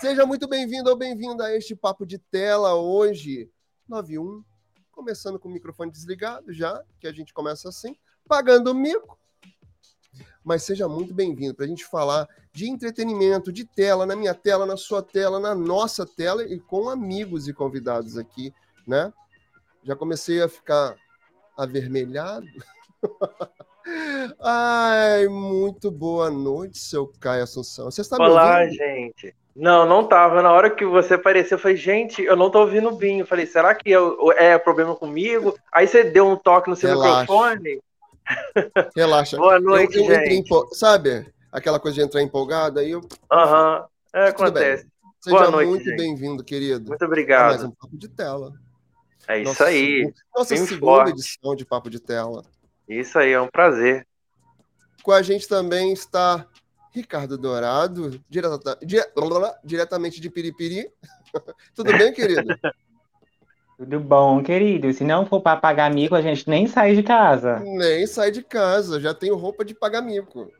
Seja muito bem-vindo ou bem-vinda a este papo de tela hoje, 91, começando com o microfone desligado já, que a gente começa assim, pagando o mico. Mas seja muito bem-vindo para a gente falar de entretenimento, de tela, na minha tela, na sua tela, na nossa tela e com amigos e convidados aqui, né? Já comecei a ficar avermelhado. Ai, muito boa noite, seu Caio Assunção. Você está Olá, gente. Não, não tava. Na hora que você apareceu, eu falei, gente, eu não tô ouvindo o Binho. Eu falei, será que eu, é problema comigo? Aí você deu um toque no seu Relaxa. microfone. Relaxa. Boa noite, eu, eu gente. Sabe aquela coisa de entrar empolgado? Aí eu. Aham, uhum. é, acontece. Seja Boa noite, muito bem-vindo, querido. Muito obrigado. mais um Papo de Tela. É isso nossa, aí. Nossa Bem segunda forte. edição de Papo de Tela. Isso aí, é um prazer. Com a gente também está Ricardo Dourado, direta, diretamente de Piripiri. Tudo bem, querido? Tudo bom, querido. Se não for para pagar mico, a gente nem sai de casa. Nem sai de casa. Já tenho roupa de pagar mico.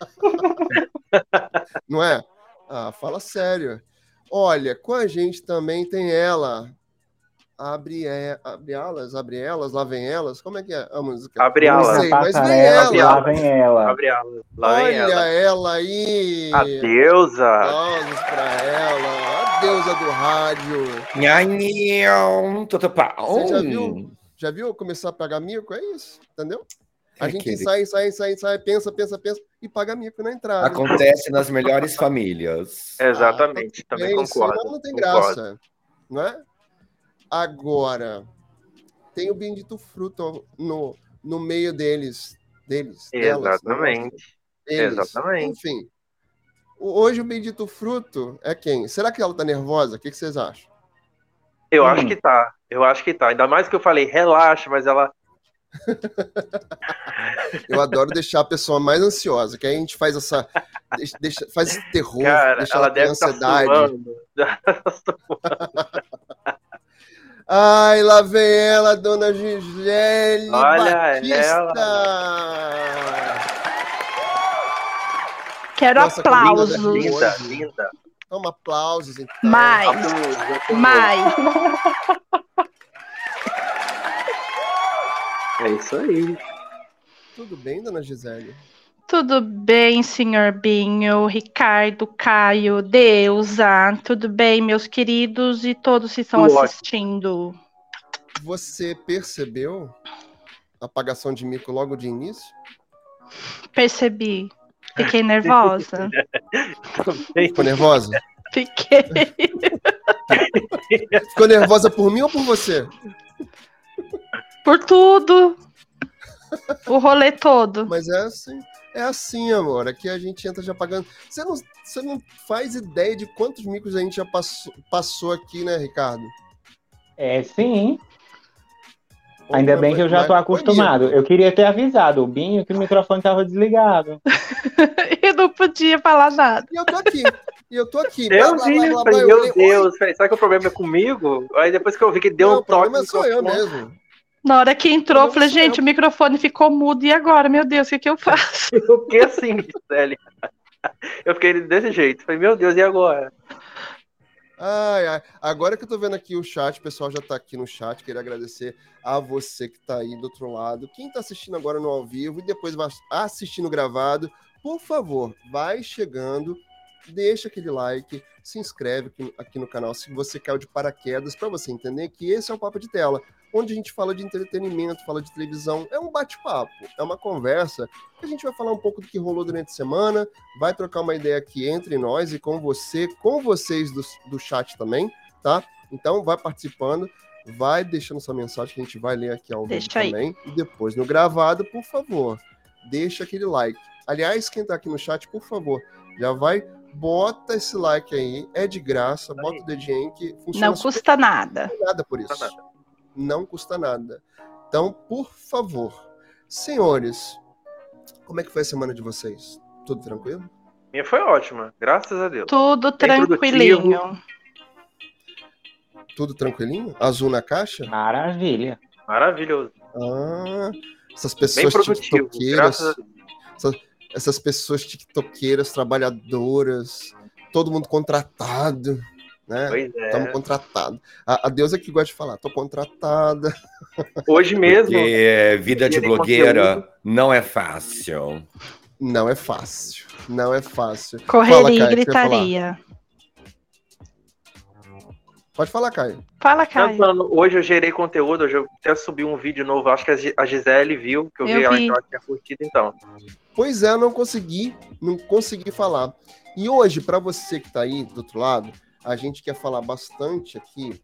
não é? Ah, fala sério. Olha, com a gente também tem ela, Abre, é, abre elas, abre elas, lá vem elas. Como é que é a música? Abre elas. Sei, mas vem ela. Lá vem ela. Abre elas. Lá Olha vem ela. ela aí. A deusa. Aplausos pra ela. A deusa do rádio. Você já viu? Já viu começar a pagar mico? É isso, entendeu? A é gente aquele... sai, sai, sai, sai, pensa, pensa, pensa e paga mico na entrada. Acontece nas melhores famílias. Exatamente, ah, também concordo. Senão não tem concordo. graça, não é? Agora, tem o bendito fruto no, no meio deles. deles Exatamente. Deles. Exatamente. Enfim. Hoje o bendito fruto é quem? Será que ela tá nervosa? O que, que vocês acham? Eu hum. acho que tá. Eu acho que tá. Ainda mais que eu falei, relaxa, mas ela. eu adoro deixar a pessoa mais ansiosa, que aí a gente faz essa. Deixa, faz esse terror, Cara, deixa ela, ela deve ansiedade. Ai, lá vem ela, dona Gisele Olha Batista. ela. Quero Nossa, aplausos. Linda, linda. Toma aplausos, então. Mais. Mais. É isso aí. Tudo bem, dona Gisele? Tudo bem, senhor Binho, Ricardo, Caio, Deusa, tudo bem, meus queridos e todos que estão assistindo. Você percebeu a apagação de mico logo de início? Percebi. Fiquei nervosa. Ficou nervosa? Fiquei. Ficou nervosa por mim ou por você? Por tudo. O rolê todo. Mas é assim. É assim, amor. Aqui a gente entra já pagando. Você não, você não faz ideia de quantos micos a gente já passou, passou aqui, né, Ricardo? É, sim. Pô, Ainda bem que eu já estou acostumado. Eu queria ter avisado o Binho que o microfone estava desligado. eu não podia falar nada. E eu tô aqui. E eu tô aqui. Eu vi, blá, blá, blá, meu Deus, será que o problema é comigo? Aí depois que eu vi que deu não, um toque. O problema sou eu mesmo. Na hora que entrou, eu falei, gente, o microfone ficou mudo, e agora? Meu Deus, o que, que eu faço? eu fiquei assim, Gisele. Eu fiquei desse jeito. Falei, meu Deus, e agora? Ai, ai. Agora que eu tô vendo aqui o chat, o pessoal já tá aqui no chat. Queria agradecer a você que tá aí do outro lado. Quem tá assistindo agora no ao vivo e depois vai assistindo gravado, por favor, vai chegando, deixa aquele like, se inscreve aqui, aqui no canal se você caiu de paraquedas, para você entender que esse é o Papo de Tela onde a gente fala de entretenimento, fala de televisão. É um bate-papo, é uma conversa a gente vai falar um pouco do que rolou durante a semana, vai trocar uma ideia aqui entre nós e com você, com vocês do, do chat também, tá? Então vai participando, vai deixando sua mensagem que a gente vai ler aqui ao vivo também. E depois no gravado, por favor, deixa aquele like. Aliás, quem tá aqui no chat, por favor, já vai bota esse like aí, é de graça, bota o dedinho que funciona. Não custa nada. Não nada por isso. Não custa nada. Então, por favor, senhores, como é que foi a semana de vocês? Tudo tranquilo? Minha foi ótima, graças a Deus. Tudo tranquilinho. Tudo tranquilinho? Azul na caixa? Maravilha. Maravilhoso. Ah, essas pessoas tiktokeiras. Essas, essas pessoas tiktokeiras, trabalhadoras, todo mundo contratado, né? Pois é. Estamos contratados. A, a deusa que gosta de falar, tô contratada. Hoje mesmo. Porque vida de blogueira conteúdo. não é fácil. Não é fácil. Não é fácil. Correria Fala, e Caio, falar? gritaria. Pode falar, Caio. Fala, Não, Caio. falando, hoje eu gerei conteúdo, hoje eu até subi um vídeo novo, acho que a Gi- a Gisele viu, que eu, Eu vi ela ela tinha curtido, então. Pois é, eu não consegui, não consegui falar. E hoje, para você que está aí do outro lado, a gente quer falar bastante aqui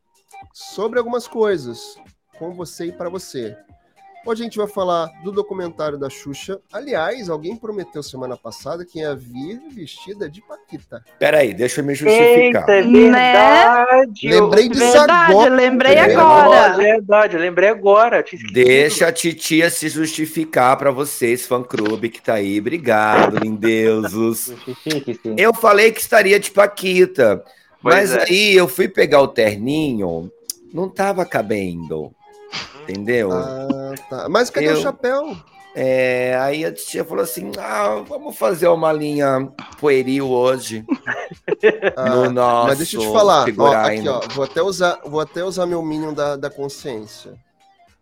sobre algumas coisas com você e para você. Hoje a gente vai falar do documentário da Xuxa. Aliás, alguém prometeu semana passada que ia vir vestida de Paquita. Peraí, deixa eu me justificar. Eita, é Né? verdade! Lembrei disso Verdade, agora. lembrei É, agora. Verdade, eu lembrei agora. Deixa a titia se justificar pra vocês, fã-clube que tá aí. Obrigado, lindeusos. Eu falei que estaria de Paquita, Pois mas é. aí eu fui pegar o terninho, não tava cabendo. Entendeu? Ah, tá. Mas cadê Eu- o chapéu? É, aí a tia falou assim: ah, vamos fazer uma linha pueril hoje Ah, no nosso. mas deixa eu te falar. Ó, aqui, ó, vou até usar, vou até usar meu minion da, da consciência.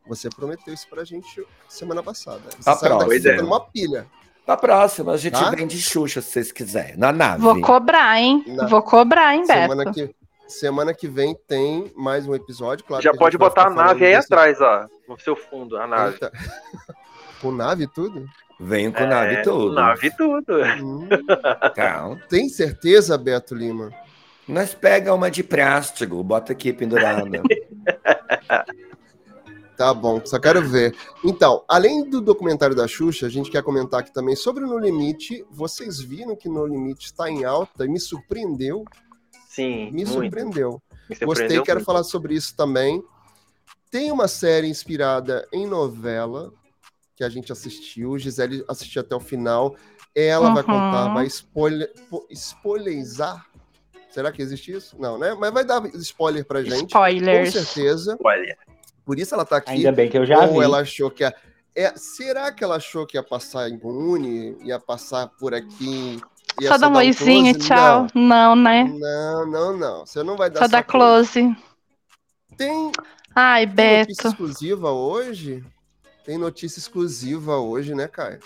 Você prometeu isso pra gente semana passada. Você Tá saiu daqui próximo. botando uma pilha. Na próxima, a gente Tá? vem de Xuxa, se vocês quiserem, na nave. Vou cobrar, hein? Não. Vou cobrar, hein, Beto? Semana que, semana que vem tem mais um episódio. Claro Já a pode botar a nave aí desse- atrás, ó. No seu fundo, a nave. Eita. Com nave e tudo? Venho com nave É, e tudo. Nave e tudo. Hum, Calma. tem certeza, Beto Lima? Nós pega uma de plástico, bota aqui pendurada. Tá bom, só quero ver. Então, além do documentário da Xuxa, a gente quer comentar aqui também sobre o No Limite. Vocês viram que No Limite está em alta e me surpreendeu. Sim, Me muito. surpreendeu. Me Gostei, surpreendeu quero muito. falar sobre isso também. Tem uma série inspirada em novela que a gente assistiu. Gisele assistiu até o final. Ela vai Uhum. contar, vai spoiler, po- spoilerizar. Será que existe isso? Não, né? Mas vai dar spoiler pra gente. Spoilers. Com certeza. Olha, Por isso ela tá aqui. Ainda bem que eu já Ou vi. ela achou que ia... é, será que ela achou que ia passar impune, ia passar por aqui? ia Só dá um oizinho, close? tchau. Não, né? Não, não, não. Você não vai dar Só dá close. Tem Ai, tem notícia exclusiva hoje? Tem notícia exclusiva hoje, né, Caio?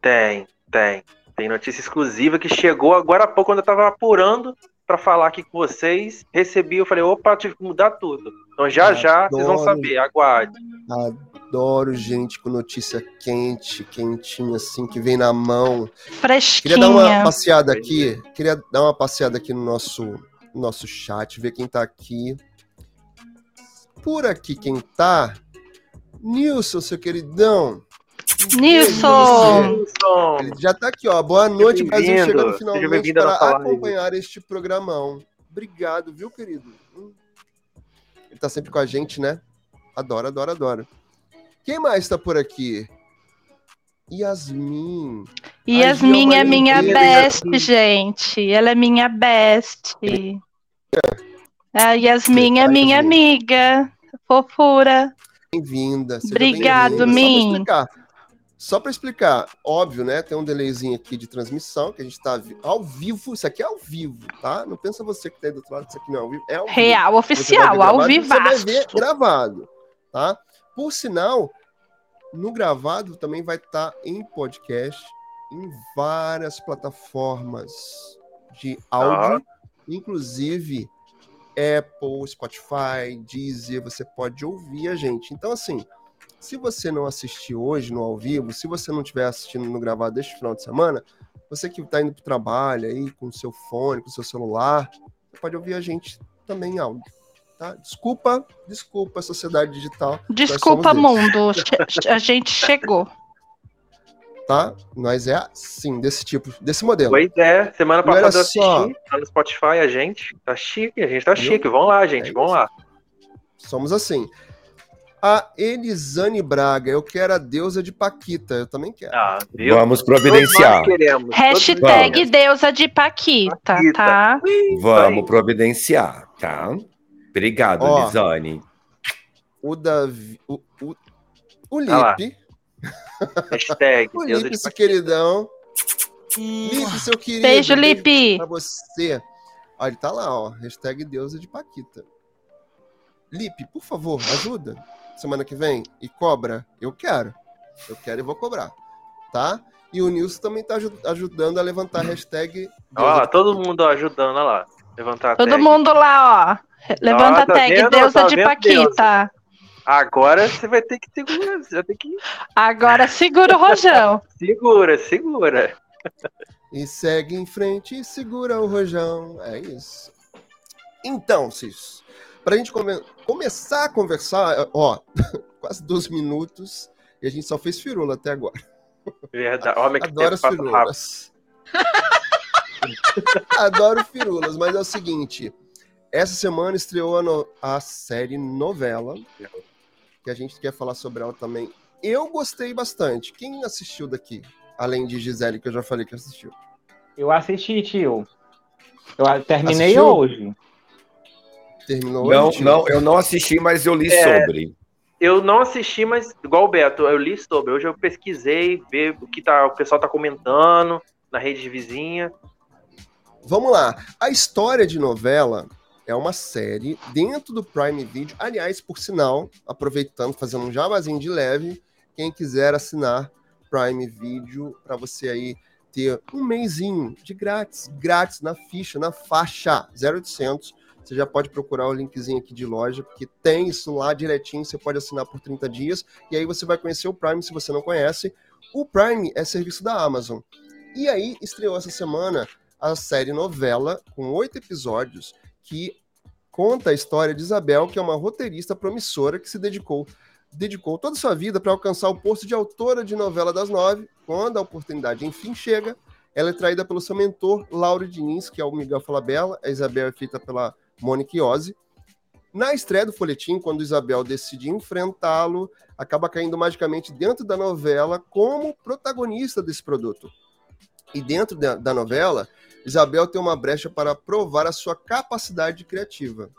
tem, tem. Tem notícia exclusiva que chegou agora há pouco, quando eu tava apurando pra falar aqui com vocês. Recebi, eu falei, opa, tive que mudar tudo. Então já já vocês vão Adoro. saber, aguarde. Adoro gente com notícia quente, quentinha, assim, que vem na mão. Fresquinha. Queria dar uma passeada aqui. Queria dar uma passeada aqui no nosso, nosso chat, ver quem tá aqui. Por aqui, quem tá? Nilson, seu queridão. Nilson. Ele já tá aqui, ó. Boa noite, Brasil. Chegando finalmente para acompanhar este programão. Obrigado, viu, querido? Hum. Ele tá sempre com a gente, né? Adoro, adoro, adoro. Quem mais tá por aqui? Yasmin. Yasmin é minha best, Yasmin. gente. Ela é minha best. A Yasmin é minha Yasmin. amiga. Fofura. Bem-vinda. Obrigado, pra Min. Só para explicar, óbvio, né? Tem um delayzinho aqui de transmissão, que a gente tá vi- ao vivo. Isso aqui é ao vivo, tá? Não pensa você que tá aí do outro lado, isso aqui não é ao vivo. É ao vivo. Real, vai oficial, ver ao gravado, Você vai ver gravado, tá? Por sinal, no gravado também vai estar em podcast, em várias plataformas de áudio, inclusive Apple, Spotify, Deezer, você pode ouvir a gente. Então, assim, se você não assistiu hoje no ao vivo, se você não estiver assistindo no gravado deste final de semana, você que está indo para o trabalho aí com o seu fone, com o seu celular, você pode ouvir a gente também em áudio. Tá? Desculpa, desculpa, sociedade digital. Desculpa, mundo. Che- A gente chegou. Tá? Nós é assim, desse tipo, desse modelo. Pois é, semana passada eu só. assisti, tá no Spotify a gente. Tá chique, a gente tá Viu? chique. Vão lá, gente, É vão isso. lá. Somos assim. A Elisane Braga, eu quero a deusa de Paquita, eu também quero. Ah? Vamos providenciar. nós queremos. Hashtag nós deusa de Paquita, Paquita. tá? Vamos providenciar, tá? Obrigado, Ó. Lisane. O Davi. O, o, o Ah. Lipe. Hashtag O Lipe, de esse queridão. Lipe, seu querido. Beijo, Lipe. Pra você. Ó, ele tá lá, ó. Hashtag deusa de Paquita. Lipe, por favor, ajuda. Semana que vem. E cobra. Eu quero. Eu quero e vou cobrar. Tá? E o Nilson também tá aju- ajudando a levantar a hashtag. Olha lá, deusa todo mundo ajudando, olha lá. Levantar a Todo tag. mundo lá, ó. Levanta a tá tag vendo? deusa Tá de Paquita. Agora você vai ter que segurar. Você vai ter que. Agora segura o rojão. Segura, segura. E segue em frente e segura o rojão. É isso. Então, Cis, pra gente come- começar a conversar, ó, quase 12 minutos e a gente só fez firula até agora. Verdade. Homem que Adoro as rápido. firulas. Adoro firulas, mas é o seguinte: essa semana estreou a, no- a série novela, que a gente quer falar sobre ela também. Eu gostei bastante. Quem assistiu daqui? Além de Gisele, que eu já falei que assistiu. Eu assisti, tio. Eu a- terminei Assistiu? hoje. Terminou Não, hoje, não, eu não assisti, mas eu li É. sobre. Eu não assisti, mas igual o Beto, eu li sobre. Hoje eu pesquisei, ver o que tá, o pessoal tá comentando na rede de vizinha. Vamos lá. A história de novela é uma série dentro do Prime Video. Aliás, por sinal, aproveitando, fazendo um jabazinho de leve, quem quiser assinar Prime Video para você aí ter um mêsinho de grátis, grátis na ficha, na faixa 0800. Você já pode procurar o linkzinho aqui de loja, porque tem isso lá direitinho, você pode assinar por 30 dias, e aí você vai conhecer o Prime se você não conhece. O Prime é serviço da Amazon. E aí estreou essa semana a série novela, com oito episódios, que conta a história de Isabel, que é uma roteirista promissora que se dedicou, dedicou toda a sua vida para alcançar o posto de autora de novela das nove. Quando a oportunidade enfim chega, ela é traída pelo seu mentor, Lauro Diniz, que é o Miguel Falabella. A Isabel é feita pela Mônica Iose. Na estreia do folhetim, quando Isabel decide enfrentá-lo, acaba caindo magicamente dentro da novela como protagonista desse produto. E dentro da, da novela, Isabel tem uma brecha para provar a sua capacidade criativa.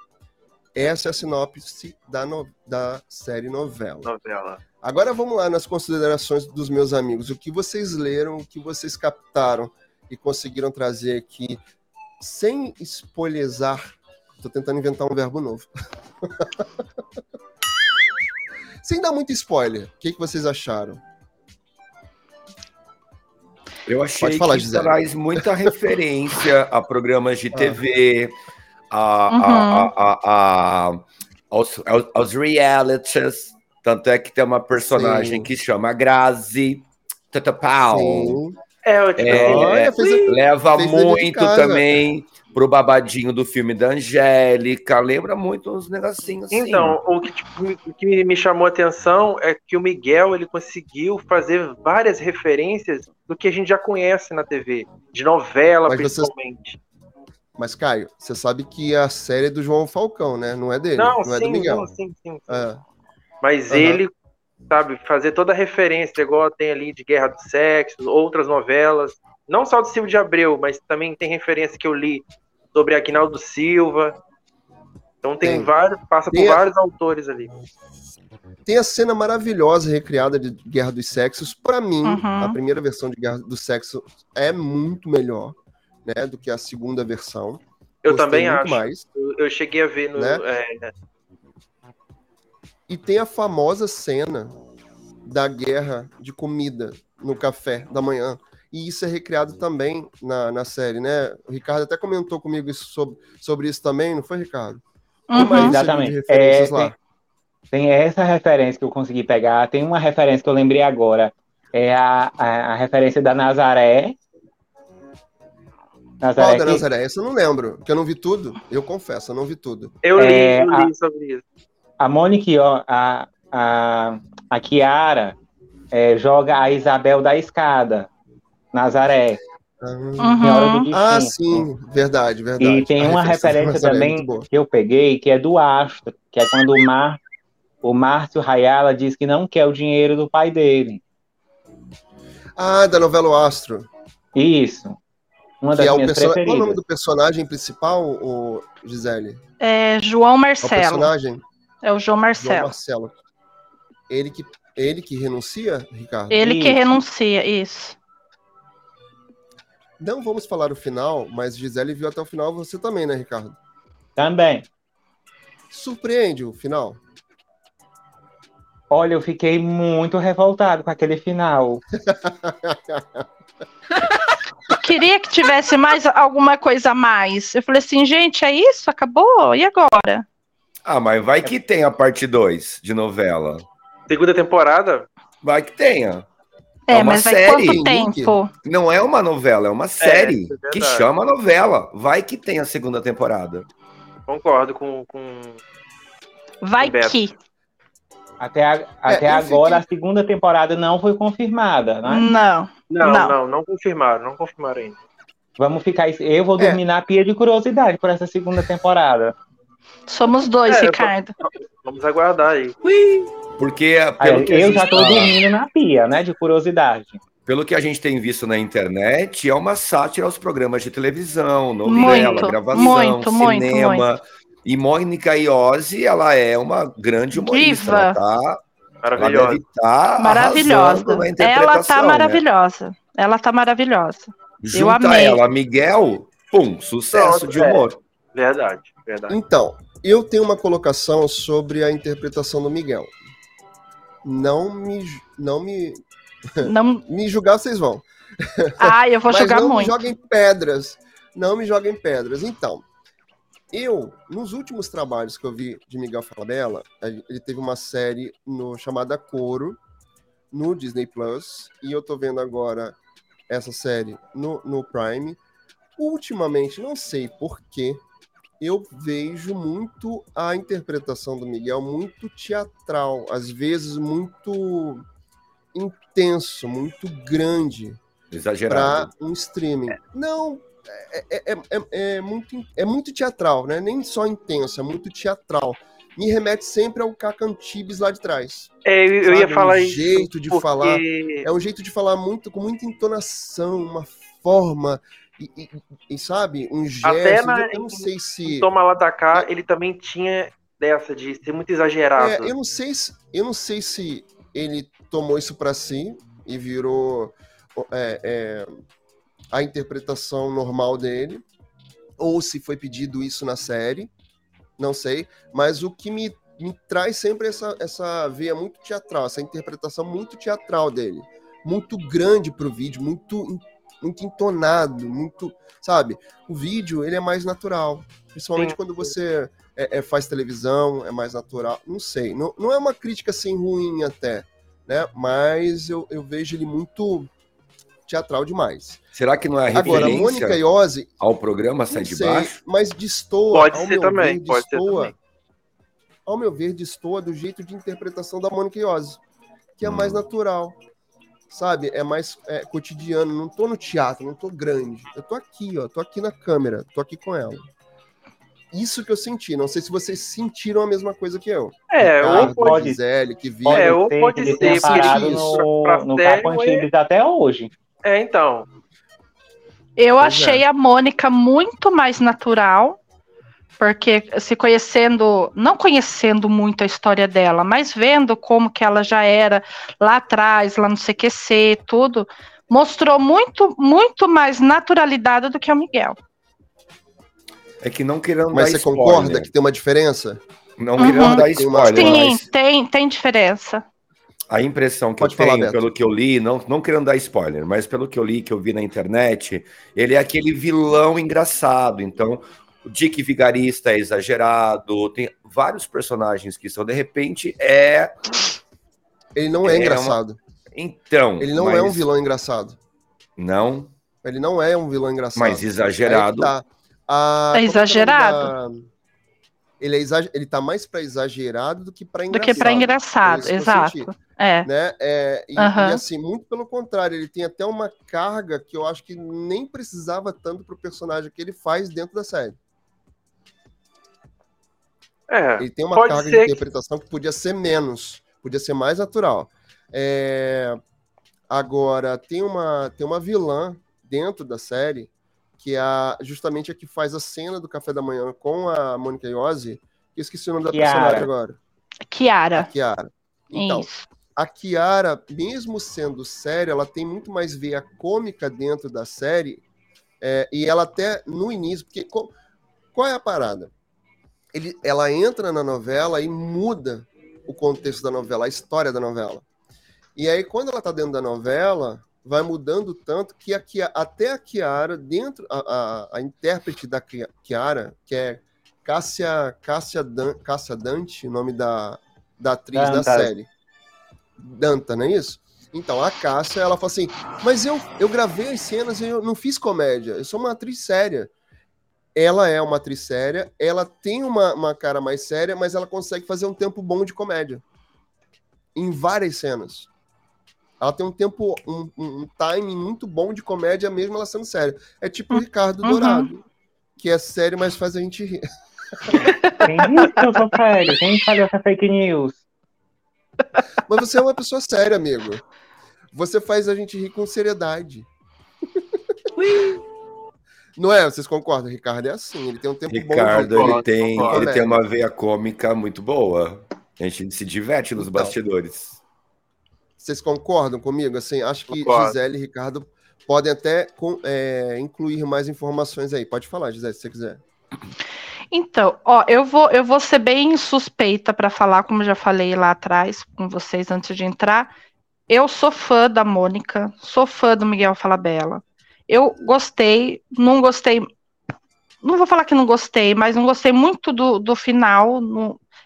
Essa é a sinopse da, no- da série novela. Novela. Agora vamos lá nas considerações dos meus amigos. O que vocês leram, o que vocês captaram e conseguiram trazer aqui, sem spoilezar. Tô tentando inventar um verbo novo. sem dar muito spoiler. O que, que vocês acharam? Eu achei Pode falar, que Gisele. traz muita referência a programas de Ah. TV, a, Uhum. a- a- a- aos, realities. Tanto é que tem uma personagem Sim. que chama Grazi. Tata Pau. Sim. É, eu, É, a- Leva muito também pro babadinho do filme da Angélica. Lembra muito uns negocinhos assim. Então, o que, tipo, que me chamou a atenção é que o Miguel ele conseguiu fazer várias referências do que a gente já conhece na TV, de novela Mas principalmente. Mas, Caio, você sabe que a série é do João Falcão, né? Não é dele. Não, é do sim, Miguel. não, sim, sim. É. Mas Aham. ele, sabe, fazer toda a referência, igual tem ali de Guerra do Sexo, outras novelas, não só do Silvio de Abreu, mas também tem referência que eu li sobre Aguinaldo Silva. Então tem, Tem. vários, passa Tem por a- vários autores ali. Tem a cena maravilhosa recriada de Guerra dos Sexos. Pra mim, Uhum. a primeira versão de Guerra do Sexo é muito melhor, né, do que a segunda versão. Eu Gostei também acho. mais. Eu, eu cheguei a ver no. Né? é, E tem a famosa cena da guerra de comida no café da manhã. E isso é recriado também na, na série, né? O Ricardo até comentou comigo isso sobre, sobre isso também, não foi, Ricardo? Tem mais Uhum. Exatamente. de referências É, lá. Tem essa referência que eu consegui pegar. Tem uma referência que eu lembrei agora. É a, a, a referência da Nazaré. Qual Nazaré da que- Nazaré? Essa eu não lembro, porque eu não vi tudo. Eu confesso, eu não vi tudo. eu li, É, eu a- li sobre isso. a Monique, ó, a, a, a Kiara é, joga a Isabel da escada. Nazaré. Uhum. Ah, sim, verdade, verdade. E tem A uma referência é também boa. que eu peguei, que é do Astro, que é quando o, Mar, o Márcio Rayala diz que não quer o dinheiro do pai dele. Ah, da novela O Astro. Isso. Uma Que das é o minhas perso... Qual é o nome preferidas. do personagem principal, o Gisele? É João É o Marcelo. personagem É o João João Marcelo. Marcelo. Ele que, ele que renuncia, Ricardo? Ele que Isso. renuncia, isso. Não vamos falar o final, mas Gisele viu até o final, você também, né, Ricardo? Também. Surpreende o final? Olha, eu fiquei muito revoltado com aquele final. Queria que tivesse mais alguma coisa a mais. Eu falei assim, gente, é isso? Acabou? E agora? Ah, mas vai que tem a parte 2 de novela. Segunda temporada? Vai que tenha. É, é mas vai série, quanto tempo? Não é uma novela, é uma série é, é que chama novela. Vai que tem a segunda temporada. Concordo com. com... Vai com que. Até, a, até é, agora fiquei... a segunda temporada não foi confirmada, né? Não. Não, não, não, não confirmaram, não confirmaram ainda. Vamos ficar. Eu vou dormir é. na pia de curiosidade por essa segunda temporada. Somos dois, é, Ricardo. Vamos aguardar aí. Porque pelo que eu já estou dormindo na pia, né? De curiosidade. Pelo que a gente tem visto na internet, é uma sátira aos programas de televisão, novela, muito, gravação, muito, cinema. Muito, muito. E Mônica Iose, ela é uma grande humorista. Diva. Ela tá, maravilhosa. Ela tá maravilhosa. Ela tá né? maravilhosa. Né? Ela tá maravilhosa. Junta Eu amei. ela, Miguel, pum, sucesso Pronto, de humor. É. Verdade, verdade. Então, eu tenho uma colocação sobre a interpretação do Miguel. Não me, não me, não me julgar vocês vão. Ah, eu vou julgar muito. Não me joguem pedras. Não me joguem pedras. Então, eu, nos últimos trabalhos que eu vi de Miguel Falabella, ele teve uma série no, chamada Coro, no Disney Plus, e eu tô vendo agora essa série no, no Prime. Ultimamente, não sei porquê, eu vejo muito a interpretação do Miguel muito teatral, às vezes muito intenso, muito grande. Exagerado. Para um streaming. Não, é, é, é, é, muito, é muito teatral, né? Nem só intenso, é muito teatral. Me remete sempre ao Cacantibes lá de trás. É, eu, eu ia falar é um isso. jeito de porque... falar. É um jeito de falar muito com muita entonação, uma forma. E, e, e sabe, um gesto. Até na, eu não sei se. Toma lá da cá, ele também tinha dessa de ser muito exagerado. É, eu não sei se, eu não sei se ele tomou isso para si e virou é, é, a interpretação normal dele, ou se foi pedido isso na série, não sei. Mas o que me, me traz sempre essa, essa veia muito teatral, essa interpretação muito teatral dele. Muito grande pro vídeo, muito, muito entonado, muito. Sabe? O vídeo, ele é mais natural. Principalmente Sim. quando você é, é, faz televisão, é mais natural. Não sei. Não, não é uma crítica assim ruim até, né? Mas eu, eu vejo ele muito teatral demais. Será que não é a referência Agora, Mônica Iose, ao programa Sai de sei, Baixo? Mas destoa, pode ser também, ver, pode destoa, ser também. Ao meu ver, destoa do jeito de interpretação da Mônica Iose, que é hum. mais natural. Sabe? É mais é, cotidiano. Não tô no teatro, não tô grande. Eu tô aqui, ó. Tô aqui na câmera, tô aqui com ela isso que eu senti. Não sei se vocês sentiram a mesma coisa que eu. É, Ricardo, ou pode Gisele, que viu. É, ou pode ser, porque parado no, no Capo Antibes até hoje. É, então. Eu pois achei é. a Mônica muito mais natural, porque se conhecendo, não conhecendo muito a história dela, mas vendo como que ela já era lá atrás, lá no CQC, tudo, mostrou muito, muito mais naturalidade do que o Miguel. É que não querendo Mas você spoiler. concorda que tem uma diferença? Não uhum. querendo dar spoiler. Sim, mas... tem, tem diferença. A impressão que Pode eu falar, tenho, Beto. pelo que eu li, não, não querendo dar spoiler, mas pelo que eu li, que eu vi na internet, ele é aquele vilão engraçado. Então, o Dick Vigarista é exagerado, tem vários personagens que são, de repente, é. Ele não é, é engraçado. Uma... Então. Ele não mas... é um vilão engraçado. Não. Ele não é um vilão engraçado. Mas exagerado. Tá. A... É exagerado. Da ele, é exager... ele tá mais para exagerado do que para engraçado. Do que para engraçado, é exato. É. Né? É, e, uhum. e, assim, muito pelo contrário, ele tem até uma carga que eu acho que nem precisava tanto pro personagem que ele faz dentro da série. É, ele tem uma carga de interpretação que podia ser menos, podia ser mais natural. É... Agora, tem uma, tem uma vilã dentro da série que é a, justamente a que faz a cena do café da manhã com a Mônica Iose, que eu esqueci o nome da Chiara. personagem agora. Kiara. A Kiara. Então, Isso. a Kiara, mesmo sendo séria, ela tem muito mais veia cômica dentro da série É, e ela até no início, porque qual, qual é a parada? Ele, ela entra na novela e muda o contexto da novela, a história da novela. E aí, quando ela tá dentro da novela, vai mudando tanto que a, até a Kiara, dentro, a, a, a intérprete da Kiara, que é Cássia, Cássia, Dan, Cássia Dante, o nome da, da atriz Danta. da série. Danta, não é isso? Então, a Cássia, ela fala assim, mas eu, eu gravei as cenas e eu não fiz comédia, eu sou uma atriz séria. Ela é uma atriz séria, ela tem uma, uma cara mais séria, mas ela consegue fazer um tempo bom de comédia. Em várias cenas. Ela tem um tempo, um, um timing muito bom de comédia, mesmo ela sendo séria. É tipo o Ricardo uhum. Dourado, que é sério, mas faz a gente rir. Quem disse que eu sou sério? Quem falou essa fake news? Mas você é uma pessoa séria, amigo. Você faz a gente rir com seriedade. Não é? Vocês concordam? Ricardo é assim, ele tem um tempo Ricardo, bom. Ricardo, ele tem, ele tem uma veia cômica muito boa. A gente se diverte nos então, bastidores. Vocês concordam comigo? Assim, acho que Concordo. Gisele e Ricardo podem até é, incluir mais informações aí. Pode falar, Gisele, se você quiser. Então, ó, eu vou, eu vou ser bem suspeita para falar, como já falei lá atrás com vocês antes de entrar. Eu sou fã da Mônica, sou fã do Miguel Falabella. Eu gostei, não gostei, não vou falar que não gostei, mas não gostei muito do, do final.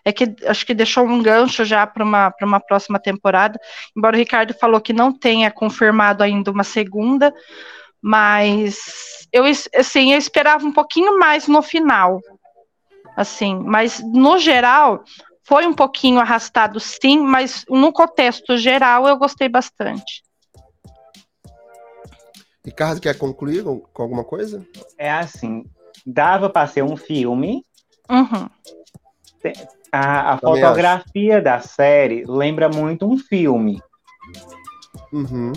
É que acho que deixou um gancho já para uma, uma próxima temporada. Embora o Ricardo falou que não tenha confirmado ainda uma segunda, mas eu assim eu esperava um pouquinho mais no final assim, mas no geral foi um pouquinho arrastado sim, mas no contexto geral eu gostei bastante. Ricardo, quer concluir com alguma coisa? É assim, dava para ser um filme. Uhum. A, a fotografia acho. da série lembra muito um filme. Uhum.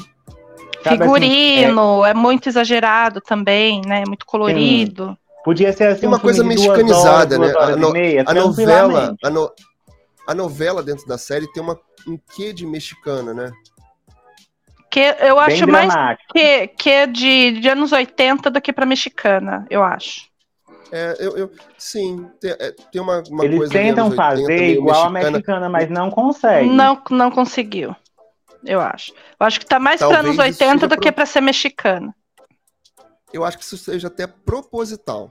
Figurino, assim, é... é... muito exagerado também, né? Muito colorido. Sim. Podia ser assim. Uma um coisa mexicanizada, né? A, no, meia, a novela, a, no, a, novela dentro da série tem uma, um quê de mexicana, né? Que eu acho mais que, que é de, de anos 80 do que para mexicana, eu acho. É, eu, eu, sim, tem, é, tem uma, uma Eles coisa. tentam fazer igual mexicana. a mexicana, mas não conseguem. Não, não conseguiu. Eu acho. Eu acho que tá mais para anos 80 do pro... que para ser mexicana eu acho que isso seja até proposital.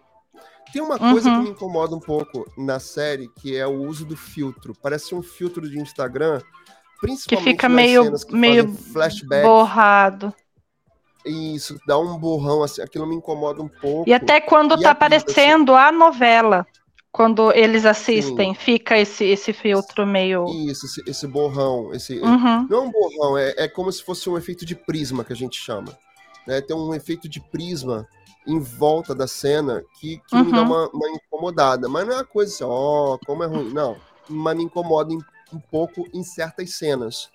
Tem uma coisa uhum. que me incomoda um pouco na série, que é o uso do filtro. Parece um filtro de Instagram, principalmente que fica meio, que meio flashback. borrado. Isso, dá um borrão, assim, aquilo me incomoda um pouco. E até quando e tá aparecendo assim, a novela, quando eles assistem, sim. fica esse, esse filtro meio. Isso, esse, esse borrão. Esse, uhum. Não é um borrão, é, é como se fosse um efeito de prisma que a gente chama né, tem um efeito de prisma em volta da cena que, que uhum. me dá uhum. uma, uma, incomodada. Mas não é uma coisa assim, ó, oh, como é ruim. Não, mas me incomoda um pouco em certas cenas,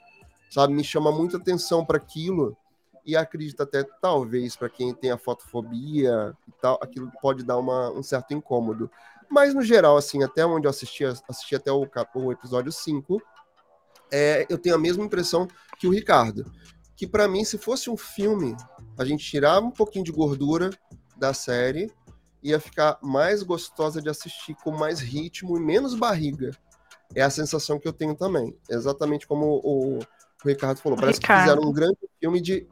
sabe? Me chama muita atenção para aquilo e acredito até, talvez, para quem tem a fotofobia e tal, aquilo pode dar uma, um certo incômodo. Mas, no geral, assim, até onde eu assisti, assisti até o, o episódio 5, é, eu tenho a mesma impressão que o Ricardo que para mim, se fosse um filme, a gente tirava um pouquinho de gordura da série, ia ficar mais gostosa de assistir, com mais ritmo e menos barriga. É a sensação que eu tenho também. Exatamente como o, o Ricardo falou. Parece Ricardo. que fizeram um grande filme de.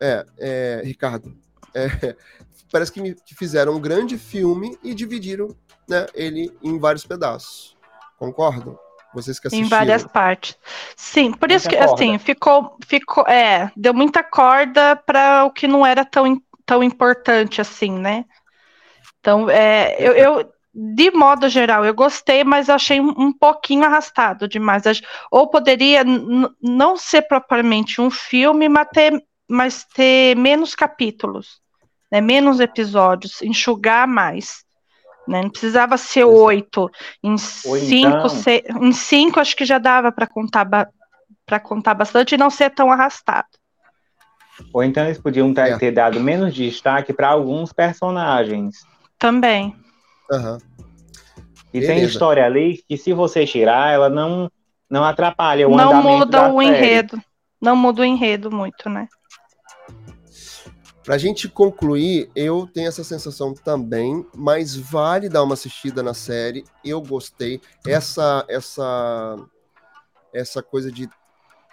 É, é Ricardo. É, parece que, me, que fizeram um grande filme e dividiram né, ele em vários pedaços. Concordam? Vocês que assistiram. Em várias partes. Sim, por isso que, assim, ficou, ficou, é, deu muita corda para o que não era tão, tão importante assim, né? Então, é, eu, eu de modo geral, eu gostei, mas achei um, um pouquinho arrastado demais. Ou poderia não ser propriamente um filme, mas ter, mas ter menos capítulos, né, menos episódios, enxugar mais. Né? Não precisava ser oito. Em cinco, então... em cinco acho que já dava para contar para contar bastante e não ser tão arrastado. Ou então eles podiam ter, é. ter dado menos destaque para alguns personagens. Também. Uhum. E Beleza. tem história ali que se você tirar, ela não não atrapalha o não andamento muda da o série. enredo. Não muda o enredo muito, né? Pra gente concluir, eu tenho essa sensação também, mas vale dar uma assistida na série. Eu gostei. Essa essa essa coisa de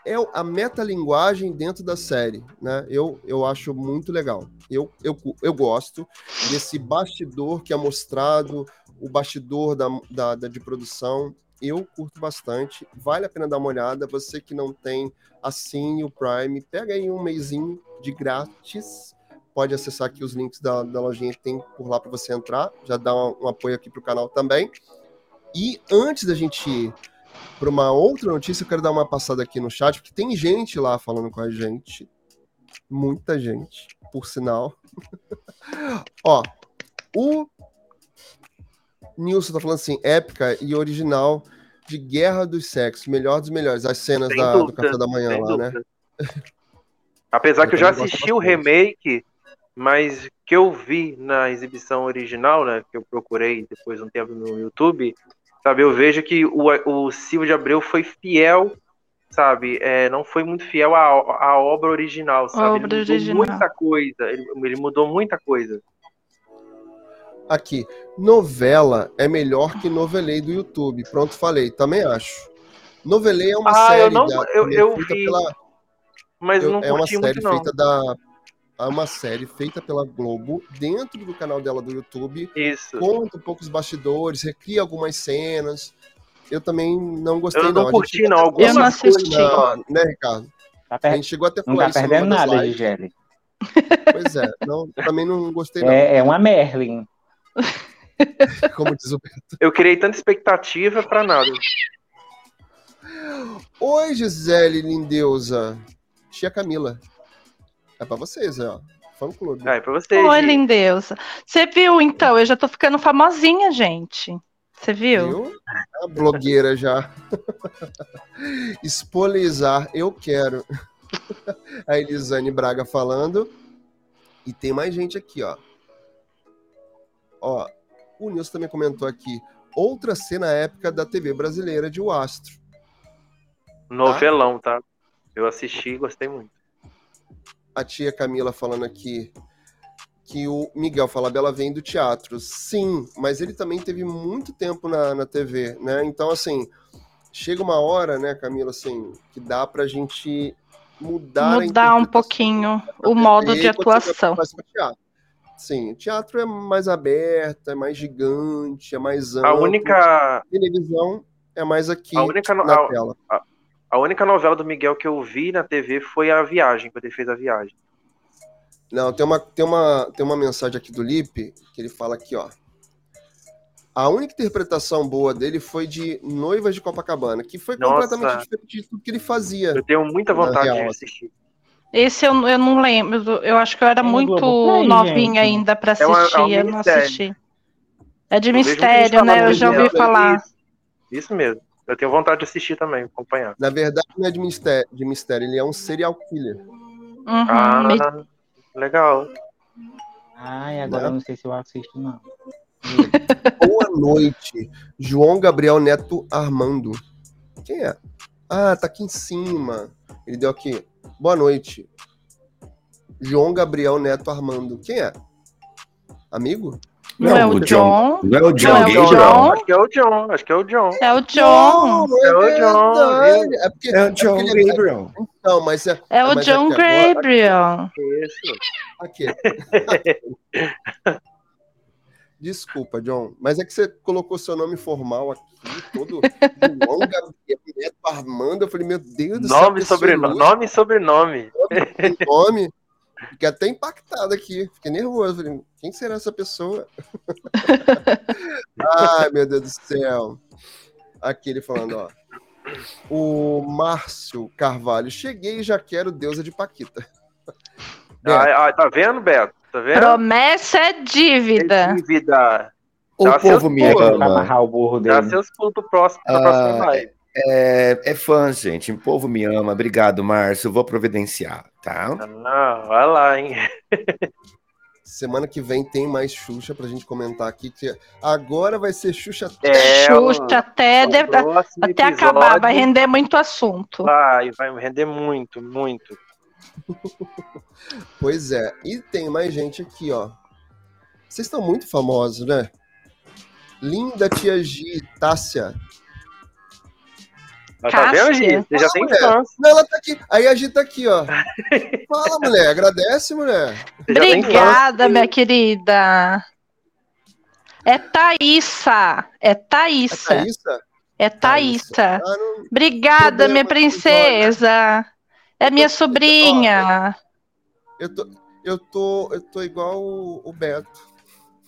é a metalinguagem dentro da série, né? Eu, eu acho muito legal. Eu, eu, eu gosto desse bastidor que é mostrado, o bastidor da, da, da, de produção. Eu curto bastante. Vale a pena dar uma olhada. Você que não tem, assine o Prime. Pega aí um mêsinho de grátis. Pode acessar aqui os links da, da lojinha que tem por lá para você entrar. Já dá um, um apoio aqui para o canal também. E antes da gente ir para uma outra notícia, eu quero dar uma passada aqui no chat, porque tem gente lá falando com a gente. Muita gente, por sinal. Ó, o Nilson tá falando assim, épica e original de Guerra dos Sexos, melhor dos melhores, as cenas da, dúvida, do café da manhã lá, né? dúvida. né? Apesar eu que eu já assisti o remake, mas que eu vi na exibição original, né, que eu procurei depois um tempo no YouTube, Sabe, eu vejo que o, o Silvio de Abreu foi fiel, sabe? É, não foi muito fiel à, à obra original, sabe? Obra ele mudou original. muita coisa. Ele, ele mudou muita coisa. Aqui, novela é melhor que novelei do YouTube. Pronto, falei, também acho. Novelei é uma ah, série. Eu não, da, eu, eu vi, pela, mas eu, não é uma série muito, feita não. da é uma série feita pela Globo dentro do canal dela do YouTube. Isso. Conta um pouco os bastidores, recria algumas cenas. Eu também não gostei, eu não. não. curti, não. Algumas eu não assisti. Na, né, Ricardo? Tá per... A gente chegou até Não tá perdendo nada, Gisele. Pois é, não, também não gostei, não. É, é uma Merlin. Como diz o Beto. Eu criei tanta expectativa pra nada. Oi, Gisele Lindeusa. Tia Camila. É pra vocês, ó. Fã clube. Ah, é pra vocês. Oi, lindeusa. Você viu, então? Eu já tô ficando famosinha, gente. Você viu? Viu? A blogueira já. Espolizar, eu quero. A Elisane Braga falando. E tem mais gente aqui, ó. Ó, o Nilson também comentou aqui. Outra cena épica da TV brasileira de O Astro. Novelão, tá? Eu assisti e gostei muito. A tia Camila falando aqui que o Miguel Falabella vem do teatro. Sim, mas ele também teve muito tempo na, na TV, né? Então, assim, chega uma hora, né, Camila, assim, que dá pra gente mudar Mudar um pouquinho o modo de atuação. Sim, o teatro é mais aberto, é mais gigante, é mais amplo. A única. A televisão é mais aqui a única no... na a... tela. A... a única novela do Miguel que eu vi na TV foi A Viagem, quando ele fez A Viagem. Não, tem uma, tem uma, tem uma mensagem aqui do Lipe que ele fala aqui, ó. A única interpretação boa dele foi de Noivas de Copacabana, que foi Nossa. completamente diferente de tudo que ele fazia. Eu tenho muita vontade real, de assistir. Esse eu, eu não lembro. Eu acho que eu era É muito Globoplay, novinha gente. ainda pra É uma- assistir. é um eu não assisti. É de Eu mistério, né? Eu já ouvi falar. Isso, isso mesmo. Eu tenho vontade de assistir também, acompanhar. Na verdade, não é de mistério, de mistério, ele é um serial killer. Uhum, Ah, meio- legal. Ai, agora Né? eu não sei se eu assisto, não. Boa noite, João Gabriel Neto Armando. Quem é? Ah, tá aqui em cima. Ele deu aqui. Boa noite. João Gabriel Neto Armando. Quem é? Amigo? Não é o John. Não é o John Não é o. John. Acho que é o John, acho que é o John. É o John. Não, É o John. É porque, É o John porque ele- Gabriel. Não, mas é. É o mas John que agora- Gabriel. Isso. Aqui. Desculpa, John, mas é que você colocou seu nome formal aqui, todo João Gabriel Neto Armando. Eu falei, meu Deus do céu. Nome e pessoa sobrenome. Nome e sobrenome. nome. Fiquei até impactado aqui, fiquei nervoso. Falei, quem será essa pessoa? Ai, meu Deus do céu. Aqui ele falando, ó. O Márcio Carvalho, cheguei e já quero deusa de Paquita. Ah, ah, tá vendo, Beto? Tá vendo? Promessa é dívida. Dívida. O Dá povo seus me ama. amarrar o burro Dá dele. seus pulos pro próximo, pra Ah, próxima live. É, é fã, gente. O povo me ama. Obrigado, Márcio. Vou providenciar, tá? Ah, vai lá, hein? Semana que vem tem mais Xuxa pra gente comentar aqui. Que agora vai ser Xuxa É, Xuxa até, de- próximo até acabar, vai render muito assunto. Vai, vai render muito, muito. pois é. E tem mais gente aqui, ó. Vocês estão muito famosos, né? Linda Tia G, Tássia. Mas tá vendo, Gi? Você já tem fãs. Não, ela tá aqui. Aí a Gi tá aqui, ó. Fala, mulher. Agradece, mulher. Obrigada, minha querida. É Thaísa. É Thaísa. É Thaísa? É Thaísa. Ah, Obrigada, minha princesa. É minha sobrinha. Eu tô, eu tô, eu tô igual o, o Beto.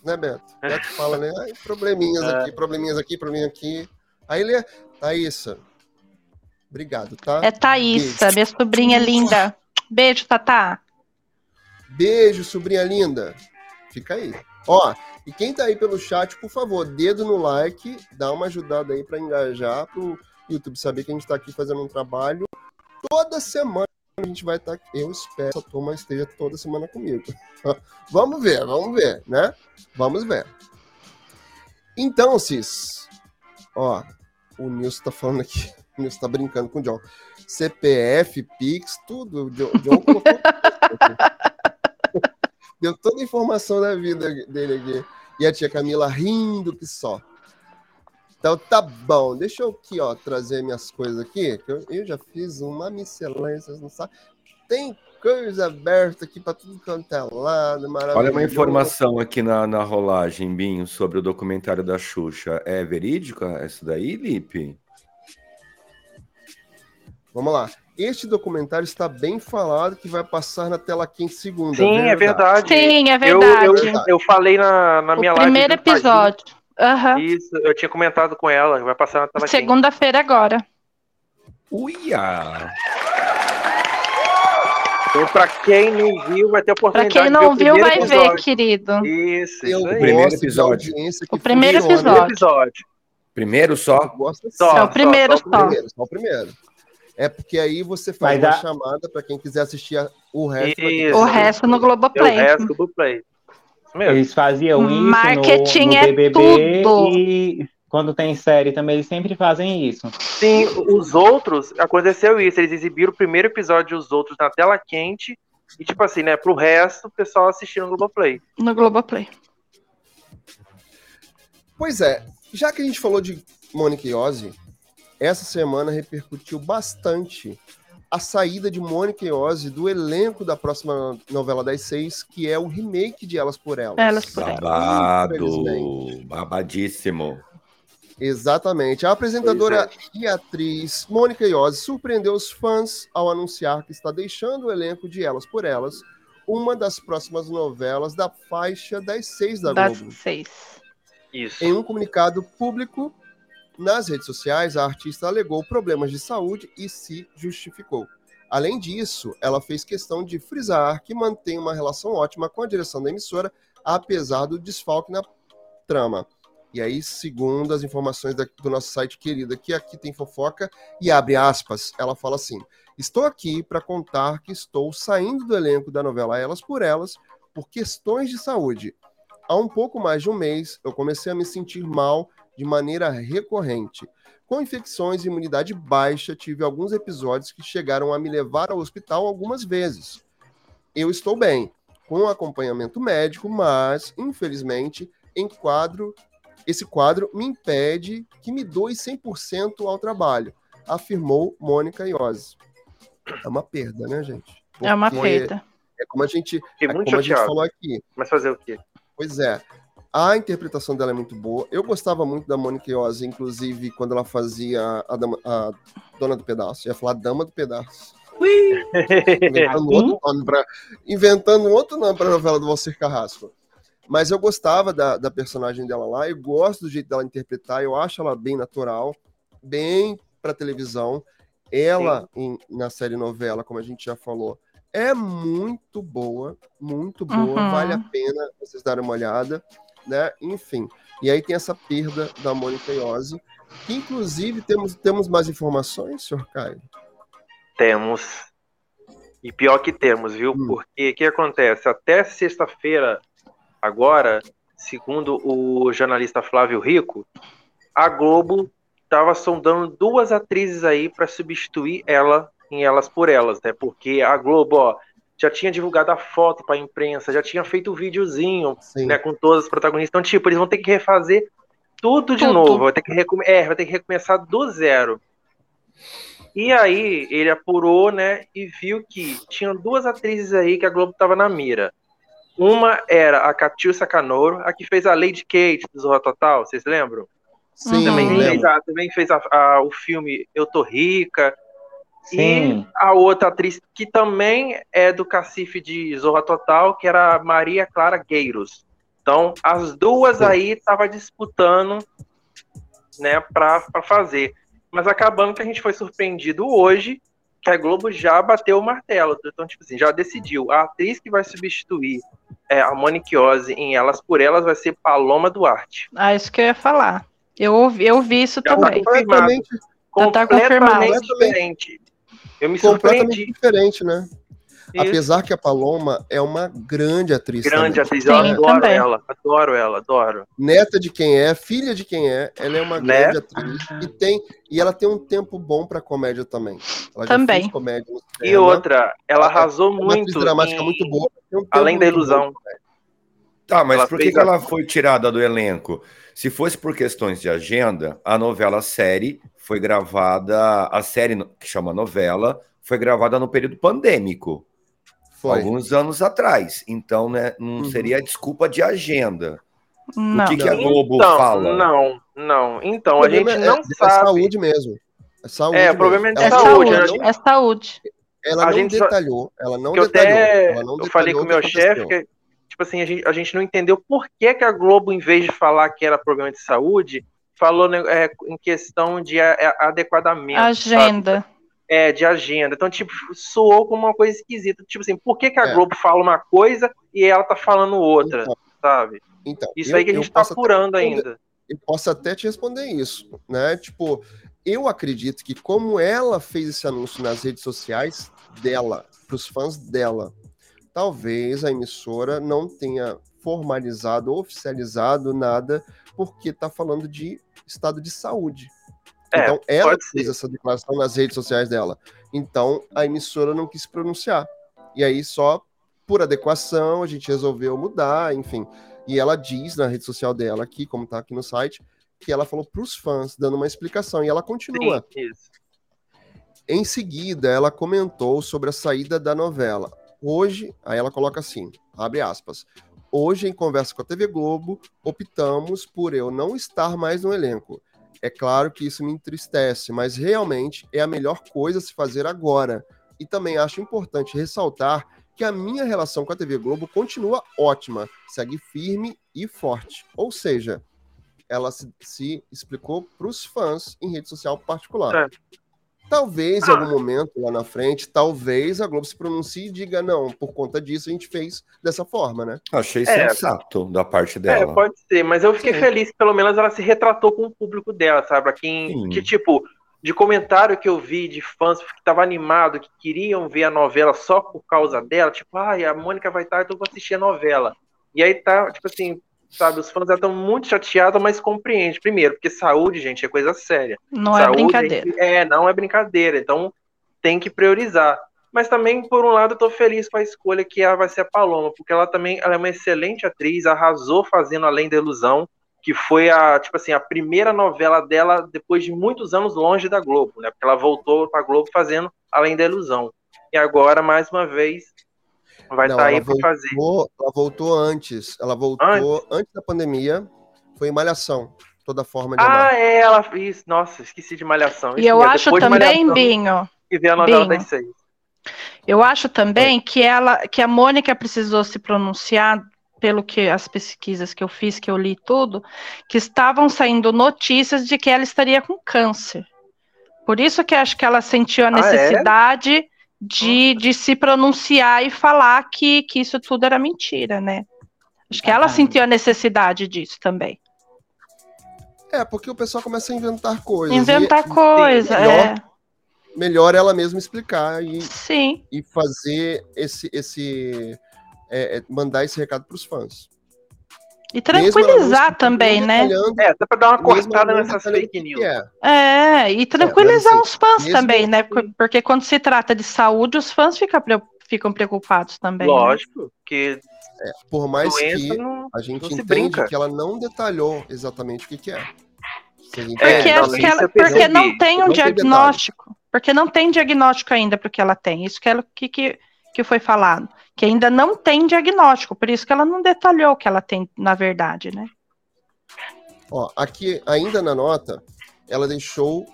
Né, Beto? Beto fala, né? Ai, probleminhas é. aqui, probleminhas aqui, probleminha aqui. Aí ele é. Thaísa. Obrigado, tá? É Thaísa, minha sobrinha linda. Beijo, Tatá. Beijo, sobrinha linda. Fica aí. Ó, e quem tá aí pelo chat, por favor, dedo no like, dá uma ajudada aí para engajar pro YouTube saber que a gente tá aqui fazendo um trabalho. Toda semana a gente vai estar tá Eu espero que a turma esteja toda semana comigo. vamos ver, vamos ver, né? Vamos ver. Então, Cis, ó, o Nilson tá falando aqui. O Nilson tá brincando com o John. CPF, Pix, tudo. O John, John colocou. Deu toda a informação da vida dele aqui. E a tia Camila rindo que só. Então tá bom, deixa eu aqui, ó, trazer minhas coisas aqui. Eu, eu já fiz uma miscelânea, vocês não sabem. Tem coisa aberta aqui para tudo quanto é lado, maravilhoso. Olha uma informação aqui na, na rolagem, Binho, sobre o documentário da Xuxa. É verídica essa daí, Lipe? Vamos lá. Este documentário está bem falado que vai passar na tela quente segunda. Sim, é verdade. Sim, é verdade. Eu, eu, eu falei na, na minha o live. Primeiro episódio. Uhum. Isso, eu tinha comentado com ela, vai passar na tela Segunda-feira agora. Uia! Então, pra quem não viu, vai ter oportunidade Pra quem não viu, vai episódio. ver, querido. Isso, isso O primeiro episódio. O primeiro episódio. Primeiro só? Só, é o primeiro só. Só, só. O primeiro, só o primeiro. É porque aí você faz uma chamada para quem quiser assistir o resto. O resto no Globoplay. O resto do Play. Eles faziam isso Marketing no, no BBB é tudo. e quando tem série também eles sempre fazem isso. Sim, os outros aconteceu isso, eles exibiram o primeiro episódio e os outros na tela quente e tipo assim, né, pro resto o pessoal assistindo no Globoplay. No Globoplay. Pois é, já que a gente falou de Mônica e Ozzy, essa semana repercutiu bastante a saída de Mônica e Ozzy do elenco da próxima novela das seis, que é o remake de Elas por Elas. Elas por Elas. Babado, babadíssimo. Exatamente. A apresentadora é. e atriz Mônica Iose surpreendeu os fãs ao anunciar que está deixando o elenco de Elas por Elas, uma das próximas novelas da faixa das seis da das Globo. Seis. Isso. Em um comunicado público, nas redes sociais, a artista alegou problemas de saúde e se justificou. Além disso, ela fez questão de frisar que mantém uma relação ótima com a direção da emissora, apesar do desfalque na trama. E aí, segundo as informações do nosso site querido, que aqui tem fofoca, e abre aspas, ela fala assim: Estou aqui para contar que estou saindo do elenco da novela Elas por Elas por questões de saúde. Há um pouco mais de um mês, eu comecei a me sentir mal de maneira recorrente. Com infecções e imunidade baixa, tive alguns episódios que chegaram a me levar ao hospital algumas vezes. Eu estou bem, com acompanhamento médico, mas, infelizmente, em quadro, esse quadro me impede que me doe 100% ao trabalho, afirmou Mônica Iose. É uma perda, né, gente? Porque é uma perda. É como a gente, é como a gente falou aqui. Mas fazer o quê? Pois é. A interpretação dela é muito boa. Eu gostava muito da Mônica Iose, inclusive quando ela fazia a, dama, a Dona do Pedaço. Eu ia falar Dama do Pedaço. inventando, outro nome pra, inventando outro nome para a novela do Valcir Carrasco. Mas eu gostava da, da personagem dela lá, eu gosto do jeito dela interpretar, eu acho ela bem natural, bem para televisão. Ela, em, na série novela, como a gente já falou, é muito boa, muito boa, uhum. vale a pena vocês darem uma olhada né? Enfim. E aí tem essa perda da Mônica Iose, que inclusive temos, temos mais informações, senhor Caio? Temos. E pior que temos, viu? Hum. Porque o que acontece? Até sexta-feira, agora, segundo o jornalista Flávio Rico, a Globo estava sondando duas atrizes aí para substituir ela em Elas por Elas, né? Porque a Globo, ó, já tinha divulgado a foto para a imprensa, já tinha feito o videozinho, né, com todas as protagonistas. Então, tipo, eles vão ter que refazer tudo de tudo. novo, vai ter, que é, vai ter que recomeçar do zero. E aí ele apurou, né, e viu que tinham duas atrizes aí que a Globo tava na mira. Uma era a Catiúcia Canoro, a que fez a Lady Kate do Zorra Total, vocês lembram? Sim, também lembro. fez, a, também fez a, a, o filme Eu Tô Rica. Sim. E a outra atriz que também é do cacife de Zorra Total, que era Maria Clara Gueiros. Então, as duas Sim. aí estavam disputando né, para fazer. Mas acabando que a gente foi surpreendido hoje que a Globo já bateu o martelo. Então, tipo assim, já decidiu. A atriz que vai substituir é, a Monique Ozzy em Elas por Elas vai ser Paloma Duarte. Ah, isso que eu ia falar. Eu ouvi, eu vi isso já também. Tá completamente, já tá confirmado. diferente. Eu me completamente diferente, né? Isso. Apesar que a Paloma é uma grande atriz. Grande também. atriz, eu Sim, adoro também. ela, adoro ela, adoro. Neta de quem é, filha de quem é, ela é uma né? grande atriz e tem e ela tem um tempo bom para comédia também. Ela também. comédia e outra, ela arrasou é muito. Uma dramática em... muito boa. Um Além da ilusão. Bom, tá, mas ela por que, que ela foi tirada do elenco? Se fosse por questões de agenda, a novela série foi gravada, a série que chama novela, foi gravada no período pandêmico. Foi. Alguns anos atrás. Então, né, não uhum. seria desculpa de agenda. Não. O que, que a Globo então, fala? Não, não. Então, a gente não é, sabe. É saúde mesmo. É saúde. É, provavelmente é saúde. Não, é saúde. Ela a não gente detalhou. Ela não que detalhou. Até ela não eu falei com o meu chefe que, tipo assim, a gente, a gente não entendeu por que, que a Globo, em vez de falar que era problema de saúde, falou é, em questão de a, a, adequadamento. Agenda. Sabe? É, de agenda. Então, tipo, soou como uma coisa esquisita. Tipo assim, por que, que a é. Globo fala uma coisa e ela tá falando outra, então, sabe? Então, isso eu, aí que a gente tá apurando ainda. Eu posso até te responder isso, né? Tipo, eu acredito que como ela fez esse anúncio nas redes sociais dela, para os fãs dela, talvez a emissora não tenha formalizado, oficializado nada, porque tá falando de estado de saúde. É, então, ela fez essa declaração nas redes sociais dela. Então, a emissora não quis pronunciar. E aí, só por adequação, a gente resolveu mudar, enfim. E ela diz na rede social dela aqui, como tá aqui no site, que ela falou para os fãs, dando uma explicação. E ela continua. Sim, em seguida, ela comentou sobre a saída da novela. Hoje, aí ela coloca assim, abre aspas. Hoje, em conversa com a TV Globo, optamos por eu não estar mais no elenco. É claro que isso me entristece, mas realmente é a melhor coisa a se fazer agora. E também acho importante ressaltar que a minha relação com a TV Globo continua ótima, segue firme e forte. Ou seja, ela se, se explicou para os fãs em rede social particular. É. Talvez em algum momento lá na frente, talvez a Globo se pronuncie e diga: não, por conta disso a gente fez dessa forma, né? Achei é, sensato da parte dela. É, pode ser, mas eu fiquei Sim. feliz que pelo menos ela se retratou com o público dela, sabe? Pra quem. Sim. Que tipo, de comentário que eu vi de fãs que estavam animados, que queriam ver a novela só por causa dela, tipo, ai, a Mônica vai estar, então eu vou assistir a novela. E aí tá, tipo assim, sabe? Os fãs já estão muito chateados, mas compreende. Primeiro, porque saúde, gente, é coisa séria. Não é saúde, é brincadeira. Gente, é, não é brincadeira. Então, tem que priorizar. Mas também, por um lado, eu tô feliz com a escolha que ela vai ser a Paloma, porque ela também ela é uma excelente atriz, arrasou fazendo Além da Ilusão, que foi a, tipo assim, a primeira novela dela depois de muitos anos longe da Globo, né? Porque ela voltou pra Globo fazendo Além da Ilusão. E agora, mais uma vez, Vai estar tá aí para fazer. Ela voltou antes. Ela voltou antes? antes da pandemia. Foi em Malhação. Toda forma de Ah, amar. é, ela isso. Nossa, esqueci de Malhação. E eu acho também, Binho. E ver a novela Binho. das seis. Eu acho também é. que ela, que a Mônica precisou se pronunciar pelo que as pesquisas que eu fiz, que eu li tudo, que estavam saindo notícias de que ela estaria com câncer. Por isso que acho que ela sentiu a necessidade ah, é? De, de se pronunciar e falar que, que isso tudo era mentira, né? Acho que ela sentiu a necessidade disso também. É, porque o pessoal começa a inventar coisas. Inventar e, coisa, melhor, é. Melhor ela mesma explicar e, Sim. e fazer esse. esse é, é mandar esse recado para os fãs. E tranquilizar também, né? É, dá pra dar uma cortada nessas fake news. É. é. e tranquilizar é, assim, os fãs também, né? Porque quando se trata de saúde, os fãs ficam, ficam preocupados também. Né? Lógico, né? que é, por mais que não, a gente entende que ela não detalhou exatamente o que, que é. Porque, é, não, ela, porque não tem um diagnóstico. Porque não tem diagnóstico ainda porque ela tem. Isso que, ela, que, que, que foi falado. Que ainda não tem diagnóstico. Por isso que ela não detalhou o que ela tem, na verdade, né? Ó, aqui, ainda na nota, ela deixou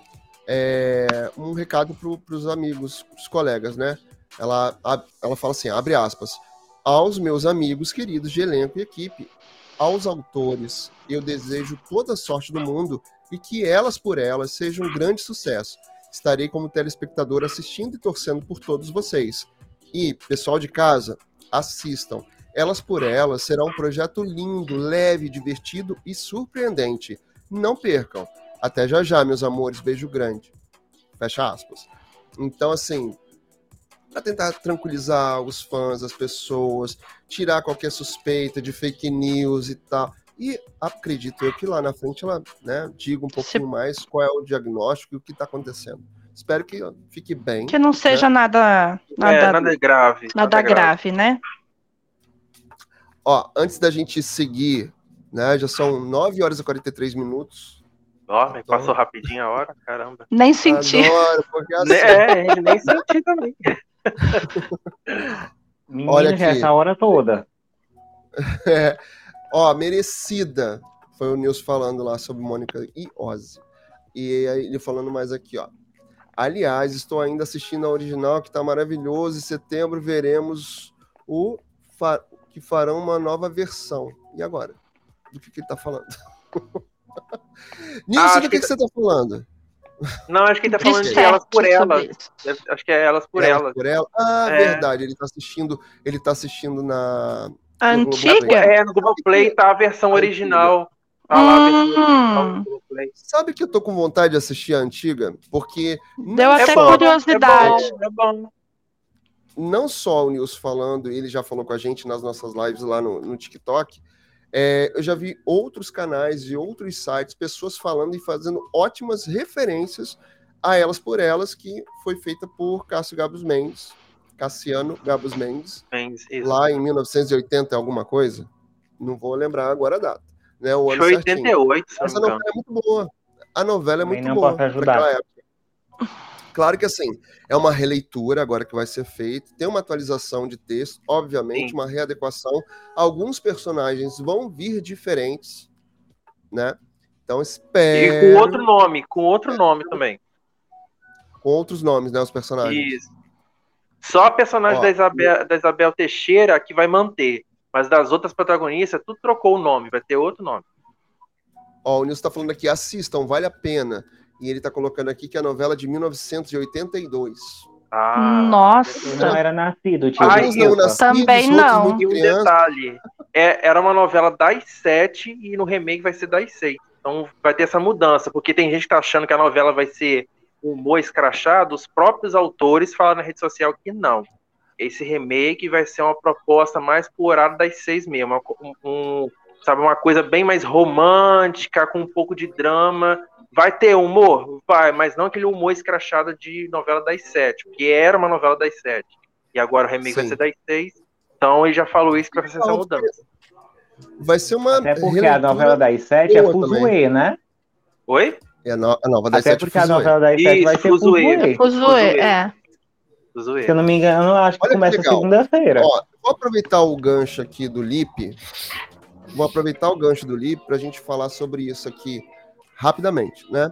é, um recado para os amigos, os colegas, né? Ela, ela fala assim, abre aspas, aos meus amigos queridos de elenco e equipe, aos autores, eu desejo toda a sorte do mundo e que elas por elas sejam um grande sucesso. Estarei como telespectador assistindo e torcendo por todos vocês. E, pessoal de casa, assistam. Elas por Elas será um projeto lindo, leve, divertido e surpreendente. Não percam. Até já já, meus amores. Beijo grande. Fecha aspas. Então, assim, para tentar tranquilizar os fãs, as pessoas, tirar qualquer suspeita de fake news e tal. E acredito eu que lá na frente ela né, diga um pouquinho mais qual é o diagnóstico e o que está acontecendo. Espero que fique bem. Que não seja né? nada, nada, é, nada grave. Nada, nada grave, grave, né? Ó, antes da gente seguir, né? Já são 9 horas e 43 minutos. Ó, então... passou rapidinho a hora, caramba. Nem senti. Adoro, porque assim... É, nem senti também. Menino, Olha aqui. essa hora toda. É. Ó, merecida. Foi o Nils falando lá sobre Mônica e Ozzy. E aí ele falando mais aqui, ó. Aliás, estou ainda assistindo a original, que tá maravilhoso. Em setembro veremos o fa... que farão uma nova versão. E agora? Do que, que ele tá falando? Nilson, ah, do que, que, que, você tá falando? Não, acho que ele tá falando de elas por elas. Acho que é elas por elas. elas. Por ela? Ah, é. verdade. Ele tá assistindo. Ele tá assistindo na. Antiga? É, no Google Play tá a versão original. Tá lá original Sabe que eu tô com vontade de assistir a antiga? Porque. Deu até é bom, curiosidade. É bom, é bom. Não só o Nils falando, ele já falou com a gente nas nossas lives lá no, no TikTok, é, eu já vi outros canais e outros sites, pessoas falando e fazendo ótimas referências a Elas por Elas, que foi feita por Cássio Gabos Mendes, Cassiano Gabos Mendes, Mendes lá em 1980 alguma coisa. Não vou lembrar agora a data. Né, o ano foi 88, Essa novela é muito boa. A novela é muito não boa. Posso ajudar. Claro que assim, é uma releitura agora que vai ser feita, tem uma atualização de texto, obviamente, Sim. uma readequação. Alguns personagens vão vir diferentes, né? Então espero. E com outro nome, com outro nome também. Com outros nomes, né? Os personagens. Isso. Só a personagem Ó, da, Isabel, da Isabel Teixeira que vai manter. Mas das outras protagonistas, tudo trocou o nome, vai ter outro nome. Ó, o Nilson está falando aqui, assistam, vale a pena. E ele está colocando aqui que é a novela de 1982. Ah, Nossa! Eu não era nascido, tio. Ai, eu nascidos, também não. E um detalhe, é, era uma novela das sete e no remake vai ser das seis. Então vai ter essa mudança, porque tem gente que tá achando que a novela vai ser humor escrachado, os próprios autores falaram na rede social que não. Esse remake vai ser uma proposta mais pro horário das seis mesmo, um, um, sabe, uma coisa bem mais romântica, com um pouco de drama, Vai ter humor? Vai, mas não aquele humor escrachado de novela das sete, porque era uma novela das sete. E agora o remake Sim. vai ser das seis. Então ele já falou isso para fazer essa mudança. Vai ser uma. Até porque a novela das sete é Fuzue, né? Oi? É a, no, a nova das Até sete porque a novela das sete vai ser Fuzue. Fuzue, é. Se eu não me engano, acho que Olha começa segunda-feira. Vou aproveitar o gancho aqui do Lip. Vou aproveitar o gancho do Lip para a gente falar sobre isso aqui rapidamente, né?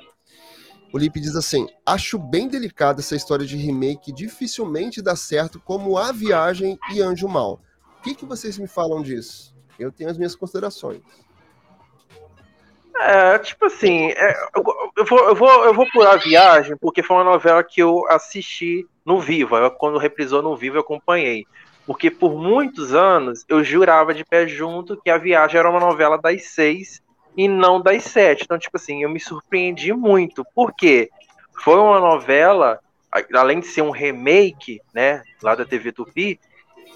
O Lipe diz assim: acho bem delicada essa história de remake, dificilmente dá certo como A Viagem e Anjo Mal. O que, que vocês me falam disso? Eu tenho as minhas considerações. É, tipo assim, é, eu, vou, eu, vou, eu vou por A Viagem, porque foi uma novela que eu assisti no Viva. Eu, quando reprisou no Viva, eu acompanhei. Porque por muitos anos eu jurava de pé junto que A Viagem era uma novela das seis e não das sete. Então, tipo assim, eu me surpreendi muito. Por quê? Foi uma novela, além de ser um remake, né, lá da TV Tupi,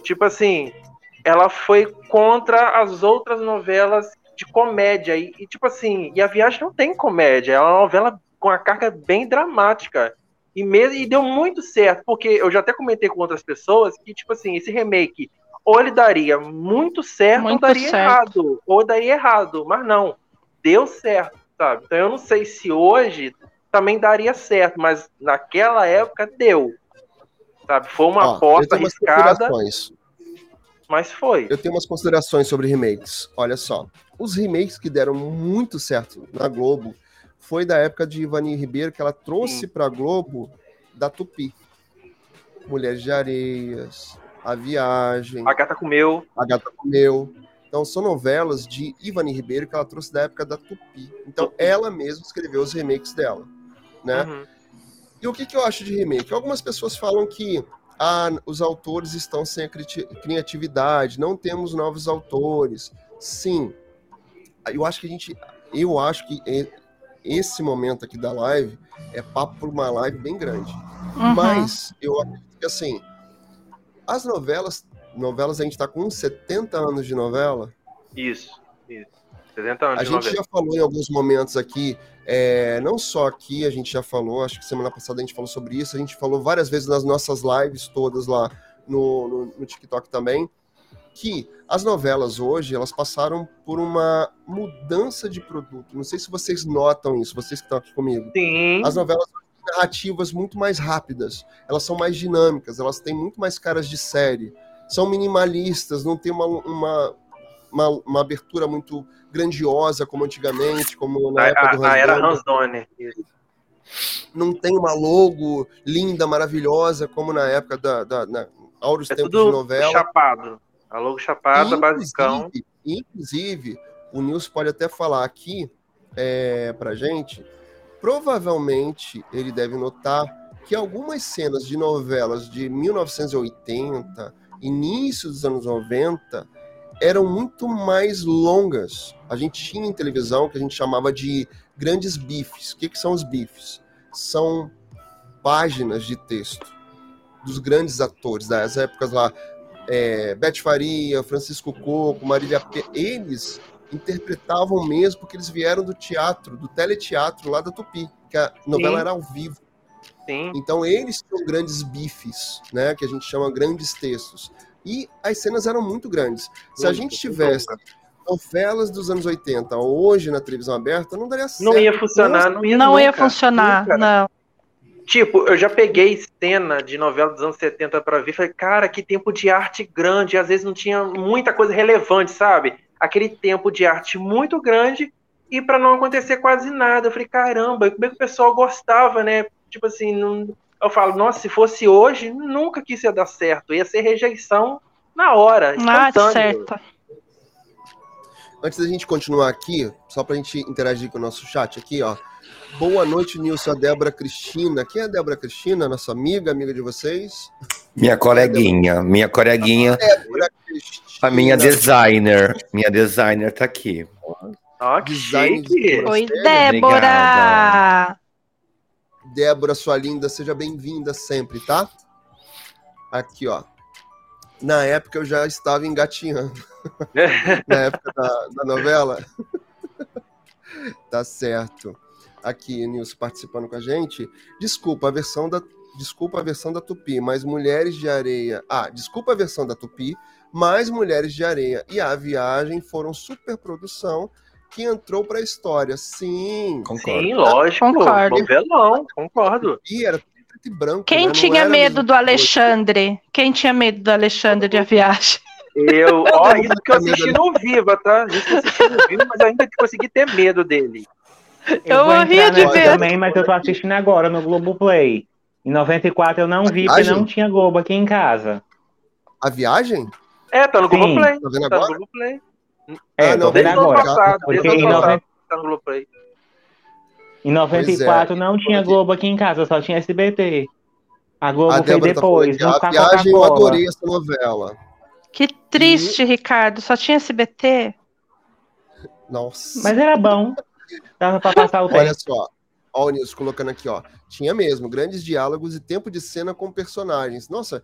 tipo assim, ela foi contra as outras novelas de comédia. E, e, tipo assim, e a viagem não tem comédia, é uma novela com uma carga bem dramática. E, mesmo, e deu muito certo, porque eu já até comentei com outras pessoas que, tipo assim, esse remake, ou ele daria muito certo, muito ou daria certo. errado. Ou daria errado, mas não. Deu certo, sabe? Então eu não sei se hoje também daria certo, mas naquela época deu. Sabe? Foi uma Ó, aposta arriscada. Mas foi. Eu tenho umas considerações sobre remakes. Olha só. Os remakes que deram muito certo na Globo foi da época de Ivani Ribeiro, que ela trouxe para a Globo da Tupi. Mulheres de Areias, A Viagem. A Gata Comeu. A Gata Comeu. Então, são novelas de Ivani Ribeiro que ela trouxe da época da Tupi. Então, ela mesma escreveu os remakes dela. Né? Uhum. E o que, que eu acho de remake? Algumas pessoas falam que ah, os autores estão sem a criatividade, não temos novos autores. Sim, eu acho que a gente, eu acho que esse momento aqui da live é papo para uma live bem grande. Uhum. Mas eu acredito que assim, as novelas, novelas a gente está com uns 70 anos de novela. Isso, isso. 70 anos a de gente novela. já falou em alguns momentos aqui, é, não só aqui, a gente já falou, acho que semana passada a gente falou sobre isso, a gente falou várias vezes nas nossas lives todas lá no, no, no TikTok também, que as novelas hoje elas passaram por uma mudança de produto. Não sei se vocês notam isso, vocês que estão aqui comigo. Sim. As novelas narrativas muito mais rápidas, elas são mais dinâmicas, elas têm muito mais caras de série, são minimalistas, não tem uma, uma, uma, uma abertura muito grandiosa como antigamente, como na época do a, a era Hansdone. Não tem uma logo linda, maravilhosa, como na época da, da na, áureos é tempos de novela. Chapado. A logo chapada, basicão. Inclusive, o Nilson pode até falar aqui é, pra gente, provavelmente ele deve notar que algumas cenas de novelas de 1980, início dos anos 90, eram muito mais longas. A gente tinha em televisão que a gente chamava de grandes bifes. O que, que são os bifes? São páginas de texto dos grandes atores das épocas lá é, Beth Faria, Francisco Coco, Marília P. Eles interpretavam mesmo porque eles vieram do teatro, do teleteatro lá da Tupi, que a novela Sim. era ao vivo. Sim. Então eles tinham grandes bifes, né, que a gente chama grandes textos. E as cenas eram muito grandes. Se muito, a gente tivesse novelas dos anos 80 hoje na televisão aberta, não daria certo. Não ia funcionar, não ia, não nunca, ia funcionar, nunca. não. Tipo, eu já peguei cena de novela dos anos 70 para ver, falei, cara, que tempo de arte grande, às vezes não tinha muita coisa relevante, sabe? Aquele tempo de arte muito grande e para não acontecer quase nada. Eu falei, caramba, como é que o pessoal gostava, né? Tipo assim, não... eu falo, nossa, se fosse hoje, nunca que isso ia dar certo, ia ser rejeição na hora. Ah, certo. Antes da gente continuar aqui, só pra gente interagir com o nosso chat aqui, ó. Boa noite, Nilson. A Débora Cristina. Quem é a Débora Cristina? Nossa amiga, amiga de vocês? Minha coleguinha, minha coleguinha. A, a minha designer. Minha designer tá aqui. Ó, que chique. Oi, Débora! Obrigada. Débora, sua linda, seja bem-vinda sempre, tá? Aqui, ó. Na época eu já estava engatinhando. Na época da, da novela. tá certo aqui, Nilson, participando com a gente. Desculpa, a versão da. Desculpa a versão da Tupi, mas Mulheres de Areia. Ah, desculpa a versão da Tupi, mas Mulheres de Areia e A Viagem foram superprodução que entrou para a história. Sim. Concordo. Sim, lógico. Concordo. Novelão, concordo. E era preto e branco. Quem né? tinha medo do Alexandre? Quem tinha medo do Alexandre de A Viagem? Eu, ó, isso que eu assisti no Viva, tá? Isso que eu assisti no Viva, mas ainda consegui ter medo dele. Eu, eu morria de ver. também, mas eu tô assistindo agora no Globoplay. Em 94 eu não vi, porque não tinha Globo aqui em casa. A viagem? É, tá no Globoplay. Tá vendo agora? Tá no Globoplay. É, ah, não, tô vendo agora. Passado, porque em, 90... tá no Globoplay. em 94 é, não tinha Globo aqui em casa, só tinha SBT. A Globo a veio tá depois. Tá a viagem eu adorei essa novela. Que triste, e... Ricardo. Só tinha SBT. Nossa. Mas era bom. Dava pra passar o tempo. Olha só. Ó, o Nilson colocando aqui, ó. Tinha mesmo grandes diálogos e tempo de cena com personagens. Nossa,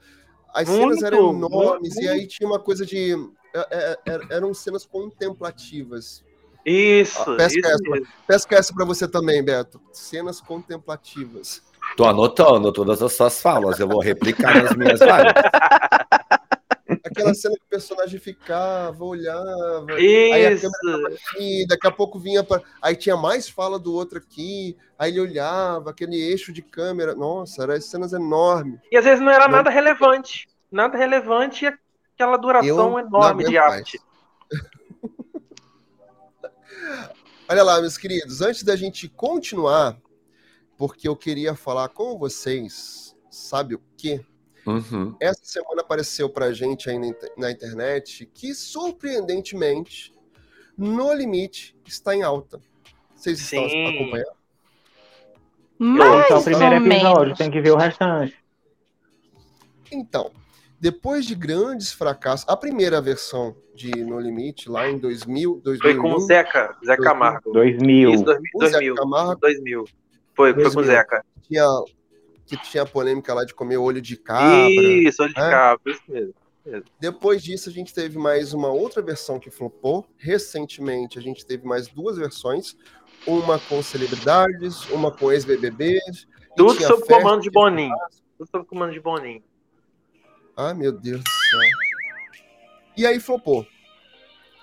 as muito, cenas eram enormes muito. e aí tinha uma coisa de. É, é, é, eram cenas contemplativas. Isso, pesca, isso essa, pesca essa pra você também, Beto. Cenas contemplativas. Tô anotando todas as suas falas, eu vou replicar nas minhas lives. Aquela cena que o personagem ficava, olhava, Isso. aí a câmera aqui, daqui a pouco vinha para, aí tinha mais fala do outro aqui, aí ele olhava, aquele eixo de câmera, nossa, eram cenas enormes. E às vezes não era não... nada relevante, nada relevante e aquela duração eu enorme de arte. Olha lá, meus queridos, antes da gente continuar, porque eu queria falar com vocês, sabe o quê? Uhum. Essa semana apareceu pra gente aí na internet que, surpreendentemente, No Limite está em alta. Vocês Sim. estão acompanhando? Mas é o primeiro episódio, tem que ver o restante. Então, depois de grandes fracassos, a primeira versão de No Limite, lá em 2000, 2001... Foi com o Zeca, Zeca Camargo. 2000. Isso, 2000. 2000. Camargo, 2000. Foi, 2000. foi com o Zeca. Tinha que tinha a polêmica lá de comer olho de cabra. Isso, olho de né? cabra, isso mesmo. Depois disso, a gente teve mais uma outra versão que flopou. Recentemente, a gente teve mais duas versões. Uma com celebridades, uma com ex-BBBs. Tudo sob comando de Boninho. Tudo sob comando de Boninho. Ah, meu Deus do céu. E aí flopou.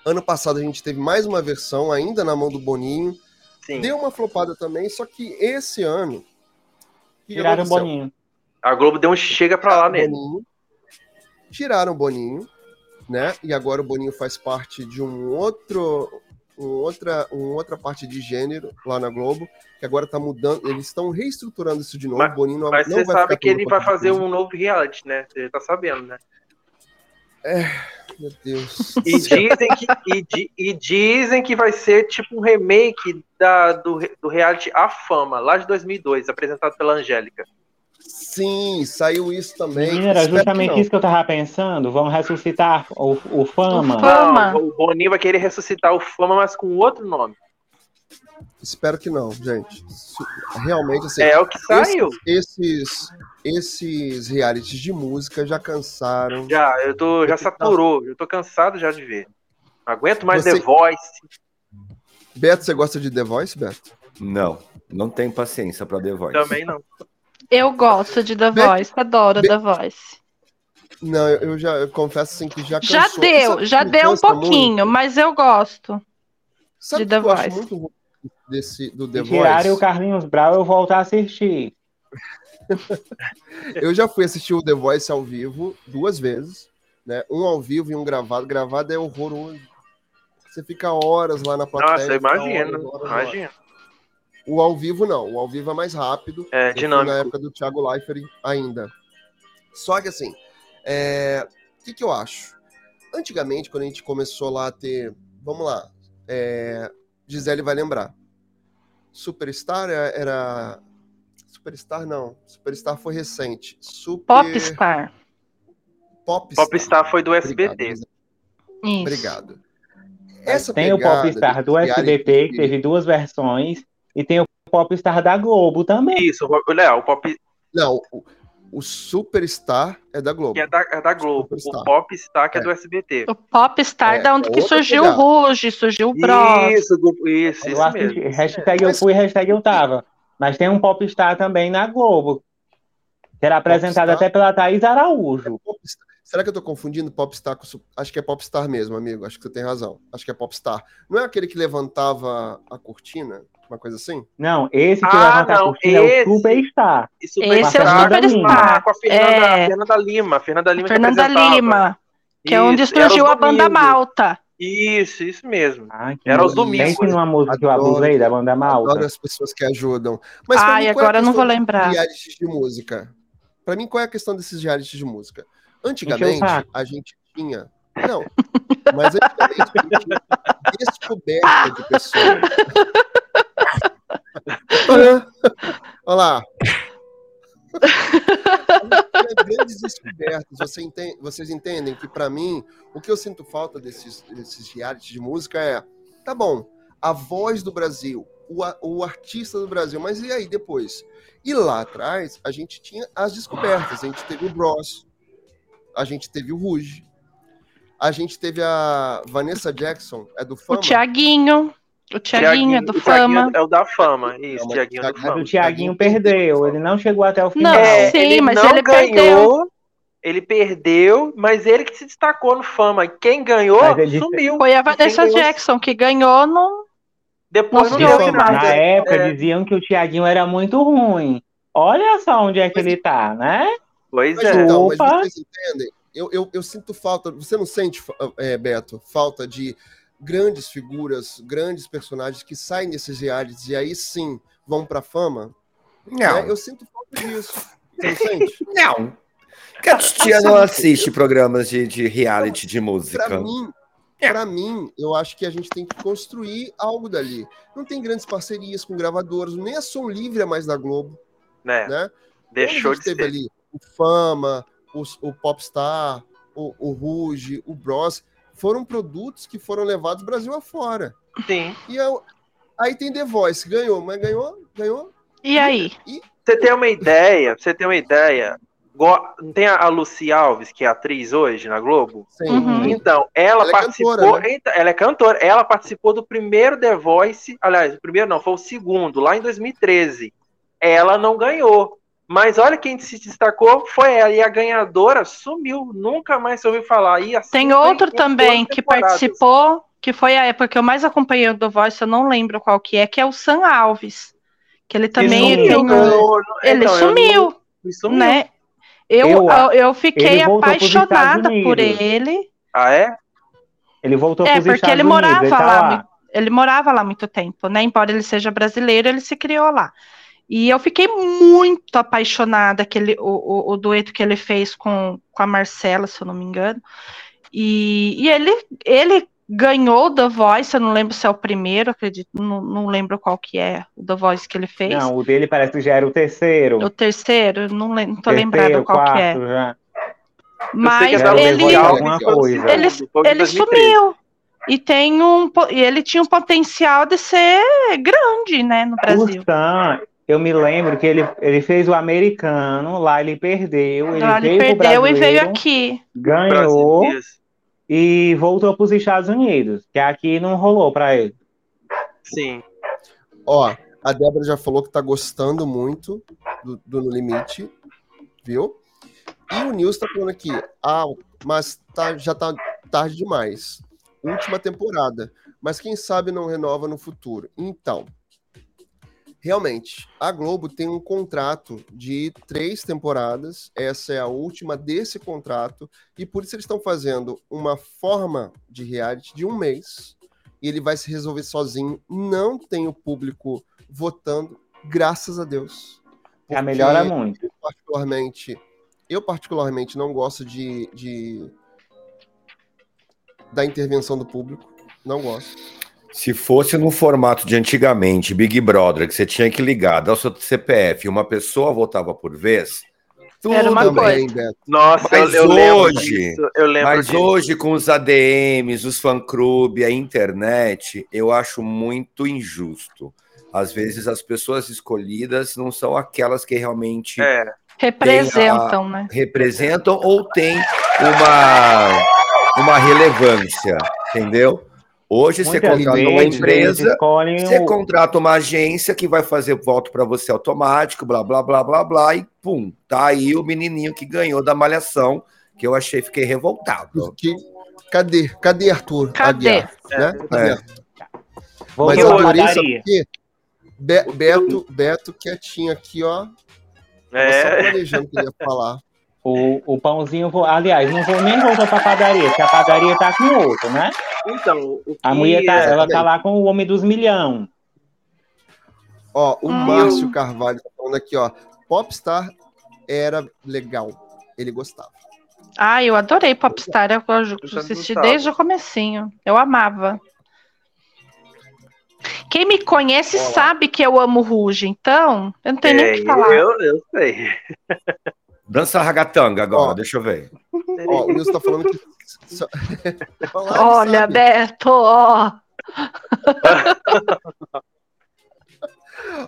Ano passado a gente teve mais uma versão, ainda na mão do Boninho. Sim. Deu uma flopada também, só que esse ano Tiraram o Boninho. A Globo deu um chega pra lá nele. Boninho, tiraram o Boninho, né? E agora o Boninho faz parte de um outro, um outra, uma outra parte de gênero lá na Globo, que agora tá mudando, eles estão reestruturando isso de novo. Mas, o Boninho não, mas não você sabe que ele vai fazer um novo reality, né? Você já tá sabendo, né? É, meu Deus. E dizem, que, e, e, dizem que vai ser tipo um remake da, do, do reality A Fama, lá de 2002, apresentado pela Angélica. Sim, saiu isso também. era justamente que isso que eu tava pensando. Vão ressuscitar o, o Fama. O Fama. Não, o Boninho vai querer ressuscitar o Fama, mas com outro nome. Espero que não, gente. Realmente, assim. É o que saiu. Esses, esses realities de música já cansaram. Já, eu tô, já saturou. Eu tô cansado já de ver. Não aguento mais você... The Voice. Beto, você gosta de The Voice, Beto? Não, não tenho paciência para The Voice. Também não. Eu gosto de The. Voice, adoro Be... The Voice. Não, eu já eu confesso assim que já cansou. Já deu, já deu um pouquinho, muito? mas eu gosto Sabe de The Voice. muito desse, do The Se tirarem o Carlinhos Brau, eu volto a assistir. eu já fui assistir o The Voice ao vivo duas vezes, né? Um ao vivo e um gravado. Gravado é horroroso. Você fica horas lá na plateia. Nossa, imagina, imagina. O ao vivo não, o ao vivo é mais rápido. É, dinâmico. Na época do Thiago Leifert ainda. Só que assim, é... o que, que eu acho? Antigamente, quando a gente começou lá a ter, vamos lá, é... Gisele vai lembrar. Superstar era. Superstar não. Superstar foi recente. Super... Popstar. Popstar. Popstar foi do SBT. Isso. Obrigado. Essa tem o Popstar do SBT, que teve duas versões, e tem o Popstar da Globo também. Isso, o Pop. Não, o, Superstar é da Globo. Que é da, é da Globo. Superstar. O Popstar que é, é, do SBT. O Popstar é, da onde que surgiu o Ruge, surgiu o Bros. Isso, isso, isso mesmo. Hashtag eu fui, hashtag eu tava. Mas tem um Popstar também na Globo. Que era apresentado até pela Thaís Araújo. É Será que eu tô confundindo Popstar com. Acho que é Popstar mesmo, amigo. Acho que você tem razão. Acho que é Popstar. Não é aquele que levantava a cortina? Uma coisa assim? Não, esse que ah, levanta não, a cortina esse, é o Superstar. Esse, é o Superstar. Com a Fernanda, é... Fernanda Lima. Fernanda Lima. Fernanda Lima. Que é onde surgiu a banda Malta. Isso, isso mesmo. Ah, Era os domingos. Tem uma música que eu abusei da banda Malta. Adoro as pessoas que ajudam. Mas Ai, agora é eu não vou lembrar. Realities de música. Pra mim, qual é a questão desses realities de música? Antigamente, a gente tinha. Não, mas antigamente a gente tinha descoberta de pessoas. Olha, olha lá. grandes descobertas. Você entende, vocês entendem que, para mim, o que eu sinto falta desses, desses realities de música é: tá bom, a voz do Brasil, o, o artista do Brasil, mas e aí depois? E lá atrás, a gente tinha as descobertas. A gente teve o Bros, a gente teve o Ruge, a gente teve a Vanessa Jackson, é do Fama. O Tiaguinho. O Tiaguinho é do Fama. É o da Fama, isso, o Tiaguinho é do Fama. Mas o Tiaguinho perdeu, ele não chegou até o final. Não, é, sim, ele mas não ele ganhou, perdeu. Ele perdeu, mas ele que se destacou no Fama. Quem ganhou, sumiu. Foi a Vanessa. Jackson, que ganhou no... Depois não, deu nada. Na época é. diziam que o Tiaguinho era muito ruim. Olha só onde é que ele tá, né? Pois mas, é. Então, mas vocês entendem? Eu, eu, eu sinto falta. Você não sente, é, Beto, falta de grandes figuras, grandes personagens que saem desses realities e aí sim vão pra fama? Não. É, eu sinto falta disso. Você não. Que a tia não assiste programas de, de reality de música. Pra mim, é. Para mim, eu acho que a gente tem que construir algo dali. Não tem grandes parcerias com gravadoras, nem a Som Livre é mais da Globo. Né? né? Deixou de teve ser. ali o Fama, o, o Popstar, o, o Ruge, o Bros. Foram produtos que foram levados Brasil afora. Sim. E eu, aí tem The Voice, ganhou, mas ganhou, ganhou. E aí? E, você tem uma ideia, você tem uma ideia não tem a Lucy Alves, que é atriz hoje na Globo? Sim. Uhum. Então, ela, ela é participou. É cantora, né? Ela é cantora. Ela participou do primeiro The Voice. Aliás, o primeiro não, foi o segundo, lá em 2013. Ela não ganhou. Mas olha quem se destacou foi ela. E a ganhadora sumiu. Nunca mais se ouviu falar. E assim, tem outro também que participou, que foi a época que eu mais acompanhei o The Voice, eu não lembro qual que é, que é o Sam Alves. Que ele também ele, sumiu. ele então, sumiu. Sumiu. Né? Eu, eu, eu fiquei apaixonada por ele. Ah, é? Ele voltou é, para os Estados ele morava ele tá lá. lá. Ele morava lá muito tempo, né? Embora ele seja brasileiro, ele se criou lá. E eu fiquei muito apaixonada aquele o, o, o dueto que ele fez com, com a Marcela, se eu não me engano. E, e ele, ele ganhou The Voice, eu não lembro se é o primeiro, acredito, não, não lembro qual que é o The Voice que ele fez. Não, o dele parece que já era o terceiro. O terceiro, não, não tô terceiro, lembrado qual quarto, que é. Já. Mas ele, ele, ele, ele sumiu. E tem um, ele tinha um potencial de ser grande, né, no Brasil. Sam, eu me lembro que ele, ele fez o americano, lá ele perdeu, ele lá ele perdeu e veio aqui. Ganhou e voltou para os Estados Unidos, que aqui não rolou para ele. Sim. Ó, a Débora já falou que tá gostando muito do, do No Limite, viu? E o Nils tá falando aqui, ah, mas tá, já tá tarde demais. Última temporada, mas quem sabe não renova no futuro. Então, realmente, a Globo tem um contrato de três temporadas, essa é a última desse contrato, e por isso eles estão fazendo uma forma de reality de um mês, e ele vai se resolver sozinho, não tem o público votando, graças a Deus. Já melhora muito. Eu particularmente, eu particularmente não gosto de, de da intervenção do público, não gosto. Se fosse no formato de antigamente, Big Brother, que você tinha que ligar, dar o seu CPF e uma pessoa votava por vez, tudo Era uma bem, Beto. Nossa, mas eu, eu hoje, lembro eu lembro mas disso. hoje com os ADMs, os fã-clube, a internet, eu acho muito injusto. Às vezes as pessoas escolhidas não são aquelas que realmente é. representam, a, né? Representam ou têm uma uma relevância, entendeu? Hoje você contrata uma empresa, você o... contrata uma agência que vai fazer voto para você automático, blá, blá, blá, blá, blá, e pum, tá aí o menininho que ganhou da malhação, que eu achei, fiquei revoltado. Que... Cadê? Cadê Arthur? Cadê? Aguiar, né? Cadê? É. Mas eu adorei isso aqui. Be Beto, Beto quietinho aqui, ó. É. Só planejando que ele ia falar. O, o pãozinho, vou, aliás, não vou nem voltar pra padaria, porque a padaria tá com outro, né? Então, que... a mulher tá, ela tá lá com o homem dos milhão. Ó, o hum. Márcio Carvalho tá falando aqui, ó. Popstar era legal. Ele gostava. Ah, eu adorei Popstar. Eu, eu assisti desde o comecinho. Eu amava. Quem me conhece Olá. sabe que eu amo Ruge, então eu não tenho é, nem o que falar. Eu, eu sei. Dança ragatanga agora, ó, deixa eu ver. Ó, o Nilson tá falando que. Olha, sabe. Beto, ó.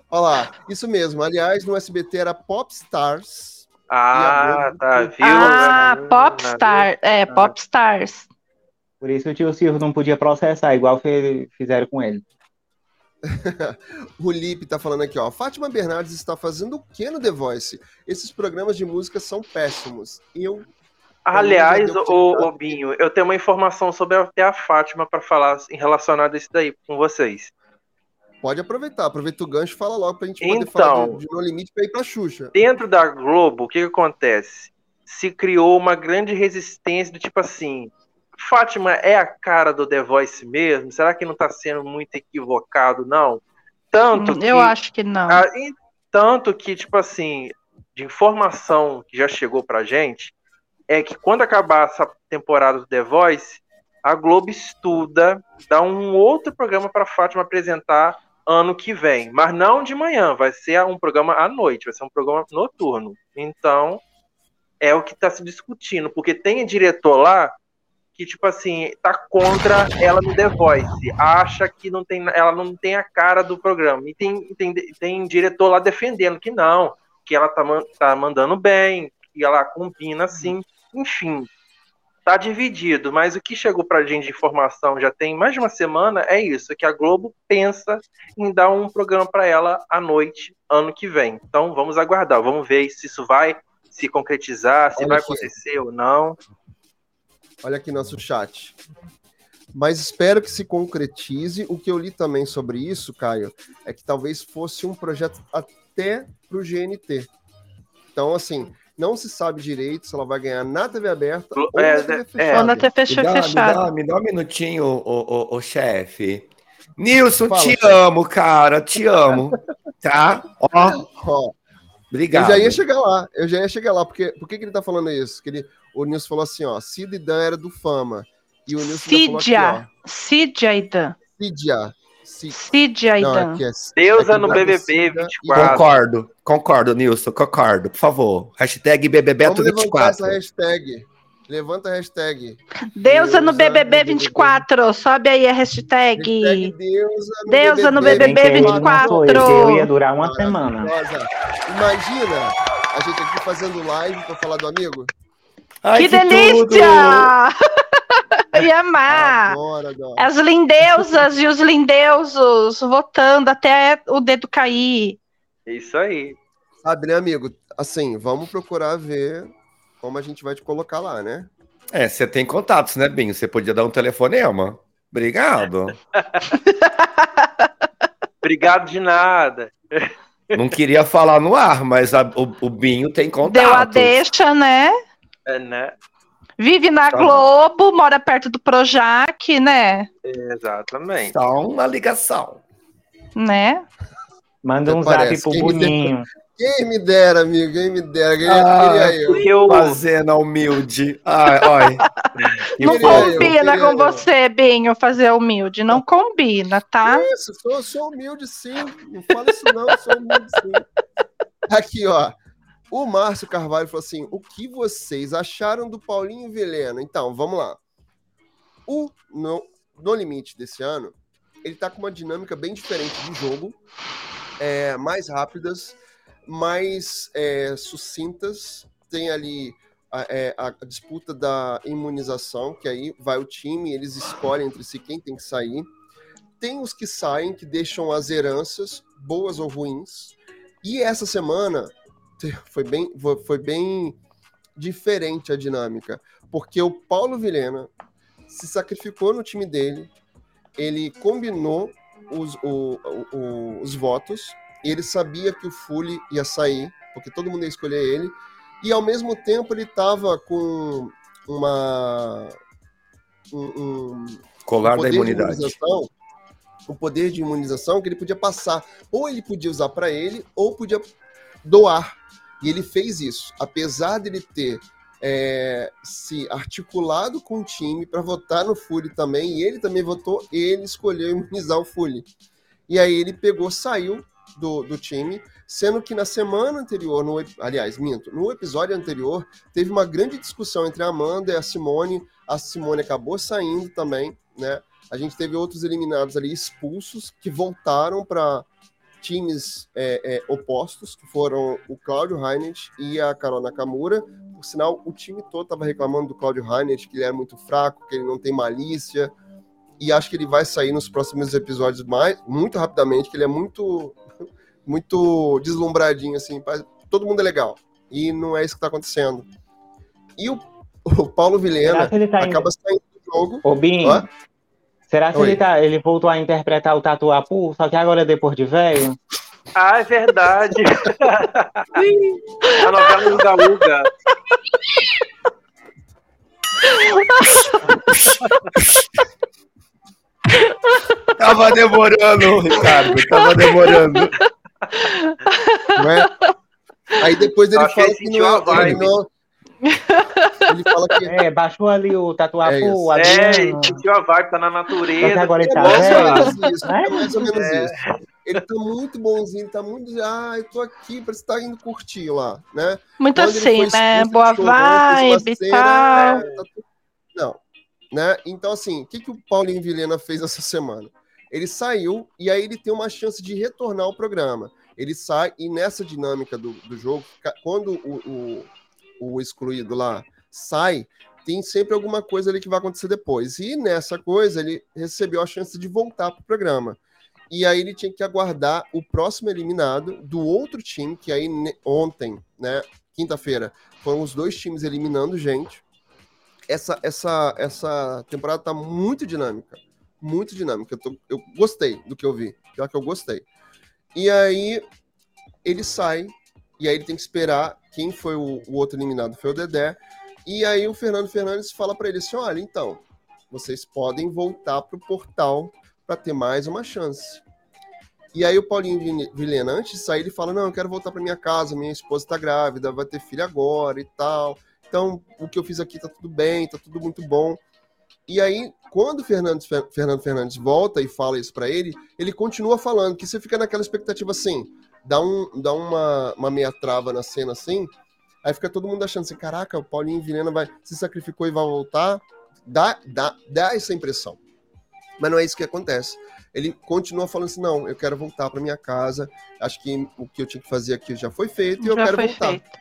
Olha lá, isso mesmo. Aliás, no SBT era Popstars. Ah, tá, viu? Ah, Popstar. É, Popstars. Por isso o tio Silvio não podia processar, igual fizeram com ele. o Lipe tá falando aqui, ó. Fátima Bernardes está fazendo o que no The Voice? Esses programas de música são péssimos. Eu. Aliás, o, o Binho, eu tenho uma informação sobre até a Fátima para falar em relacionado a isso daí com vocês. Pode aproveitar, aproveita o gancho e fala logo pra gente poder então, falar de, de No Limite pra ir pra Xuxa. Dentro da Globo, o que, que acontece? Se criou uma grande resistência do tipo assim, Fátima é a cara do The Voice mesmo? Será que não está sendo muito equivocado, não? Tanto hum, que, Eu acho que não. A, tanto que, tipo assim, de informação que já chegou pra gente, é que quando acabar essa temporada do The Voice, a Globo estuda, dá um outro programa para Fátima apresentar ano que vem, mas não de manhã, vai ser um programa à noite, vai ser um programa noturno. Então, é o que está se discutindo, porque tem diretor lá que, tipo assim, tá contra ela no The Voice, acha que não tem, ela não tem a cara do programa. E tem, tem, tem diretor lá defendendo que não, que ela tá, tá mandando bem, que ela combina assim, enfim. Tá dividido, mas o que chegou pra gente de informação já tem mais de uma semana é isso, que a Globo pensa em dar um programa para ela à noite, ano que vem. Então vamos aguardar, vamos ver se isso vai se concretizar, se Olha vai acontecer ou não. Olha aqui nosso chat. Mas espero que se concretize. O que eu li também sobre isso, Caio, é que talvez fosse um projeto até para o GNT. Então, assim, não se sabe direito se ela vai ganhar na TV aberta ou é, na TV é. fechada. É. Ou na TV fechada. Me dá, me dá, me dá um minutinho, o, o, o chefe. Nilson, Fala, te chefe. amo, cara, te amo. tá? Ó. Ó. Obrigado. Eu já ia chegar lá, eu já ia chegar lá, porque por que, que ele tá falando isso? Que ele, o Nilson falou assim, ó, Cid e Dan era do Fama. E o Nilson Cidia. falou aqui, ó. Cidia e Dan. Cidia. Cidia e Dan. É, é, Deusa é no BBB 24. Concordo, concordo, Nilson, concordo. Por favor, hashtag BBBeto24. essa hashtag. Levanta a hashtag. Deusa no BBB 24. Sobe aí a hashtag. hashtag Deusa no Deusa no BBB, BBB 24. Eu ia durar uma semana. Imagina a gente aqui fazendo live para falar do amigo. Ai, que, que delícia! Ia amar. Adoro, adoro. As lindeusas e os lindeusos votando até o dedo cair. Isso aí. Sabe, né, amigo? Assim, vamos procurar ver como a gente vai te colocar lá, né? É, você tem contatos, né, Binho? Você podia dar um telefonema. Obrigado. Obrigado de nada. Não queria falar no ar, mas a, o, o, Binho tem contatos. Deu a deixa, né? É, né? Vive na tá Globo, mora perto do Projac, né? Exatamente. Só uma ligação. Né? Manda um zap pro Boninho. Quem me dera, amigo, quem me dera, quem ah, queria eu. eu. Fazendo humilde. Ai, ai. Não combina eu, com você, Binho, fazer humilde. Não combina, tá? Isso, sou, sou humilde sim. Não fala isso não, sou humilde sim. Aqui, ó. O Márcio Carvalho falou assim: o que vocês acharam do Paulinho Veleno? Então, vamos lá. O No, no Limite desse ano, ele tá com uma dinâmica bem diferente de jogo, é, mais rápidas mais é, sucintas. Tem ali a, é, a, disputa da imunização, que aí vai o time, eles escolhem entre si quem tem que sair. Tem os que saem, que deixam as heranças, boas ou ruins. E essa semana foi bem, foi bem diferente a dinâmica, porque o Paulo Vilhena se sacrificou no time dele, ele combinou os, o, o, os votos, ele sabia que o Fully ia sair, porque todo mundo ia escolher ele, e ao mesmo tempo ele estava com uma. Um, um colar um da imunidade. Um poder de imunização que ele podia passar. Ou ele podia usar para ele, ou podia doar. E ele fez isso. Apesar dele ter é, se articulado com o time para votar no Fully também, e ele também votou, ele escolheu imunizar o Fully. E aí ele pegou, saiu do, do time, sendo que na semana anterior, no, aliás, minto, no episódio anterior, teve uma grande discussão entre a Amanda e a Simone. A Simone acabou saindo também, né? A gente teve outros eliminados ali expulsos que voltaram para times é, é, opostos, que foram o Claudio Heinrich e a Carol Nakamura. Por sinal, o time todo estava reclamando do Claudio Heinrich, que ele era muito fraco, que ele não tem malícia. e acho que ele vai sair nos próximos episódios mais, muito rapidamente, que ele é muito, muito deslumbradinho, assim, todo mundo é legal. E não é isso que tá acontecendo. E o, o Paulo Vilhena tá acaba saindo do jogo. Ô, Bim, será que ele, tá, ele voltou a interpretar o Tatuapu, só que agora é depois de velho? Ah, é verdade. a novela Uga Uga. tava demorando, Ricardo, tava demorando. Não é? Aí depois ele fala que não, é, ele não, ele fala que. É, baixou ali o tatuapu. É, é sentiu a vibe, tá na natureza. agora ele tá é mais ou menos isso. É mais ou menos é. isso. Ele tá muito bonzinho, tá muito. Ah, eu tô aqui, parece que tá indo curtir lá, né? Muito Quando assim, né? Boa vibe e tal. É, tá Não. Né? Então, assim, o que, que o Paulinho Vilhena fez essa semana? Ele saiu e aí ele tem uma chance de retornar ao programa. Ele sai e nessa dinâmica do, do jogo, quando o, o o excluído lá sai, tem sempre alguma coisa ali que vai acontecer depois. E nessa coisa, ele recebeu a chance de voltar para o programa. E aí ele tinha que aguardar o próximo eliminado do outro time, que aí ontem, né, quinta-feira, foram os dois times eliminando gente. Essa, essa, essa temporada tá muito dinâmica. Muito dinâmica. Eu, tô, eu gostei do que eu vi. Já que eu gostei. E aí ele sai e aí ele tem que esperar quem foi o, o outro eliminado foi o Dedé. E aí o Fernando Fernandes fala para ele assim: olha, então, vocês podem voltar pro portal para ter mais uma chance. E aí o Paulinho Vilhena, antes de sair, ele fala: Não, eu quero voltar para minha casa, minha esposa está grávida, vai ter filho agora e tal. Então, o que eu fiz aqui tá tudo bem, tá tudo muito bom. E aí, quando Fernando, Fernando Fernandes volta e fala isso para ele, ele continua falando que você fica naquela expectativa assim: dá, um, dá uma, uma meia trava na cena assim, aí fica todo mundo achando assim, caraca, o Paulinho Vilhena vai se sacrificou e vai voltar. Dá, dá, dá essa impressão. Mas não é isso que acontece. Ele continua falando assim, não, eu quero voltar para minha casa, acho que o que eu tinha que fazer aqui já foi feito e já eu quero voltar. Feito.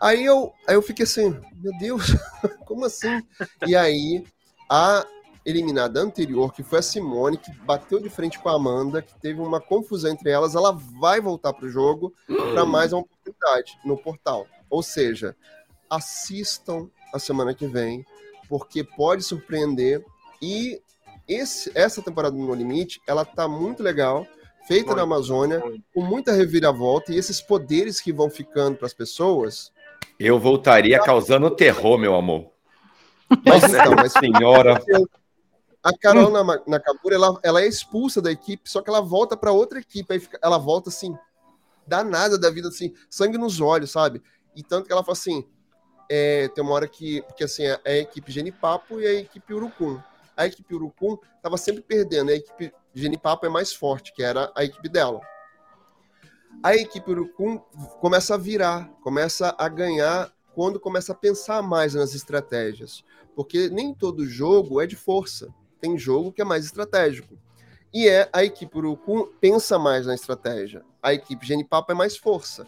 Aí eu, aí eu fiquei assim, meu Deus, como assim? E aí a eliminada anterior, que foi a Simone, que bateu de frente com a Amanda, que teve uma confusão entre elas, ela vai voltar para o jogo para hum. mais uma oportunidade no portal. Ou seja, assistam a semana que vem, porque pode surpreender. E esse, essa temporada do No Limite, ela tá muito legal, feita na Amazônia, com muita reviravolta, e esses poderes que vão ficando para as pessoas. Eu voltaria causando terror, meu amor. Mas então, mas senhora. A Carol hum. Nakamura, ela, ela é expulsa da equipe, só que ela volta para outra equipe, aí fica, ela volta assim, danada da vida, assim, sangue nos olhos, sabe? E tanto que ela fala assim, é, tem uma hora que, porque assim, é, é a equipe Genipapo e a equipe Urucum. A equipe Urucum tava sempre perdendo, a equipe Genipapo é mais forte, que era a equipe dela. A equipe Urucum começa a virar, começa a ganhar quando começa a pensar mais nas estratégias. Porque nem todo jogo é de força tem jogo que é mais estratégico. E é a equipe Urucum pensa mais na estratégia. A equipe Genipapo é mais força.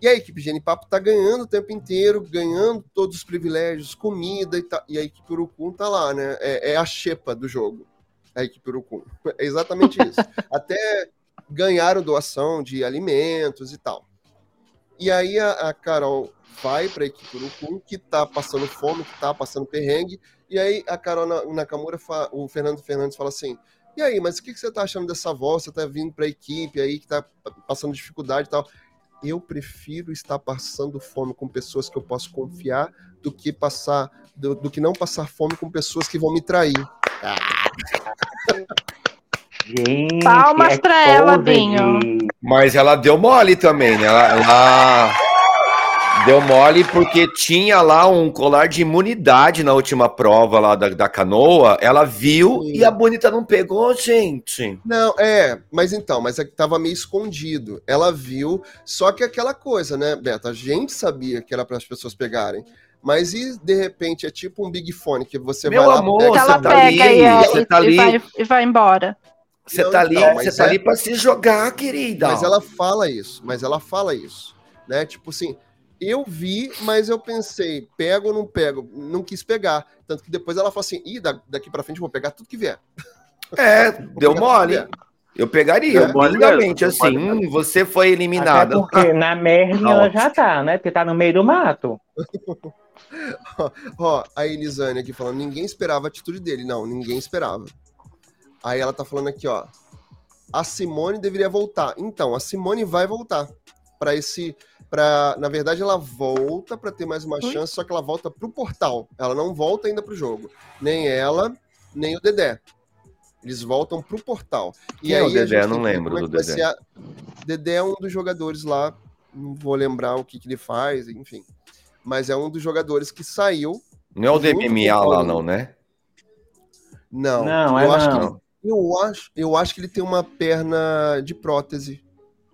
E a equipe Genipapo está ganhando o tempo inteiro, ganhando todos os privilégios, comida e, tá, e a equipe Urucum tá lá, né? É, é, a xepa do jogo. A equipe Urucum. É exatamente isso. Até ganharam doação de alimentos e tal. E aí a, a Carol vai para a equipe Urucum, que está passando fome, que está passando perrengue, e aí a Carol Nakamura, o Fernando Fernandes fala assim: e aí, mas o que, você tá achando dessa voz? Você tá vindo pra equipe aí que tá passando dificuldade e tal. Eu prefiro estar passando fome com pessoas que eu posso confiar do que passar, do, do que não passar fome com pessoas que vão me trair. Ah. Gente, Palmas é pra ela, Binho. Mas ela deu mole também, né? Ela, ela, Deu mole porque tinha lá um colar de imunidade na última prova lá da, da canoa. Ela viu Sim. e a bonita não pegou, gente. Não, é, mas então, mas é que tava meio escondido. Ela viu, só que aquela coisa, né, Beto? A gente sabia que era para as pessoas pegarem. Mas e de repente é tipo um Big Fone que você Meu vai lá, amor, pega, ela tá pega ali, e, você tá ali, e, vai, e vai embora. Você tá ali, então, você tá é... ali para se jogar, querida. Mas ela fala isso, mas ela fala isso, né? Tipo assim, eu vi, mas eu pensei, pego ou não pego? Não quis pegar. Tanto que depois ela falou assim: ih, daqui pra frente eu vou pegar tudo que vier. É, deu mole. Eu pegaria, é, basicamente, assim, hum, você foi eliminada. Até porque na Merlin ela já tá, né? Porque tá no meio do mato. Ó, a Elisane aqui falando, ninguém esperava a atitude dele. Não, ninguém esperava. Aí ela tá falando aqui, ó. A Simone deveria voltar. Então, a Simone vai voltar para esse para na verdade ela volta para ter mais uma chance, só que ela volta pro portal. Ela não volta ainda pro jogo. Nem ela, nem o Dedé. Eles voltam pro portal. Quem e é aí o Dedé? Não lembro é do Dedé. A... Dedé é um dos jogadores lá, não vou lembrar o que, que ele faz, enfim. Mas é um dos jogadores que saiu. Não é o DMA lá, não, né? Não, não eu é acho não. que ele, eu acho, eu acho que ele tem uma perna de prótese,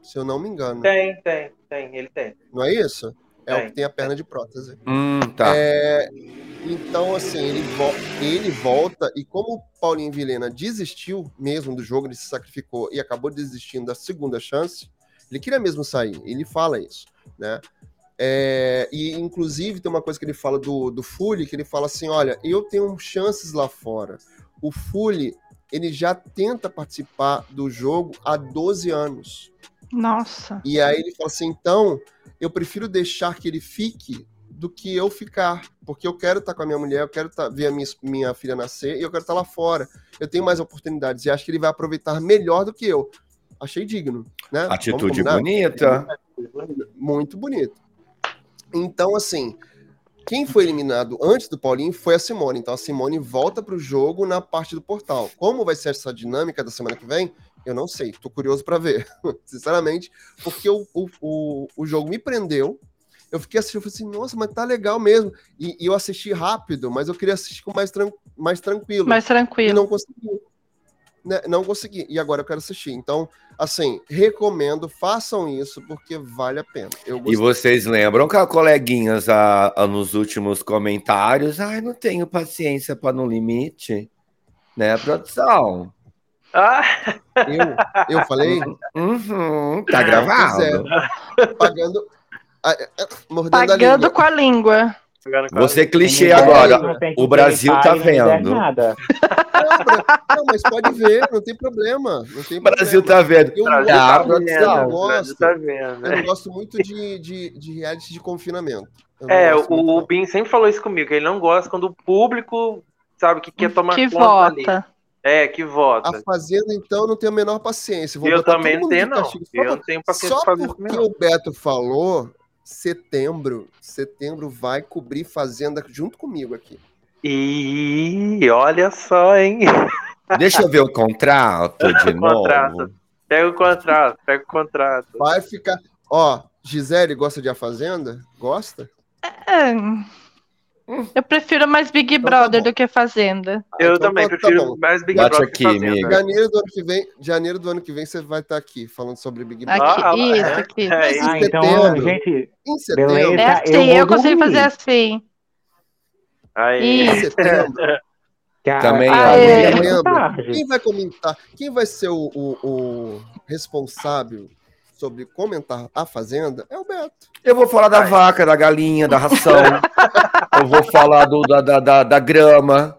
se eu não me engano. Tem, tem, tem, ele tem. Não é isso? É tem. o que tem a perna de prótese. Hum, tá. É, então, assim, ele, vo ele volta, e como o Paulinho Vilena desistiu mesmo do jogo, ele se sacrificou e acabou desistindo da segunda chance, ele queria mesmo sair, ele fala isso, né? É, e inclusive tem uma coisa que ele fala do, do Fully, que ele fala assim: olha, eu tenho chances lá fora. O Fully, ele já tenta participar do jogo há 12 anos. Nossa. E aí ele fala assim: então, eu prefiro deixar que ele fique do que eu ficar, porque eu quero estar com a minha mulher, eu quero tá, ver a minha, minha filha nascer e eu quero estar lá fora. Eu tenho mais oportunidades e acho que ele vai aproveitar melhor do que eu. Achei digno, né? Atitude bonita. Muito bonito. Então, assim, quem foi eliminado antes do Paulinho foi a Simone. Então a Simone volta para o jogo na parte do portal. Como vai ser essa dinâmica da semana que vem? Eu não sei. Tô curioso para ver, sinceramente, porque o, o, o, o jogo me prendeu eu fiquei assistindo, eu falei assim, nossa, mas tá legal mesmo. E, e eu assisti rápido, mas eu queria assistir com mais, tran mais tranquilo. Mais tranquilo. E não consegui. Né? Não consegui. E agora eu quero assistir. Então, assim, recomendo, façam isso, porque vale a pena. e vocês lembram que a coleguinhas a, a, nos últimos comentários, ai, não tenho paciência para no limite, né, produção? Ah. Eu, eu falei? Uhum, tá gravado. É, pagando, Mordendo Pagando a com a língua. Você é clichê agora. O Brasil tá vendo. Não, não, mas pode ver, não tem problema. O Brasil tá vendo. Eu, tá, eu, eu, gosto, tá vendo, eu gosto muito de, de, de reality de confinamento. É, o, o Bin sempre falou isso comigo, que ele não gosta quando o público sabe que quer tomar que conta vota. ali. É, que vota. A Fazenda, então, não tenho a menor paciência. Vou eu também não tenho, não. Eu não tenho paciência Só porque o Beto falou, setembro, setembro vai cobrir Fazenda junto comigo aqui. E olha só, hein? Deixa eu ver o contrato de o novo. Contrato. Pega o contrato, pega o contrato. Vai ficar. Ó, Gisele gosta de A Fazenda? Gosta? É. Eu prefiro mais Big então, tá Brother tá do que Fazenda. Eu então, também tá, prefiro tá mais Big Bate Brother aqui, que Fazenda. Janeiro do ano que vem, janeiro do ano que vem você vai estar aqui falando sobre Big Brother. Aqui, ah, isso, é, aqui. É, ah, então, setembro, gente, em setembro. Beleza, é assim, eu, eu consigo fazer assim. Aí. Em setembro. Também ah, é. Quem vai comentar? Quem vai ser o, o, o responsável sobre comentar a Fazenda é o Beto. Eu vou falar da Ai. vaca, da galinha, da ração. eu vou falar do, da, da, da, da grama.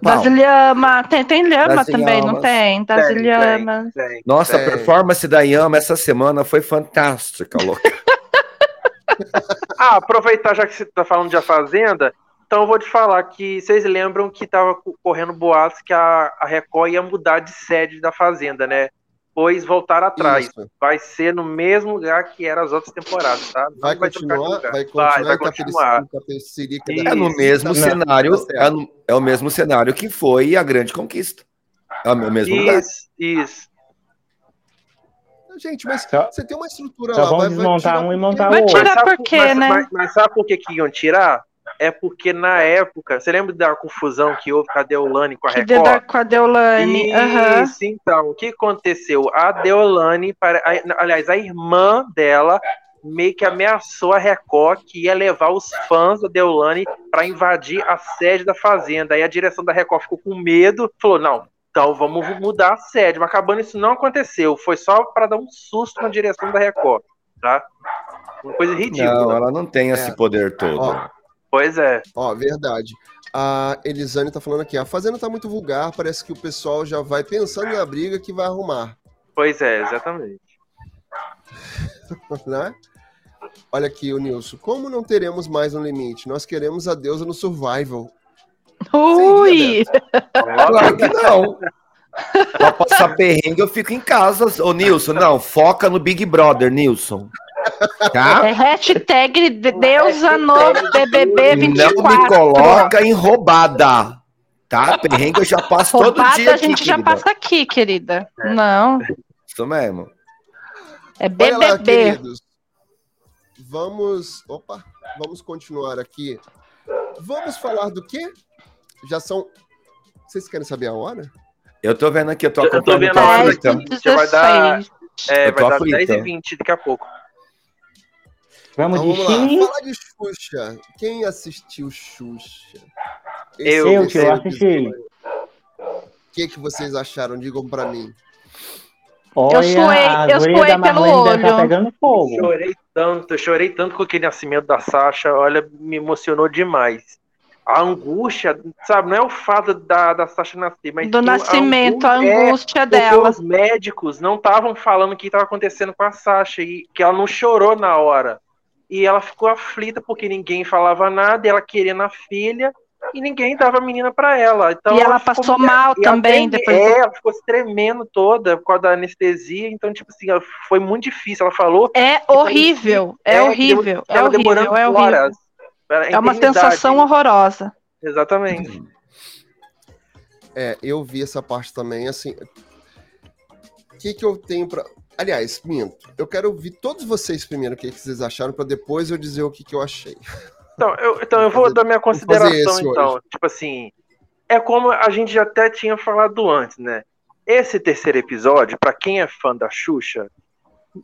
Das lhama, tem, tem lhama das também, lhamas. não tem? Das tem, lhamas. Tem, tem, Nossa, a performance da Yama essa semana foi fantástica, louca. ah, aproveitar já que você tá falando de A Fazenda, então eu vou te falar que vocês lembram que tava correndo boatos que a, a Record ia mudar de sede da Fazenda, né? Depois voltar atrás. Isso. Vai ser no mesmo lugar que era as outras temporadas, tá? Não vai, vai continuar, vai continuar, vai, vai continuar. É no mesmo cenário, é, no, é, o mesmo cenário que foi a grande conquista. É o mesmo isso, lugar. Isso. Gente, mas você tem uma estrutura lá. Vamos desmontar um e montar o outro. Vai tirar por quê, né? Mas, mas sabe por que, que iam tirar? É porque na época, você lembra da confusão que houve com a Deolane com a Record? Que da, com a Deolane, Isso, uhum. então, o que aconteceu? A Deolane, aliás, a irmã dela meio que ameaçou a Record que ia levar os fãs da Deolane para invadir a sede da Fazenda. Aí a direção da Record ficou com medo, falou: não, então vamos mudar a sede. Mas acabando isso não aconteceu, foi só para dar um susto na direção da Record, tá? Uma coisa ridícula. Não, ela não tem esse é. poder todo. Ó, pois é. Ó, verdade. A Elisane tá falando aqui, a Fazenda tá muito vulgar, parece que o pessoal já vai pensando na briga que vai arrumar. Pois é, exatamente. né? Olha aqui o Nilson. Como não teremos mais um limite? Nós queremos a deusa no survival. Ui! Claro que não. Pra passar perrengue, eu fico em casa. Ô, Nilson, não, foca no Big Brother, Nilson. Tá? É hashtag deusa no BBB 24. Não me coloca em roubada. Tá? Perrengue eu já passo roubada todo dia. a gente aqui, já querida. passa aqui, querida. Não. Isso mesmo. É BBB. Lá, vamos. Opa, vamos continuar aqui. Vamos falar do quê? Já são. Vocês querem saber a hora? Eu tô vendo aqui, eu tô acompanhando. Eu tô vendo a hora aqui. Já vai dar, é, vai dar 10 e 20 daqui a pouco. Vamos, então, de vamos lá. Fala de Xuxa. Quem assistiu Xuxa? Esse eu, eu, eu assisti. O que, que vocês acharam? Digam pra mim. Olha, eu suei, eu suei pelo tá olho. Tá pegando fogo. Chorei tanto, eu chorei tanto com aquele nascimento da Sasha. Olha, me emocionou demais a angústia, sabe, não é o fato da, da Sasha nascer, mas do nascimento, a angústia, a angústia é, dela. Os médicos não estavam falando o que estava acontecendo com a Sasha e que ela não chorou na hora. E ela ficou aflita porque ninguém falava nada, e ela queria na filha e ninguém dava a menina para ela. Então e ela, ela passou mal também depois. É, ela ficou se tremendo toda por causa da anestesia, então tipo assim, foi muito difícil. Ela falou. É horrível, é, é horrível, é horrível, é horrível. Horas é uma sensação horrorosa. Exatamente. É, eu vi essa parte também, assim. O que, que eu tenho para. Aliás, minto. Eu quero ouvir todos vocês primeiro o que, que vocês acharam, para depois eu dizer o que, que eu achei. Então, eu, então eu vou dar minha consideração, então. Hoje. Tipo assim, é como a gente já até tinha falado antes, né? Esse terceiro episódio, para quem é fã da Xuxa,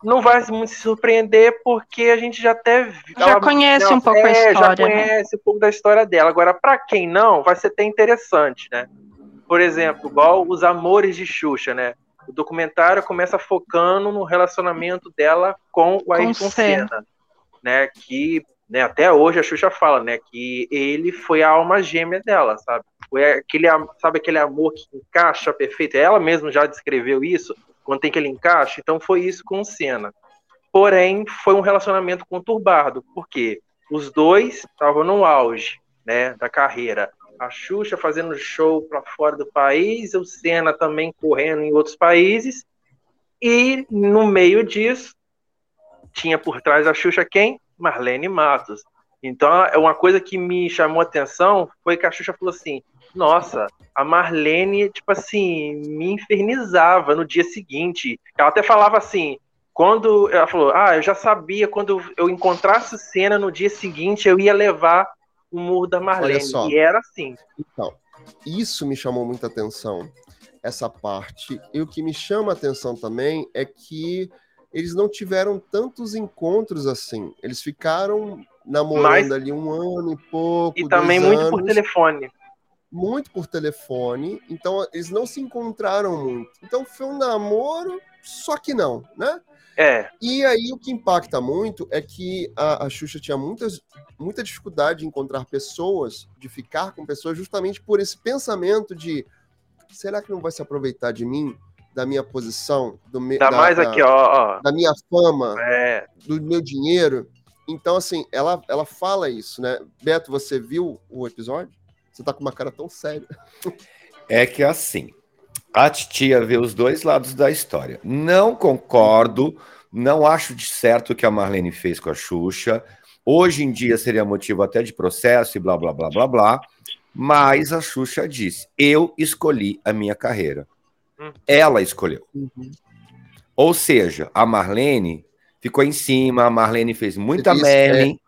não vai muito se surpreender porque a gente já até já ela, conhece ela, um pouco é, a história, já né? conhece né? um pouco da história dela. Agora, para quem não, vai ser até interessante, né? Por exemplo, igual os amores de Xuxa, né? O documentário começa focando no relacionamento dela com o Ayrton Senna, né? Que né, até hoje a Xuxa fala, né? Que ele foi a alma gêmea dela, sabe? Foi aquele, sabe aquele amor que encaixa perfeito. Ela mesma já descreveu isso quando tem aquele encaixe. Então foi isso com o Senna. Porém, foi um relacionamento conturbado, porque os dois estavam no auge né, da carreira. A Xuxa fazendo show para fora do país, o Senna também correndo em outros países. E no meio disso, tinha por trás a Xuxa quem? Marlene Matos. Então, é uma coisa que me chamou a atenção foi que a Xuxa falou assim: nossa, a Marlene, tipo assim, me infernizava no dia seguinte. Ela até falava assim, quando ela falou, ah, eu já sabia quando eu encontrasse cena no dia seguinte, eu ia levar o murro da Marlene. E era assim. Então, isso me chamou muita atenção, essa parte. E o que me chama a atenção também é que eles não tiveram tantos encontros assim. Eles ficaram namorando Mas... ali um ano e pouco. E também muito anos. por telefone muito por telefone, então eles não se encontraram muito. Então foi um namoro, só que não, né? É. E aí o que impacta muito é que a, a Xuxa tinha muitas, muita dificuldade de encontrar pessoas, de ficar com pessoas, justamente por esse pensamento de será que não vai se aproveitar de mim, da minha posição, do meu, da, mais aqui, ó, ó. da minha fama, é. do meu dinheiro. Então, assim, ela, ela fala isso, né? Beto, você viu o episódio? Você tá com uma cara tão séria. É que assim, a titia vê os dois lados da história. Não concordo, não acho de certo o que a Marlene fez com a Xuxa. Hoje em dia seria motivo até de processo e blá blá blá blá blá. Mas a Xuxa disse: eu escolhi a minha carreira. Ela escolheu. Uhum. Ou seja, a Marlene ficou em cima, a Marlene fez muita Merlin,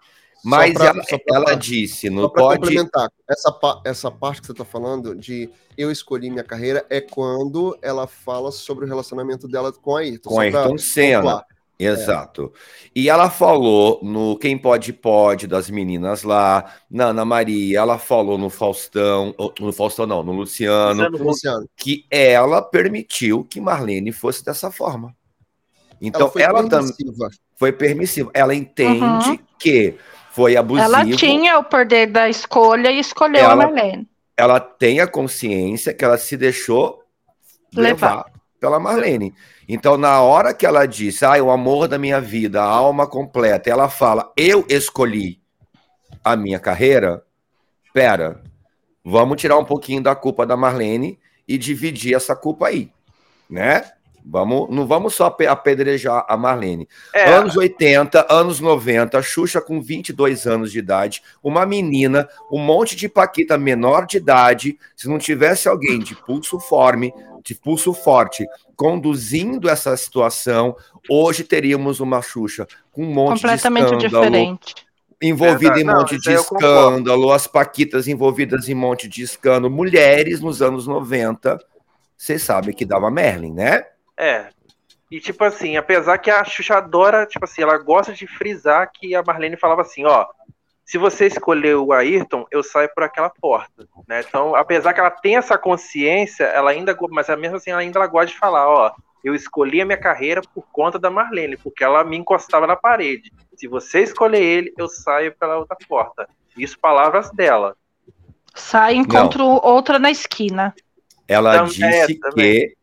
mas pra, ela, pra, ela, disse, não pode. Complementar, essa, essa parte que você está falando de eu escolhi minha carreira é quando ela fala sobre o relacionamento dela com a Ayrton. Com a Ayrton Senna. Exato. É. E ela falou no Quem Pode Pode das meninas lá, na Ana Maria, ela falou no Faustão, no Faustão não, no Luciano, Luciano, que ela permitiu que Marlene fosse dessa forma. Então ela, ela também foi permissivo. Ela entende uhum. que foi abusivo. Ela tinha o poder da escolha e escolheu ela, a Marlene. Ela tem a consciência que ela se deixou levar, levar pela Marlene. Então, na hora que ela disse, ah, o amor da minha vida, a alma completa, ela fala, eu escolhi a minha carreira, pera, vamos tirar um pouquinho da culpa da Marlene e dividir essa culpa aí, né? Vamos, não vamos só apedrejar a Marlene. É. Anos 80, anos 90, Xuxa com 22 anos de idade, uma menina, um monte de Paquita menor de idade. Se não tivesse alguém de pulso forme, de pulso forte, conduzindo essa situação, hoje teríamos uma Xuxa com um monte Completamente de escândalo. Diferente. Envolvida em um monte de escândalo, as Paquitas envolvidas em um monte de escândalo, mulheres nos anos 90, você sabe que dava Merlin, né? É. E tipo assim, apesar que a Xuxa adora, tipo assim, ela gosta de frisar que a Marlene falava assim, ó, se você escolher o Ayrton, eu saio por aquela porta, né? Então, apesar que ela tem essa consciência, ela ainda, mas mesmo assim, ela ainda ela gosta de falar, ó, eu escolhi a minha carreira por conta da Marlene, porque ela me encostava na parede. Se você escolher ele, eu saio pela outra porta. Isso palavras dela. Sai encontro Não. outra na esquina. Ela também, disse é, que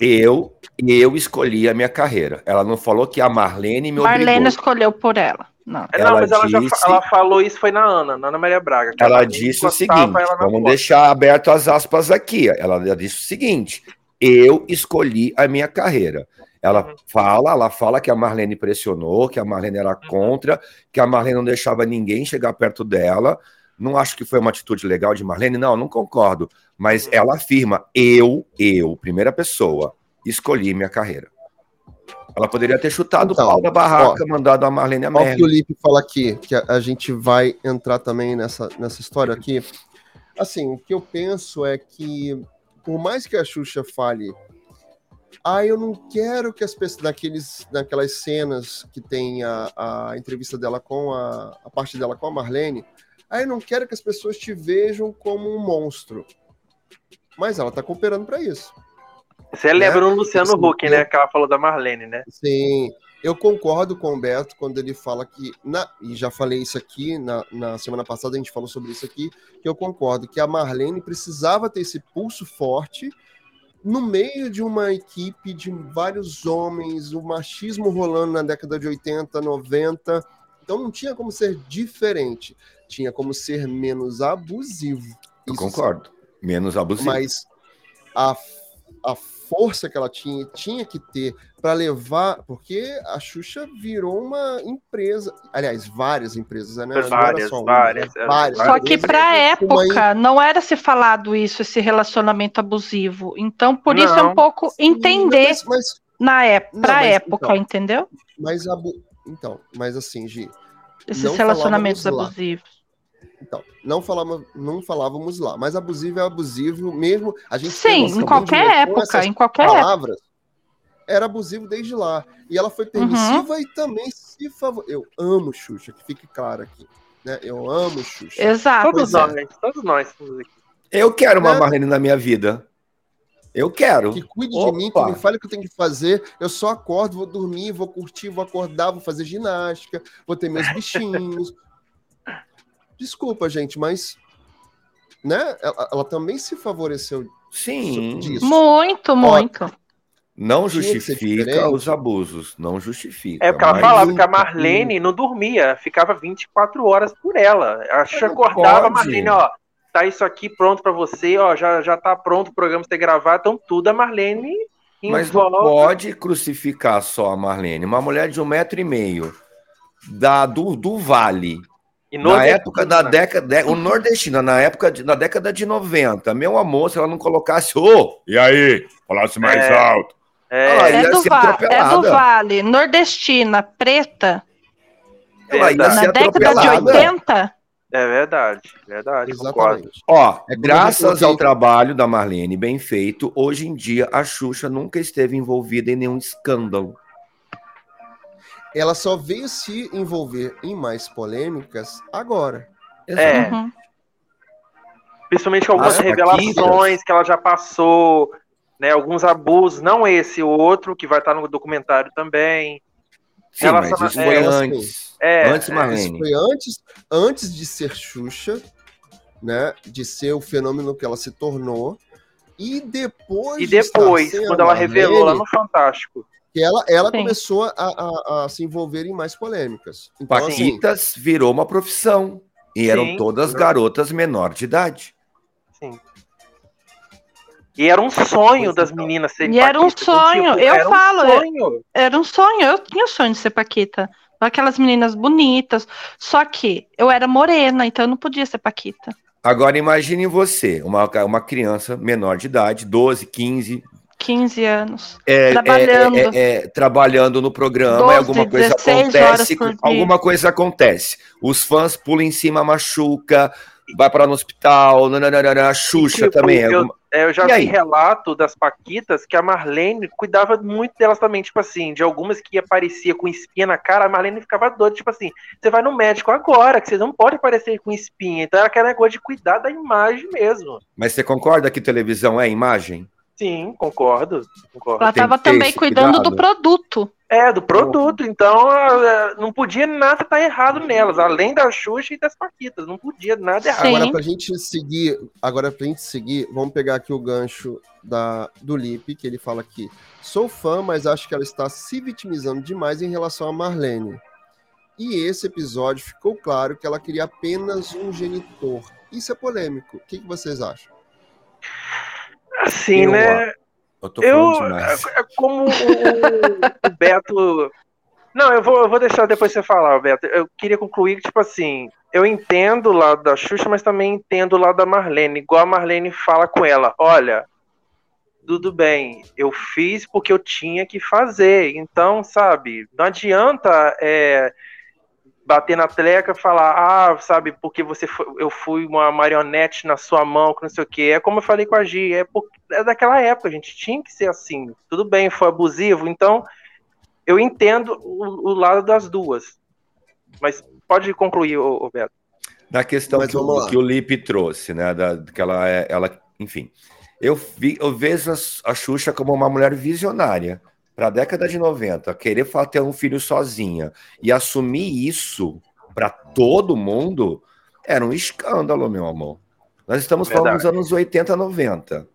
eu eu escolhi a minha carreira. Ela não falou que a Marlene me Marlene obrigou. escolheu por ela. Não, ela não mas ela, disse... já, ela falou isso foi na Ana, na Ana Maria Braga. Ela disse o seguinte: vamos porta. deixar aberto as aspas aqui. Ela disse o seguinte: eu escolhi a minha carreira. Ela uhum. fala, ela fala que a Marlene pressionou, que a Marlene era uhum. contra, que a Marlene não deixava ninguém chegar perto dela. Não acho que foi uma atitude legal de Marlene, não, não concordo. Mas uhum. ela afirma: eu, eu, primeira pessoa, escolhi minha carreira. Ela poderia ter chutado então, o pau da barraca, ó, mandado a Marlene a merda. O que o Lipe fala aqui, que a, a, gente vai entrar também nessa, nessa história aqui. Assim, o que eu penso é que, por mais que a Xuxa fale, ah, eu não quero que as pessoas, naqueles, naquelas cenas que tem a, a entrevista dela com a, a parte dela com a Marlene, ah, eu não quero que as pessoas te vejam como um monstro. Mas ela tá cooperando para isso. Você lembra né? Luciano assim, Huck, né? Que ela falou da Marlene, né? Sim. Eu concordo com o Beto quando ele fala que, na, e já falei isso aqui, na, na semana passada a gente falou sobre isso aqui, que eu concordo que a Marlene precisava ter esse pulso forte no meio de uma equipe de vários homens, o machismo rolando na década de 80, 90. Então não tinha como ser diferente, tinha como ser menos abusivo. Eu concordo, menos abusivo. Mas a, a força que ela tinha, tinha que ter para levar, porque a Xuxa virou uma empresa, aliás, várias empresas, né? Várias, só, várias, né? várias. Só que para época uma... não era se falado isso, esse relacionamento abusivo. Então, por não. isso é um pouco entender mas, mas, na época, para época, então, entendeu? Mas abu... então, mas assim, Gi, esses relacionamentos abusivos. Então, não falávamos, não falávamos lá, mas abusivo é abusivo mesmo. A gente Sim, em qualquer época, em qualquer palavras. Época. Era abusivo desde lá. E ela foi permissiva uhum. e também se favor. Eu amo Xuxa, que fique claro aqui. Né? Eu amo Xuxa. Exato. Todos nós, é. todos nós Eu quero uma é. Marlene na minha vida. Eu quero. Que cuide Opa. de mim, que me fale o que eu tenho que fazer. Eu só acordo, vou dormir, vou curtir, vou acordar, vou fazer ginástica, vou ter meus bichinhos, Desculpa, gente, mas né? Ela, ela também se favoreceu Sim. disso. Muito, muito. Não justifica os abusos, não justifica. É porque ela falava que a Marlene não dormia, ficava 24 horas por ela. A Xuxa acordava, a Marlene, ó, tá isso aqui pronto para você, ó, já, já tá pronto o programa pra você gravar, então tudo a Marlene Mas não pode crucificar só a Marlene. Uma mulher de um metro e meio da, do, do Vale, na época da década, o nordestino, na época de, na década de 90, meu amor, se ela não colocasse, ô, oh, e aí? Falasse mais é, alto. É, é, do va é do Vale, nordestina, preta. Ela ia na década de 80. É verdade, verdade, Exatamente. Ó, é graças ao trabalho da Marlene, bem feito, hoje em dia a Xuxa nunca esteve envolvida em nenhum escândalo ela só veio se envolver em mais polêmicas agora. É. Uhum. Principalmente com algumas As revelações que ela já passou, né? Alguns abusos, não esse, o outro, que vai estar no documentário também. Sim, mas isso foi é, antes. É, antes Marlene. Foi antes, antes de ser Xuxa, né? De ser o fenômeno que ela se tornou. E depois. E depois, de quando ela Marlene, revelou lá no Fantástico. Que ela, ela começou a, a, a, se envolver em mais polêmicas. Então, Paquitas assim, virou uma profissão. E sim, eram todas garotas menor de idade. Sim. E era um sonho das meninas serem E era um sonho, tipo, eu era falo, um sonho. era um sonho, eu tinha sonho de ser Paquita. Aquelas meninas bonitas, só que eu era morena, então eu não podia ser Paquita. Agora imagine você, uma, uma criança menor de idade, 12, 15, 15 anos. É, trabalhando. É, é, é trabalhando no programa, 12, alguma coisa acontece. Alguma coisa acontece. Os fãs pulam em cima, machuca, vai para no hospital, nananana, Xuxa tipo, também. Eu, alguma... É, eu já e vi aí? relato das Paquitas que a Marlene cuidava muito delas também, tipo assim, de algumas que aparecia com espinha na cara, a Marlene ficava doida, tipo assim, você vai no médico agora, que você não pode aparecer com espinha. Então era aquele negócio de cuidar da imagem mesmo. Mas você concorda que televisão é imagem? Sim, concordo. concordo. Ela estava também cuidando cuidado. do produto. É, do produto. Então, é, não podia nada estar errado nelas, além da Xuxa e das Paquitas. Não podia nada errado. Agora, pra gente seguir, agora pra gente seguir, vamos pegar aqui o gancho da, do Lipe, que ele fala aqui. Sou fã, mas acho que ela está se vitimizando demais em relação a Marlene. E esse episódio ficou claro que ela queria apenas um genitor. Isso é polêmico. O que, que vocês acham? Assim, eu, né? Eu, tô eu é, é como o, o, Beto. Não, eu vou, eu vou deixar depois você falar, Beto. Eu queria concluir que, tipo assim, eu entendo o lado da Xuxa, mas também entendo o lado da Marlene. Igual a Marlene fala com ela: olha, tudo bem, eu fiz porque eu tinha que fazer. Então, sabe, não adianta é, bater na treca falar, ah, sabe, porque você foi, eu fui uma marionete na sua mão, que não sei o que. É como eu falei com a Gi, é, por, é daquela época, a gente tinha que ser assim. Tudo bem, foi abusivo, então eu entendo o, o lado das duas. Mas pode concluir, Roberto. Da questão que, o, que o Lipe trouxe, né? Da, que ela, é, ela, enfim. Eu, vi, eu vejo a, a Xuxa como uma mulher visionária para a década de 90, querer ter um filho sozinha e assumir isso para todo mundo, era um escândalo, meu amor. Nós estamos Verdade. falando dos anos 80, 90.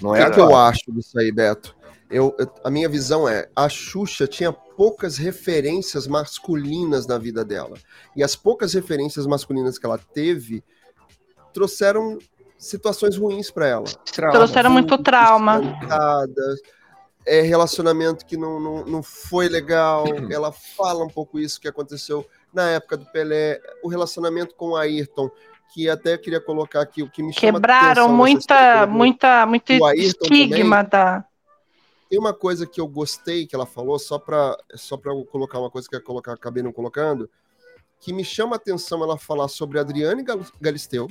Não é o que, eu acho disso aí, Beto? Eu, eu, a minha visão é, a Xuxa tinha poucas referências masculinas na vida dela. E as poucas referências masculinas que ela teve trouxeram situações ruins para ela. Trauma, trouxeram muito trauma é, relacionamento que não, não, não foi legal. Ela fala um pouco isso que aconteceu na época do Pelé, o relacionamento com o Ayrton, que até queria colocar aqui o que me chama Quebraram muita, muita, muito estigma também. da. Tem uma coisa que eu gostei que ela falou, só para só pra colocar uma coisa que eu colocar, acabei não colocando, que me chama a atenção ela falar sobre Adriane Galisteu,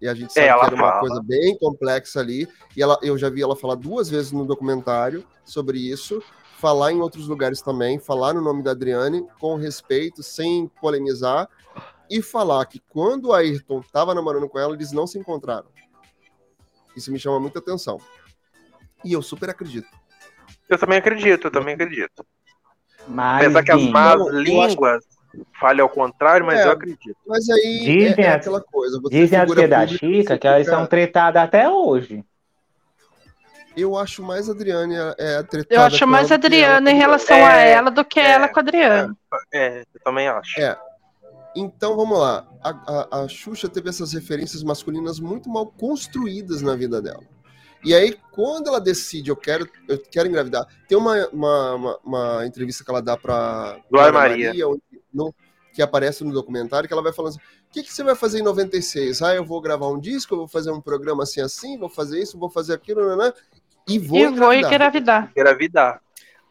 e a gente sabe é, que era uma fala. coisa bem complexa ali. E ela, eu já vi ela falar duas vezes no documentário sobre isso, falar em outros lugares também, falar no nome da Adriane com respeito, sem polemizar, e falar que quando o Ayrton estava namorando com ela, eles não se encontraram. Isso me chama muita atenção. E eu super acredito. Eu também acredito, eu também acredito. Mas, Apesar que as más línguas fale ao contrário, mas é, eu acredito. Mas aí dizem é, é aquela coisa. dizem as que da Chica que elas são tretadas até hoje. Eu acho mais a Adriane é, tretada. Eu acho mais a Adriana em relação a é, ela do que é, ela com a Adriana. É, eu também acho. É. Então vamos lá. A, a, a Xuxa teve essas referências masculinas muito mal construídas na vida dela. E aí, quando ela decide, eu quero, eu quero engravidar, tem uma, uma, uma, uma entrevista que ela dá para Glória Maria, Maria onde, no, que aparece no documentário, que ela vai falando assim: o que, que você vai fazer em 96? Ah, eu vou gravar um disco, eu vou fazer um programa assim, assim, vou fazer isso, vou fazer aquilo, né, né? e vou e engravidar. Vou engravidar. engravidar.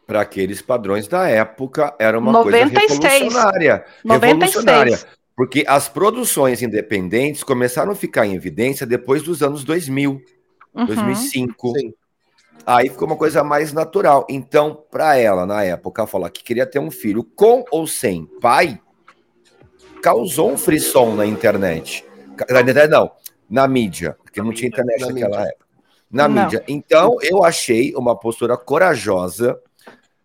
Para aqueles padrões da época, era uma 96. coisa revolucionária. 96. Revolucionária. Porque as produções independentes começaram a ficar em evidência depois dos anos 2000, uhum. 2005. Sim. Aí ficou uma coisa mais natural. Então, para ela, na época, falar que queria ter um filho com ou sem pai, causou um frisson na internet. Na internet, não, na mídia, porque não tinha internet na naquela mídia. época. Na não. mídia. Então, eu achei uma postura corajosa,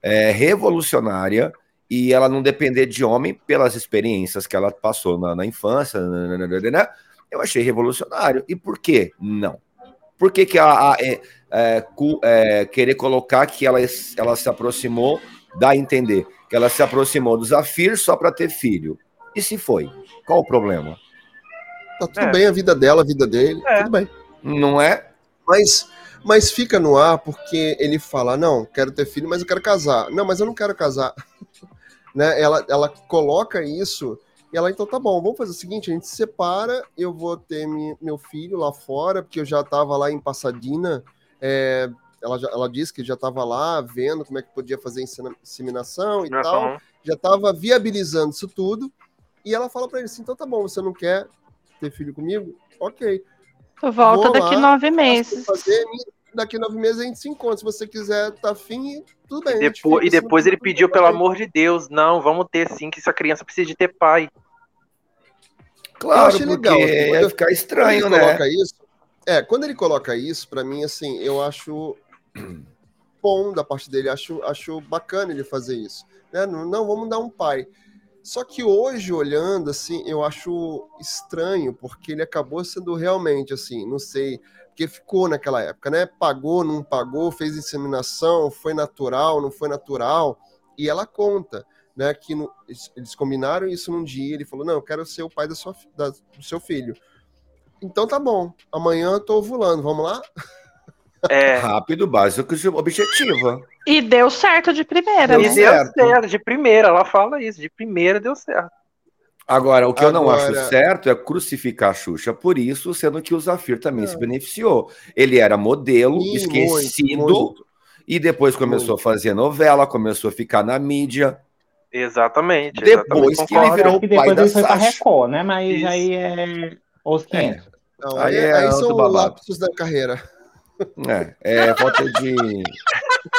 é, revolucionária e ela não depender de homem pelas experiências que ela passou na, na infância, né? eu achei revolucionário. E por que não? Por que, que a, a é, é, é, querer colocar que ela, ela se aproximou, dá a entender, que ela se aproximou do Zafir só para ter filho? E se foi? Qual o problema? Tá tudo é. bem, a vida dela, a vida dele, é. tudo bem. Não é? Mas mas fica no ar porque ele fala: não, quero ter filho, mas eu quero casar. Não, mas eu não quero casar. né? ela, ela coloca isso e ela, então tá bom, vamos fazer o seguinte: a gente se separa, eu vou ter mi, meu filho lá fora, porque eu já estava lá em Passadina. É, ela, já, ela disse que já estava lá vendo como é que podia fazer inseminação e tal, já estava viabilizando isso tudo. E ela fala para ele assim: então tá bom, você não quer ter filho comigo? Ok. Volta Vou daqui lá, nove meses. Fazer, daqui nove meses a gente se encontra. Se você quiser, tá afim, tudo bem. E depois, e depois ele pediu, pelo amor de Deus, não, vamos ter sim, que essa criança precisa de ter pai. Claro, porque legal. ia ficar estranho, né? Coloca isso, é, quando ele coloca isso, para mim, assim, eu acho bom da parte dele, acho, acho bacana ele fazer isso. Né? Não, não, vamos dar um pai. Só que hoje, olhando, assim, eu acho estranho, porque ele acabou sendo realmente, assim, não sei, porque ficou naquela época, né? Pagou, não pagou, fez inseminação, foi natural, não foi natural, e ela conta, né, que no, eles combinaram isso num dia, ele falou, não, eu quero ser o pai da sua, da, do seu filho. Então tá bom, amanhã eu tô ovulando, vamos lá? É. Rápido, básico, objetivo. E deu certo de primeira. E né? deu certo. certo. de primeira, ela fala isso, de primeira deu certo. Agora, o que Agora... eu não acho certo é crucificar a Xuxa por isso, sendo que o Zafir também se beneficiou. Ele era modelo, Sim, esquecido, muito, muito. e depois começou muito. a fazer novela, começou a ficar na mídia. Exatamente. Depois exatamente, que ele virou o pai depois da ele foi Sasha. pra Record, né? Mas isso. aí é os 500. É. Não, aí, aí, é aí são lapsos da carreira. É, é falta de.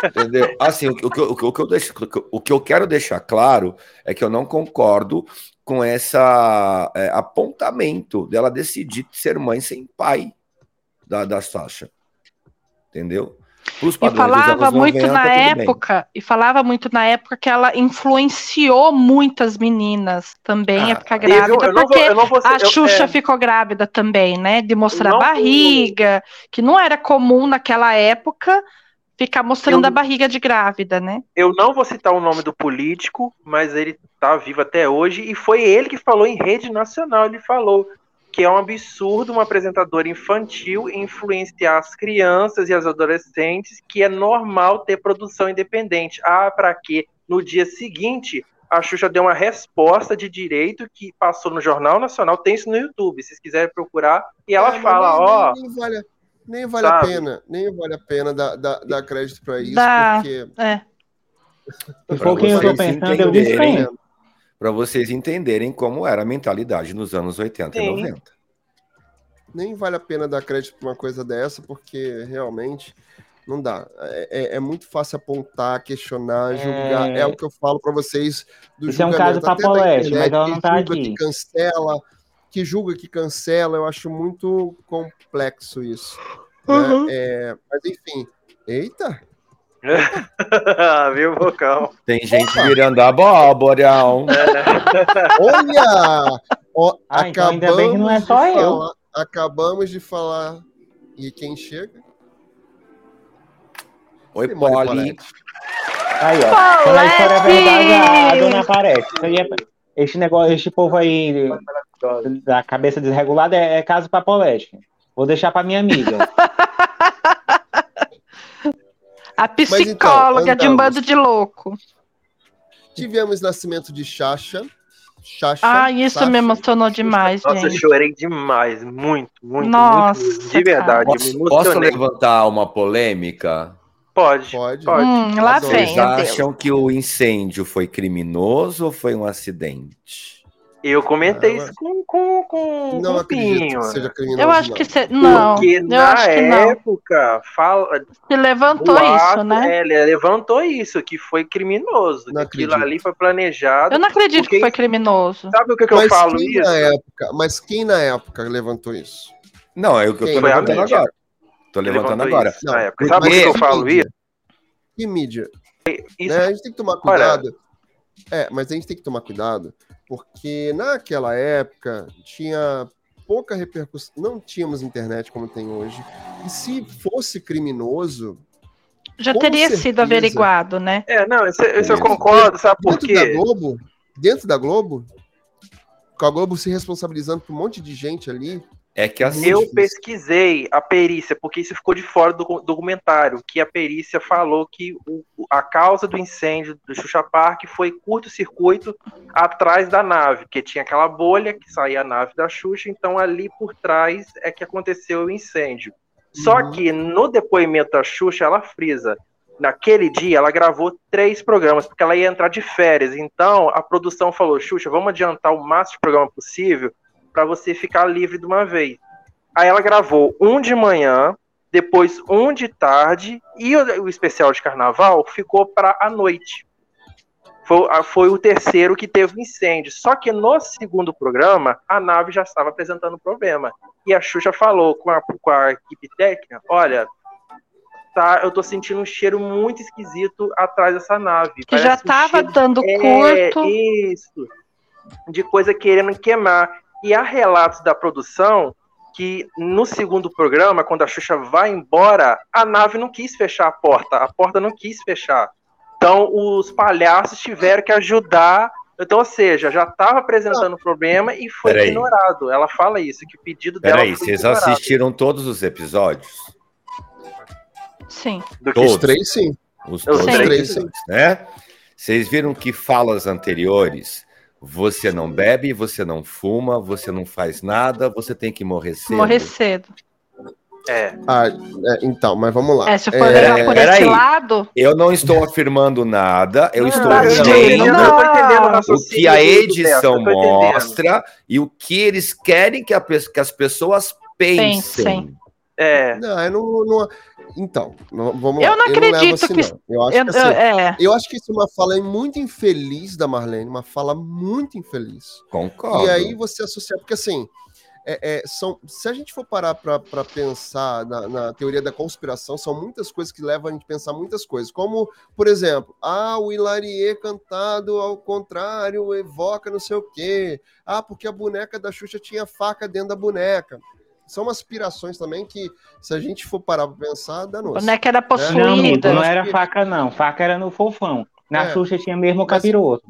Entendeu? Assim, o, o, o, o, que eu deixo, o que eu quero deixar claro é que eu não concordo com essa é, apontamento dela decidir ser mãe sem pai da, da Sasha. Entendeu? E falava muito 90, na época, bem. e falava muito na época que ela influenciou muitas meninas também ah, a ficar grávida, eu, eu porque vou, a Xuxa é... ficou grávida também, né? De mostrar a barriga, que não era comum naquela época ficar mostrando a barriga de grávida, né? Eu não vou citar o nome do político, mas ele tá vivo até hoje, e foi ele que falou em rede nacional, ele falou que é um absurdo uma apresentadora infantil influenciar as crianças e as adolescentes, que é normal ter produção independente. Ah, para quê? No dia seguinte, a Xuxa deu uma resposta de direito que passou no Jornal Nacional, tem isso no YouTube, se vocês quiserem procurar, e ela é, fala, ó... Nem, nem, vale, nem vale a pena, nem vale a pena dar, dar, dar crédito para isso, da, porque... É. Um pouquinho eu tô pensando, eu disse para vocês entenderem como era a mentalidade nos anos 80 Sim. e 90. Nem vale a pena dar crédito para uma coisa dessa, porque realmente não dá. É, é, é muito fácil apontar, questionar, julgar. É, é o que eu falo para vocês do Isso julgamento. é um caso papolete, mas ela não está aqui. Que cancela, que julga, que cancela. Eu acho muito complexo isso. Né? Uhum. Né? mas enfim. Eita! Viu o vocal? Tem gente Opa. virando abóbora. É. Olha! Ó, ah, então ainda bem que não é só eu. Falar, acabamos de falar. E quem chega? Oi, Poli. Aí, ó. Quando a história é verdade, a dona aparece. É, este negócio, este povo aí da cabeça desregulada é, é caso pra Polete. Vou deixar pra minha amiga. A psicóloga então, de um bando de louco. Tivemos nascimento de Xaxa. Xaxa ah, isso me emocionou demais, Nossa, gente. eu chorei demais. Muito, muito, Nossa, muito. De verdade. Posso, posso levantar uma polêmica? Pode. Pode. pode. Hum, lá vem. Vocês acham que o incêndio foi criminoso ou foi um acidente? Eu comentei ah, isso com, com, com não com Pinho. Que seja criminoso, eu acho não. que se... não. Porque eu na acho que época fala. Se levantou isso, né? É, ele levantou isso, que foi criminoso. Não aquilo acredito. ali foi planejado. Eu não acredito porque... que foi criminoso. Sabe o que, que eu falo isso? Na época, mas quem na época levantou isso? Não, é o que eu tô quem? levantando agora. Tô levantando agora. Não, Sabe por que eu falo isso? Que mídia? Isso... Né? A gente tem que tomar cuidado. Olha, É, mas a gente tem que tomar cuidado, porque naquela época tinha pouca repercussão, não tínhamos internet como tem hoje. E se fosse criminoso, já teria certeza, sido averiguado, né? É, não, isso, isso eu concordo, sabe por quê? Da Globo, dentro da Globo, com a Globo se responsabilizando por um monte de gente ali, é que assim, eu pesquisei a perícia, porque isso ficou de fora do documentário, que a perícia falou que o, a causa do incêndio do Xuxa Park foi curto-circuito atrás da nave, que tinha aquela bolha que saía a nave da Xuxa, então ali por trás é que aconteceu o incêndio. Só uhum. que no depoimento da Xuxa, ela frisa. Naquele dia, ela gravou três programas, porque ela ia entrar de férias. Então, a produção falou: Xuxa, vamos adiantar o máximo de programa possível para você ficar livre de uma vez. Aí ela gravou um de manhã, depois um de tarde e o, especial de carnaval ficou para a noite. Foi, foi, o terceiro que teve incêndio. Só que no segundo programa, a nave já estava apresentando problema. E a Xuxa falou com a, com a equipe técnica: olha, tá, eu tô sentindo um cheiro muito esquisito atrás dessa nave. Que Parece já estava um dando é, curto. Isso. De coisa querendo queimar. E há relatos da produção que no segundo programa, quando a Xuxa vai embora, a nave não quis fechar a porta, a porta não quis fechar. Então os palhaços tiveram que ajudar. Então, ou seja, já estava apresentando o problema e foi Peraí. ignorado. Ela fala isso, que o pedido dela. Peraí, vocês ignorado. assistiram todos os episódios? Sim. Do que os três, sim. Os, os três, sim. Né? Vocês viram que falas anteriores você não bebe, você não fuma, você não faz nada, você tem que morrer cedo. Morrer cedo. É. Ah, é, então, mas vamos lá. É, se for é, por esse aí. lado. Eu não estou afirmando nada, eu estou dizendo o que a edição mostra e o que eles querem que, a, que as pessoas pensem. pensem. É. Não, eu não, não, então, vamos eu lá. Não eu acredito não assim, que. Não. Eu, acho eu, que assim, é. eu acho que isso é uma fala muito infeliz da Marlene, uma fala muito infeliz. Concordo. E aí você associa, porque assim. É, é, são, se a gente for parar para pensar na, na, teoria da conspiração, são muitas coisas que levam a gente a pensar muitas coisas. Como, por exemplo, ah, o Hilarie cantado ao contrário evoca não sei o quê. Ah, porque a boneca da Xuxa tinha faca dentro da boneca são aspirações também que, se a gente for parar para pensar, dá nossa. Boneca era possuída. Não, amigo, não era faca, não. Faca era no fofão. Na é, Xuxa tinha mesmo o capiroto.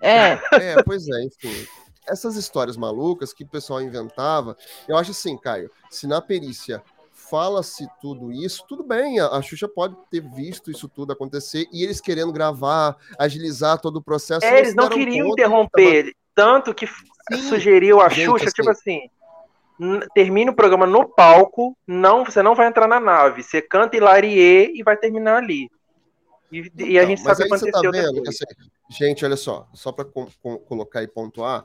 É. É, pois é, enfim. Essas histórias malucas que o pessoal inventava, eu acho assim, Caio, se na perícia fala-se tudo isso, tudo bem, a, a Xuxa pode ter visto isso tudo acontecer e eles querendo gravar, agilizar todo o processo. É, eles não queriam interromper, tava... tanto que Sim, sugeriu a Xuxa, assim, tipo assim, termina o programa no palco, não, você não vai entrar na nave, você canta Hilarie e vai terminar ali. E, então, e a então, gente sabe o que aconteceu. Tá vendo, assim, gente, olha só, só para colocar e pontuar,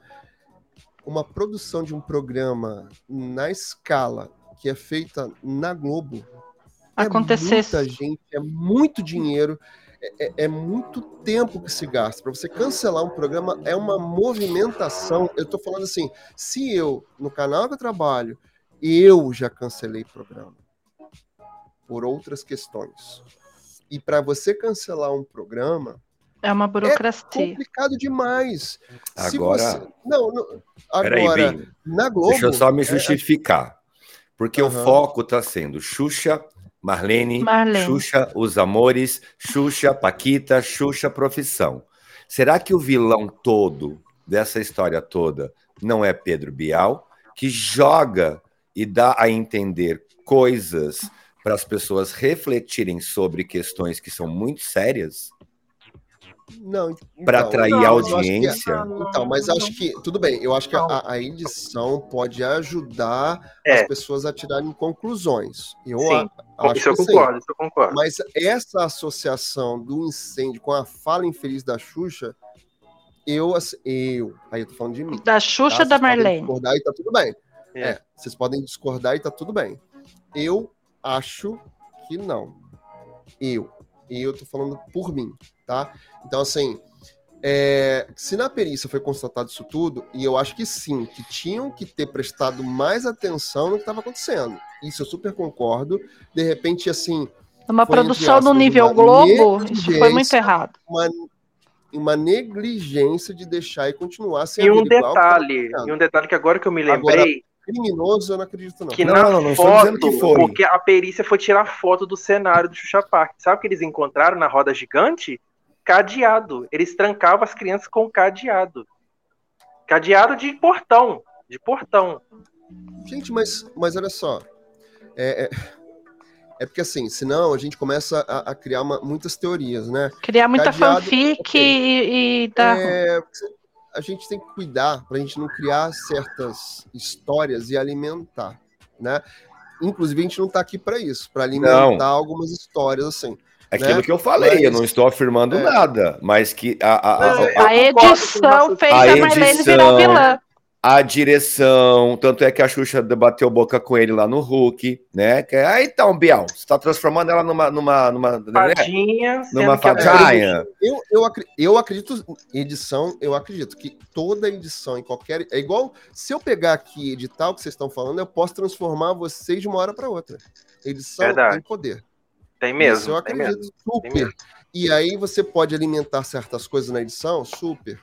uma produção de um programa na escala que é feita na Globo, acontecesse. É muita gente, é muito dinheiro. É, é, é, muito tempo que se gasta. Para você cancelar um programa é uma movimentação. Eu estou falando assim, se eu, no canal que eu trabalho, eu já cancelei programa por outras questões. E para você cancelar um programa, é uma burocracia. É complicado demais. Agora, você... não, não, agora aí, na Globo. Deixa eu só me é, justificar, porque uhum. o foco está sendo Xuxa Marlene, Marlene, Xuxa, Os Amores, Xuxa, Paquita, Xuxa, Profissão. Será que o vilão todo dessa história toda não é Pedro Bial, que joga e dá a entender coisas para as pessoas refletirem sobre questões que são muito sérias? Não, então, para atrair não, audiência. Que, então, mas acho que tudo bem. Eu acho que a, a edição pode ajudar é. as pessoas a tirarem conclusões. Eu sim, acho isso eu concordo, isso eu concordo. Mas essa associação do incêndio com a fala infeliz da Xuxa, eu, eu, aí eu tô falando de mim. Da Xuxa tá? da Marlene. Discordar e tá tudo bem. É. é, vocês podem discordar e tá tudo bem. Eu acho que não. Eu. E eu tô falando por mim tá? Então, assim, é, se na perícia foi constatado isso tudo, e eu acho que sim, que tinham que ter prestado mais atenção no que estava acontecendo. Isso eu super concordo. De repente, assim. Uma produção no nível Globo, isso foi muito errado. Uma, uma negligência de deixar e continuar sem E um detalhe, e um detalhe que agora que eu me lembrei. Agora, criminoso, eu não acredito, não. Que não, na não, não foto, que foi. porque a perícia foi tirar foto do cenário do Xuxa Park. Sabe o que eles encontraram na roda gigante? Cadeado. Eles trancavam as crianças com cadeado. Cadeado de portão. De portão. Gente, mas, mas olha só. É, é, é porque assim, senão a gente começa a, a criar uma, muitas teorias, né? Criar muita Cadeado, fanfic okay. e, e dar. É, a gente tem que cuidar para a gente não criar certas histórias e alimentar, né? Inclusive, a gente não está aqui para isso, para alimentar não. algumas histórias assim. É aquilo né? que eu falei, mas, eu não estou afirmando é. nada, mas que a, a, a, a edição fez a, Marlene virar vilã a direção, tanto é que a Xuxa debateu boca com ele lá no Hulk, né? Que, ah, então, Biel, você tá transformando ela numa. numa, numa né? fadinha. Né? Numa fadinha. Eu, eu, eu acredito, edição, eu acredito que toda edição em qualquer. É igual, se eu pegar aqui e editar o que vocês estão falando, eu posso transformar vocês de uma hora para outra. Edição Verdade. tem poder. Tem mesmo. Isso eu acredito super. E aí você pode alimentar certas coisas na edição? Super.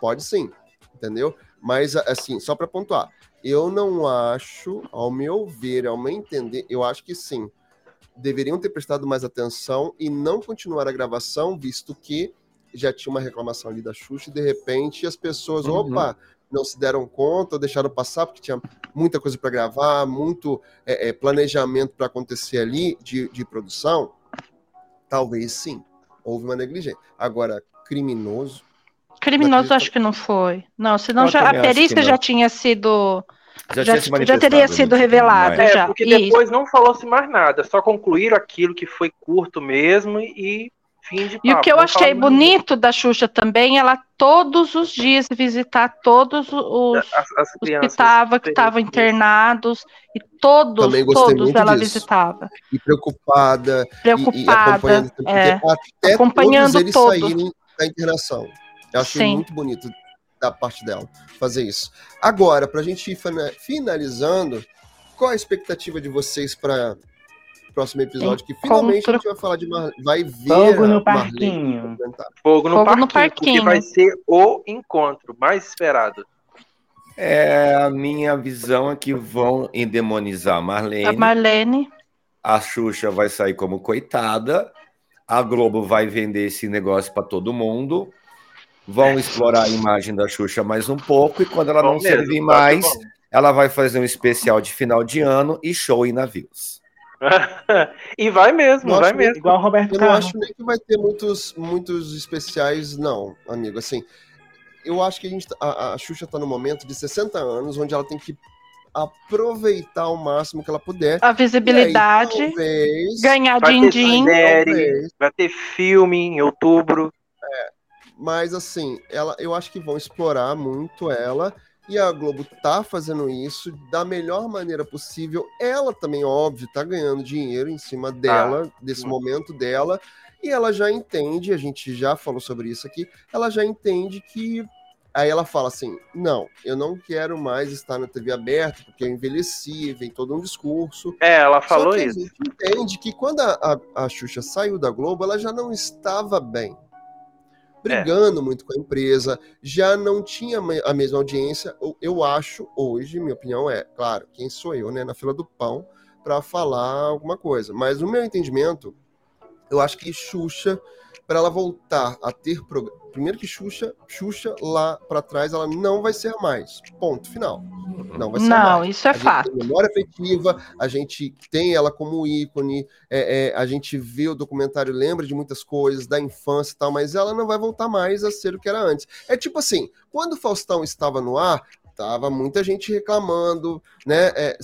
Pode sim. Entendeu? Mas, assim, só para pontuar, eu não acho, ao meu ver, ao meu entender, eu acho que sim, deveriam ter prestado mais atenção e não continuar a gravação, visto que já tinha uma reclamação ali da Xuxa e de repente as pessoas, uhum. opa, não se deram conta, deixaram passar porque tinha muita coisa para gravar, muito é, é, planejamento para acontecer ali de, de produção. Talvez sim, houve uma negligência. Agora, criminoso, Criminoso acho que não foi. Não, senão já, a perícia já tinha sido. Já, já, já teria sido revelada. É, já. porque depois Isso. não falou-se mais nada, só concluíram aquilo que foi curto mesmo e fim de papo. E o que eu achei bonito da Xuxa também, ela todos os dias visitar todos os, as, as os que estavam que estavam internados e todos, todos ela disso. visitava. E preocupada, preocupada, e, e acompanhando, é, até acompanhando todos, todos. saírem da internação. Eu achei Sim. muito bonito da parte dela fazer isso. Agora, para a gente ir finalizando, qual a expectativa de vocês para próximo episódio? Que finalmente a gente vai falar de Mar... vai ver Fogo no parquinho. Fogo, no, Fogo parquinho, no parquinho, que vai ser o encontro mais esperado. É, a minha visão é que vão endemonizar a Marlene. A Marlene. A Xuxa vai sair como coitada. A Globo vai vender esse negócio para todo mundo vão explorar a imagem da Xuxa mais um pouco, e quando ela bom não mesmo, servir mais, ela vai fazer um especial de final de ano e show em navios. e vai mesmo, não vai mesmo. Igual Roberto Eu Carlos. não acho nem que vai ter muitos, muitos especiais, não, amigo. Assim, eu acho que a, gente, a, a Xuxa está no momento de 60 anos, onde ela tem que aproveitar o máximo que ela puder. A visibilidade, aí, talvez, ganhar din-din. Vai ter filme em outubro. Mas assim, ela, eu acho que vão explorar muito ela. E a Globo tá fazendo isso da melhor maneira possível. Ela também, óbvio, tá ganhando dinheiro em cima dela, ah, desse momento dela. E ela já entende, a gente já falou sobre isso aqui, ela já entende que. Aí ela fala assim: não, eu não quero mais estar na TV aberta, porque eu envelheci, vem todo um discurso. É, ela falou isso. A gente entende que quando a, a, a Xuxa saiu da Globo, ela já não estava bem brigando é. muito com a empresa, já não tinha a mesma audiência. Eu acho, hoje, minha opinião é, claro, quem sou eu, né, na fila do pão, para falar alguma coisa. Mas no meu entendimento, eu acho que Xuxa, para ela voltar a ter programa Primeiro que Xuxa, Xuxa lá para trás, ela não vai ser mais. Ponto final. Não vai ser Não, mais. isso é a fato. Gente tem memória afetiva, a gente tem ela como ícone, é, é, a gente vê o documentário, lembra de muitas coisas da infância e tal, mas ela não vai voltar mais a ser o que era antes. É tipo assim, quando o Faustão estava no ar, tava muita gente reclamando, né? É,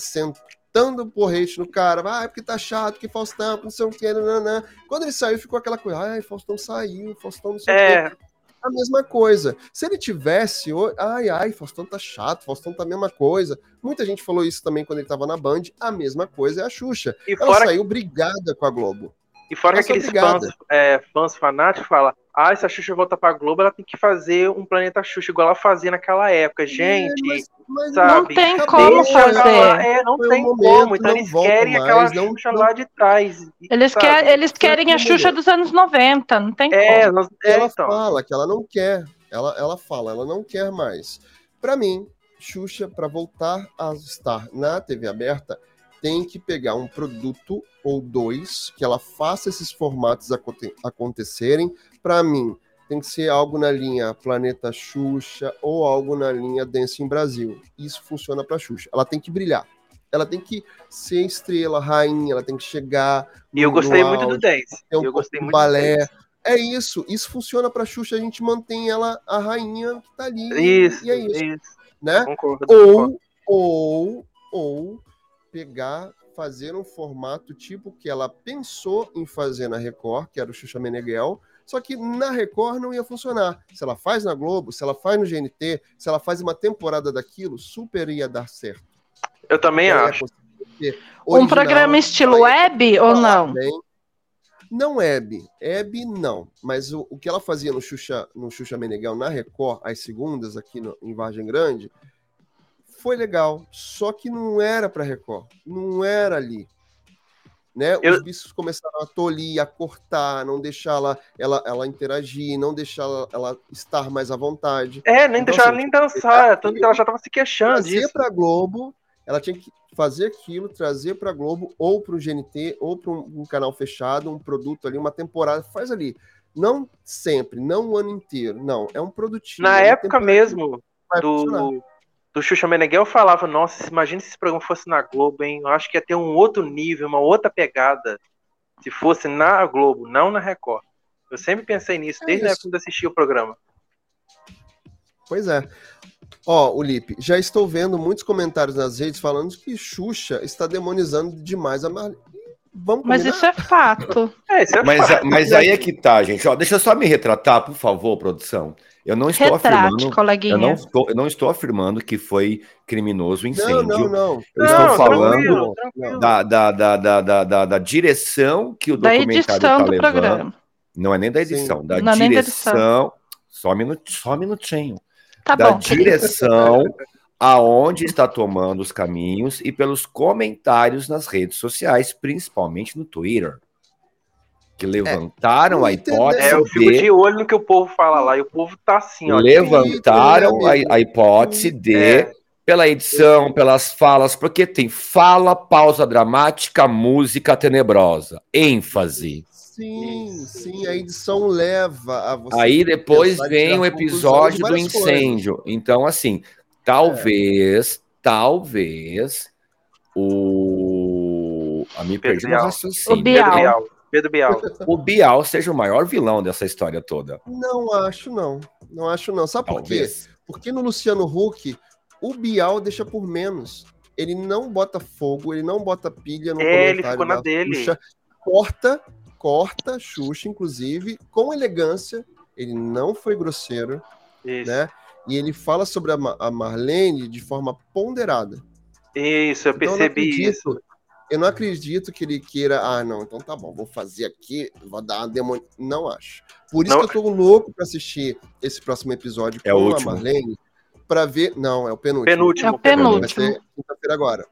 dando porrete no cara, ah, é porque tá chato, que Faustão, não sei o que, nananã. Quando ele saiu, ficou aquela coisa, ai, Faustão saiu, Faustão não sei é, o que a mesma coisa. Se ele tivesse, ai, ai, Faustão tá chato, Faustão tá a mesma coisa. Muita gente falou isso também quando ele tava na Band, a mesma coisa é a Xuxa. E Ela fora... saiu brigada com a Globo. E fora que aqueles fãs, é, fãs fanáticos falam, ah, se a Xuxa voltar pra Globo, ela tem que fazer um Planeta Xuxa igual ela fazia naquela época. É, Gente, é, mas, mas sabe? Não tem como fazer. É, não Foi tem um momento, como. Então eles querem mais, aquela não, Xuxa não, lá de trás. Eles, quer, eles querem a Xuxa dos anos 90, não tem é, como. É, ela então. fala que ela não quer. Ela, ela fala, ela não quer mais. Para mim, Xuxa, para voltar a estar na TV aberta, tem que pegar um produto ou dois que ela faça esses formatos acontecerem. Para mim, tem que ser algo na linha Planeta Xuxa ou algo na linha Dance em Brasil. Isso funciona para Xuxa. Ela tem que brilhar. Ela tem que ser estrela, rainha, ela tem que chegar. E eu gostei muito do Dance. É um eu gostei muito balé. É isso, isso funciona para Xuxa, a gente mantém ela a rainha que tá ali. Isso, e é isso. isso. Né? Concordo, ou, concordo. ou, ou pegar, fazer um formato tipo que ela pensou em fazer na Record, que era o Xuxa Meneghel, só que na Record não ia funcionar. Se ela faz na Globo, se ela faz no GNT, se ela faz uma temporada daquilo, super ia dar certo. Eu também acho. Um programa estilo web ou não? Bem. Não web, web não. Mas o, o que ela fazia no Xuxa, no Xuxa Meneghel na Record, às segundas, aqui no, em Vargem Grande, foi legal, só que não era para Record, não era ali. Né? Eu... Os bichos começaram a tolir, a cortar, não deixar ela, ela, ela interagir, não deixar ela, ela estar mais à vontade. É, nem então, deixar assim, ela nem dançar, tanto que ela já estava se queixando trazer disso. para Globo, ela tinha que fazer aquilo, trazer para Globo ou para o GNT ou para um, um, canal fechado, um produto ali, uma temporada, faz ali. Não sempre, não o ano inteiro, não, é um produtinho. Na é época mesmo do do Xuxa Meneghel falava, nossa, imagina se esse programa fosse na Globo, hein? Eu acho que ia ter um outro nível, uma outra pegada, se fosse na Globo, não na Record. Eu sempre pensei nisso, é desde a época que assisti o programa. Pois é. Ó, oh, Ulipe, já estou vendo muitos comentários nas redes falando que Xuxa está demonizando demais a Marlene. Vamos mas isso é fato. é, isso é mas, fato. mas aí é que tá, gente. Ó, deixa eu só me retratar, por favor, produção. Eu não estou Retrate, afirmando. Coleguinha. Eu não, estou, eu não estou afirmando que foi criminoso o incêndio. Não, não, não. Eu não, estou falando tranquilo, tranquilo. Da, da, da, da, da, da, direção que o da documentário está levando. Programa. Não é nem da edição, Sim. da não direção. Da edição. Só, um só minutinho. Tá da bom, direção aonde está tomando os caminhos e pelos comentários nas redes sociais, principalmente no Twitter que levantaram é, a hipótese. É, eu fico de... de olho no que o povo fala lá, e o povo tá assim, ó. Levantaram a, a hipótese de, é. pela edição, pelas falas, porque tem fala, pausa dramática, música tenebrosa, ênfase. Sim, sim, a edição leva a você. Aí depois vem o episódio do incêndio. Coisas. Então, assim, talvez, é. talvez o. A me perdi no raciocínio. O Bial. Pedro Bial. O Bial seja o maior vilão dessa história toda. Não acho, não. Não acho, não. Sabe Talvez. por quê? Porque no Luciano Huck, o Bial deixa por menos. Ele não bota fogo, ele não bota pilha no é, ele ficou na dele. Xuxa. Corta, corta Xuxa, inclusive, com elegância. Ele não foi grosseiro, Isso. né? E ele fala sobre a, a Marlene de forma ponderada. Isso, eu então, percebi eu isso eu não acredito que ele queira, ah, não, então tá bom, vou fazer aqui, vou dar uma demônio. Não acho. Por isso não. que eu tô louco pra assistir esse próximo episódio é com a Marlene, pra ver. Não, é o penúltimo. Penúltimo. É o penúltimo. Vai ser quinta-feira agora.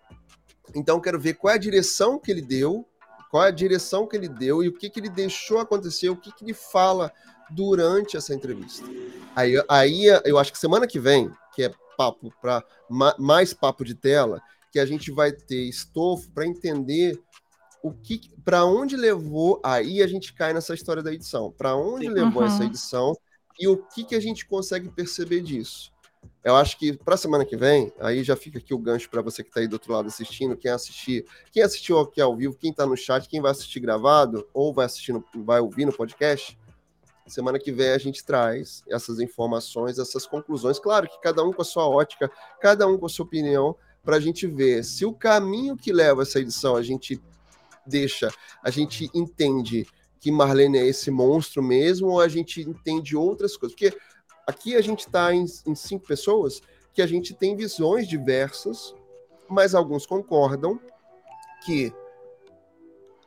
Então, quero ver qual é a direção que ele deu, qual é a direção que ele deu e o que, que ele deixou acontecer, o que, que ele fala durante essa entrevista. Aí, aí eu acho que semana que vem, que é papo para mais papo de tela, que a gente vai ter estofo para entender o que, para onde levou. Aí a gente cai nessa história da edição. Para onde Sim. levou uhum. essa edição e o que, que a gente consegue perceber disso. Eu acho que para semana que vem, aí já fica aqui o gancho para você que está aí do outro lado assistindo, quem assistir, quem assistiu aqui ao vivo, quem está no chat, quem vai assistir gravado ou vai assistir, vai ouvir no podcast. Semana que vem a gente traz essas informações, essas conclusões. Claro que cada um com a sua ótica, cada um com a sua opinião, para a gente ver se o caminho que leva essa edição a gente deixa, a gente entende que Marlene é esse monstro mesmo, ou a gente entende outras coisas. Porque aqui a gente está em, em cinco pessoas que a gente tem visões diversas, mas alguns concordam que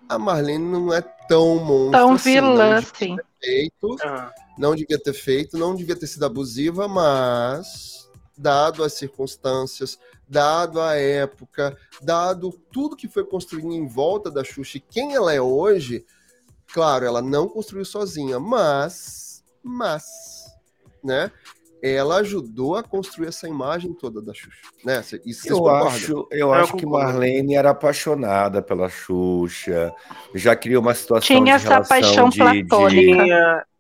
a Marlene não é tão monstro. Tão assim, vilã, assim. Feito, ah. Não devia ter feito, não devia ter sido abusiva, mas dado as circunstâncias, dado a época, dado tudo que foi construído em volta da Xuxa e quem ela é hoje, claro, ela não construiu sozinha, mas, mas, né? ela ajudou a construir essa imagem toda da Xuxa, né? Isso eu acho, eu acho que Marlene era apaixonada pela Xuxa, já criou uma situação Tinha de essa paixão de, platônica. De,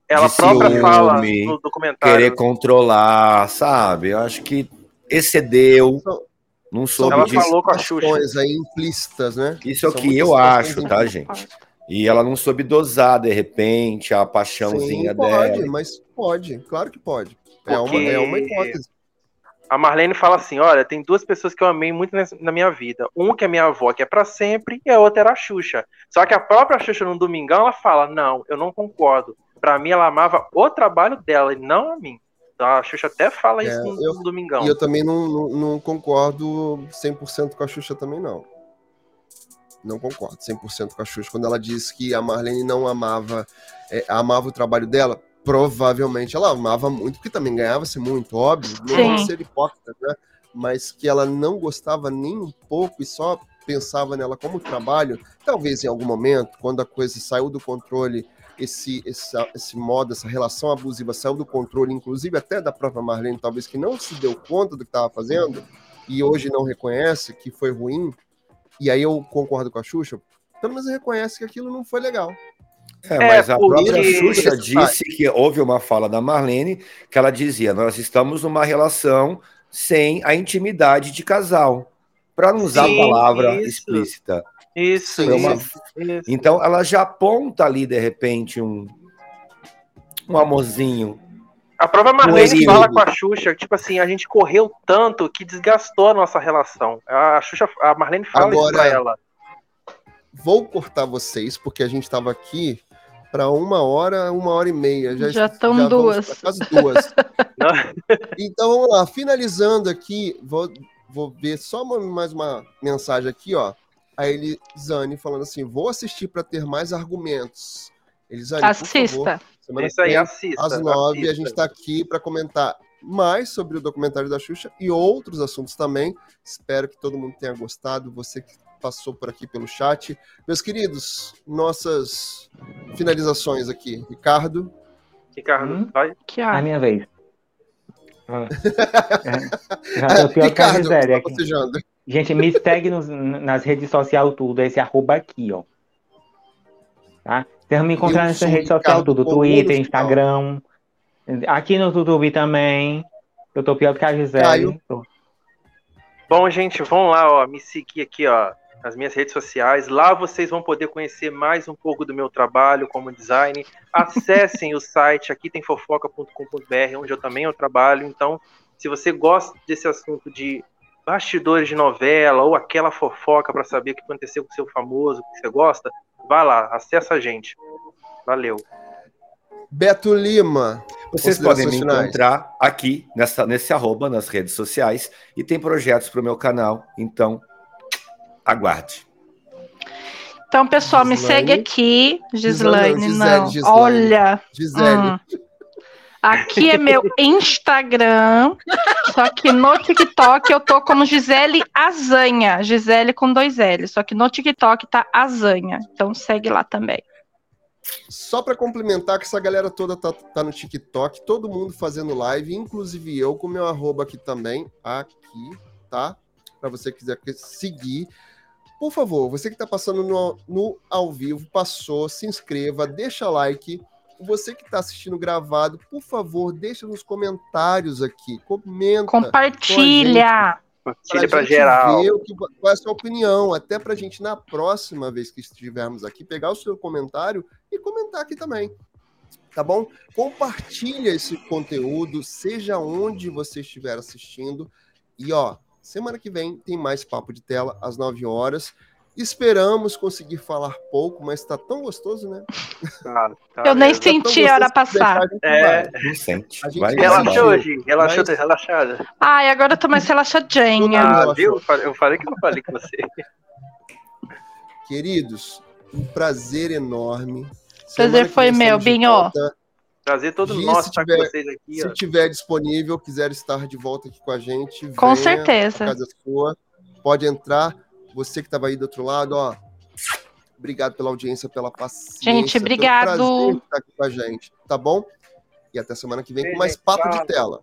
ela de própria ciúme, fala no documentário. Querer controlar, sabe? Eu acho que excedeu. Não soube ela falou com a Xuxa. aí implícitas, né? Isso é o que eu acho, tá, gente? E ela não soube dosar, de repente, a paixãozinha Sim, pode, dela. mas pode, claro que pode. É uma, é uma hipótese. A Marlene fala assim: olha, tem duas pessoas que eu amei muito na minha vida. Um que é minha avó, que é para sempre, e a outra era a Xuxa. Só que a própria Xuxa no Domingão, ela fala: não, eu não concordo. Para mim, ela amava o trabalho dela e não a mim. Então, a Xuxa até fala isso é, no, eu, no Domingão. E eu também não, não, não concordo 100% com a Xuxa também, não. Não concordo 100% com a Xuxa. Quando ela disse que a Marlene não amava, é, amava o trabalho dela, provavelmente ela amava muito, porque também ganhava-se muito, óbvio, não vamos ser hipócrita, né? Mas que ela não gostava nem um pouco e só pensava nela como trabalho, talvez em algum momento, quando a coisa saiu do controle, esse, esse, esse modo, essa relação abusiva saiu do controle, inclusive até da própria Marlene, talvez que não se deu conta do que estava fazendo e hoje não reconhece que foi ruim, e aí eu concordo com a Xuxa, pelo menos reconhece que aquilo não foi legal. É, mas é, a própria Xuxa disse que houve uma fala da Marlene que ela dizia: nós estamos numa relação sem a intimidade de casal, para não usar Sim, a palavra isso. explícita. Isso, uma... isso, Então ela já aponta ali de repente um um amorzinho. A própria Marlene fala com a Xuxa, tipo assim, a gente correu tanto que desgastou a nossa relação. A Xuxa, a Marlene fala Agora, isso pra ela. Vou cortar vocês, porque a gente estava aqui para uma hora, uma hora e meia. Já estão duas. Quase duas. então vamos lá, finalizando aqui, vou, vou ver só uma, mais uma mensagem aqui, ó. A Elisane falando assim: vou assistir para ter mais argumentos. Elisane, assista. Favor, Isso aí, assista. Às nove, assista. a gente está aqui para comentar mais sobre o documentário da Xuxa e outros assuntos também. Espero que todo mundo tenha gostado. Você que passou por aqui pelo chat. Meus queridos, nossas finalizações aqui. Ricardo. Ricardo, hum? vai. Que a minha vez. Ah. Já tô pior Ricardo, que a miséria aqui. Gente, me segue nos, nas redes sociais tudo, esse arroba aqui, ó. Tá? Vocês me encontrar nessa rede social tudo, Twitter, Instagram. Aqui no YouTube também. Eu tô pior do que a Gisele. Bom, gente, vamos lá, ó. Me seguir aqui, ó nas minhas redes sociais. Lá vocês vão poder conhecer mais um pouco do meu trabalho como design. Acessem o site aqui tem fofoca.com.br, onde eu também eu trabalho. Então, se você gosta desse assunto de bastidores de novela ou aquela fofoca para saber o que aconteceu com o seu famoso, que você gosta, vá lá, acessa a gente. Valeu. Beto Lima. Vocês podem me encontrar aqui nessa, nesse arroba nas redes sociais e tem projetos para o meu canal. Então, Aguarde. Então, pessoal, Gislaine. me segue aqui. Gislaine, Gisele, não. Gisele, Olha. Gisele. Hum. Aqui é meu Instagram, só que no TikTok eu tô como Gisele Azanha, Gisele com dois L, só que no TikTok tá Azanha, então segue lá também. Só para complementar que essa galera toda tá, tá, no TikTok, todo mundo fazendo live, inclusive eu com meu arroba aqui também, aqui, tá? Para você quiser seguir. Por favor, você que está passando no, no ao vivo, passou, se inscreva, deixa like. Você que está assistindo gravado, por favor, deixa nos comentários aqui, comenta. Compartilha. Compartilha para geral. Ver o que, qual é a sua opinião, até para a gente, na próxima vez que estivermos aqui, pegar o seu comentário e comentar aqui também. Tá bom? Compartilha esse conteúdo, seja onde você estiver assistindo. E ó, Semana que vem tem mais papo de tela às 9 horas. Esperamos conseguir falar pouco, mas tá tão gostoso, né? Tá, tá, eu nem tá senti a hora passar. É, não sente. Vai, relaxou hoje, relaxou, mas... relaxada. Ai, agora eu tô mais relaxadinha. Ah, viu? Eu falei que eu falei com você. Queridos, Um prazer enorme. Prazer foi meu, Binho. Prazer todo Diz, nosso estar tiver, com vocês aqui. Se ó. tiver disponível, quiser estar de volta aqui com a gente, com venha, certeza. Casa sua, pode entrar. Você que estava aí do outro lado, ó. Obrigado pela audiência, pela paciência. Gente, obrigado. Estar aqui com a gente, tá bom? E até semana que vem com mais papo de tela.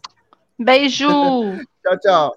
Beijo. tchau, tchau.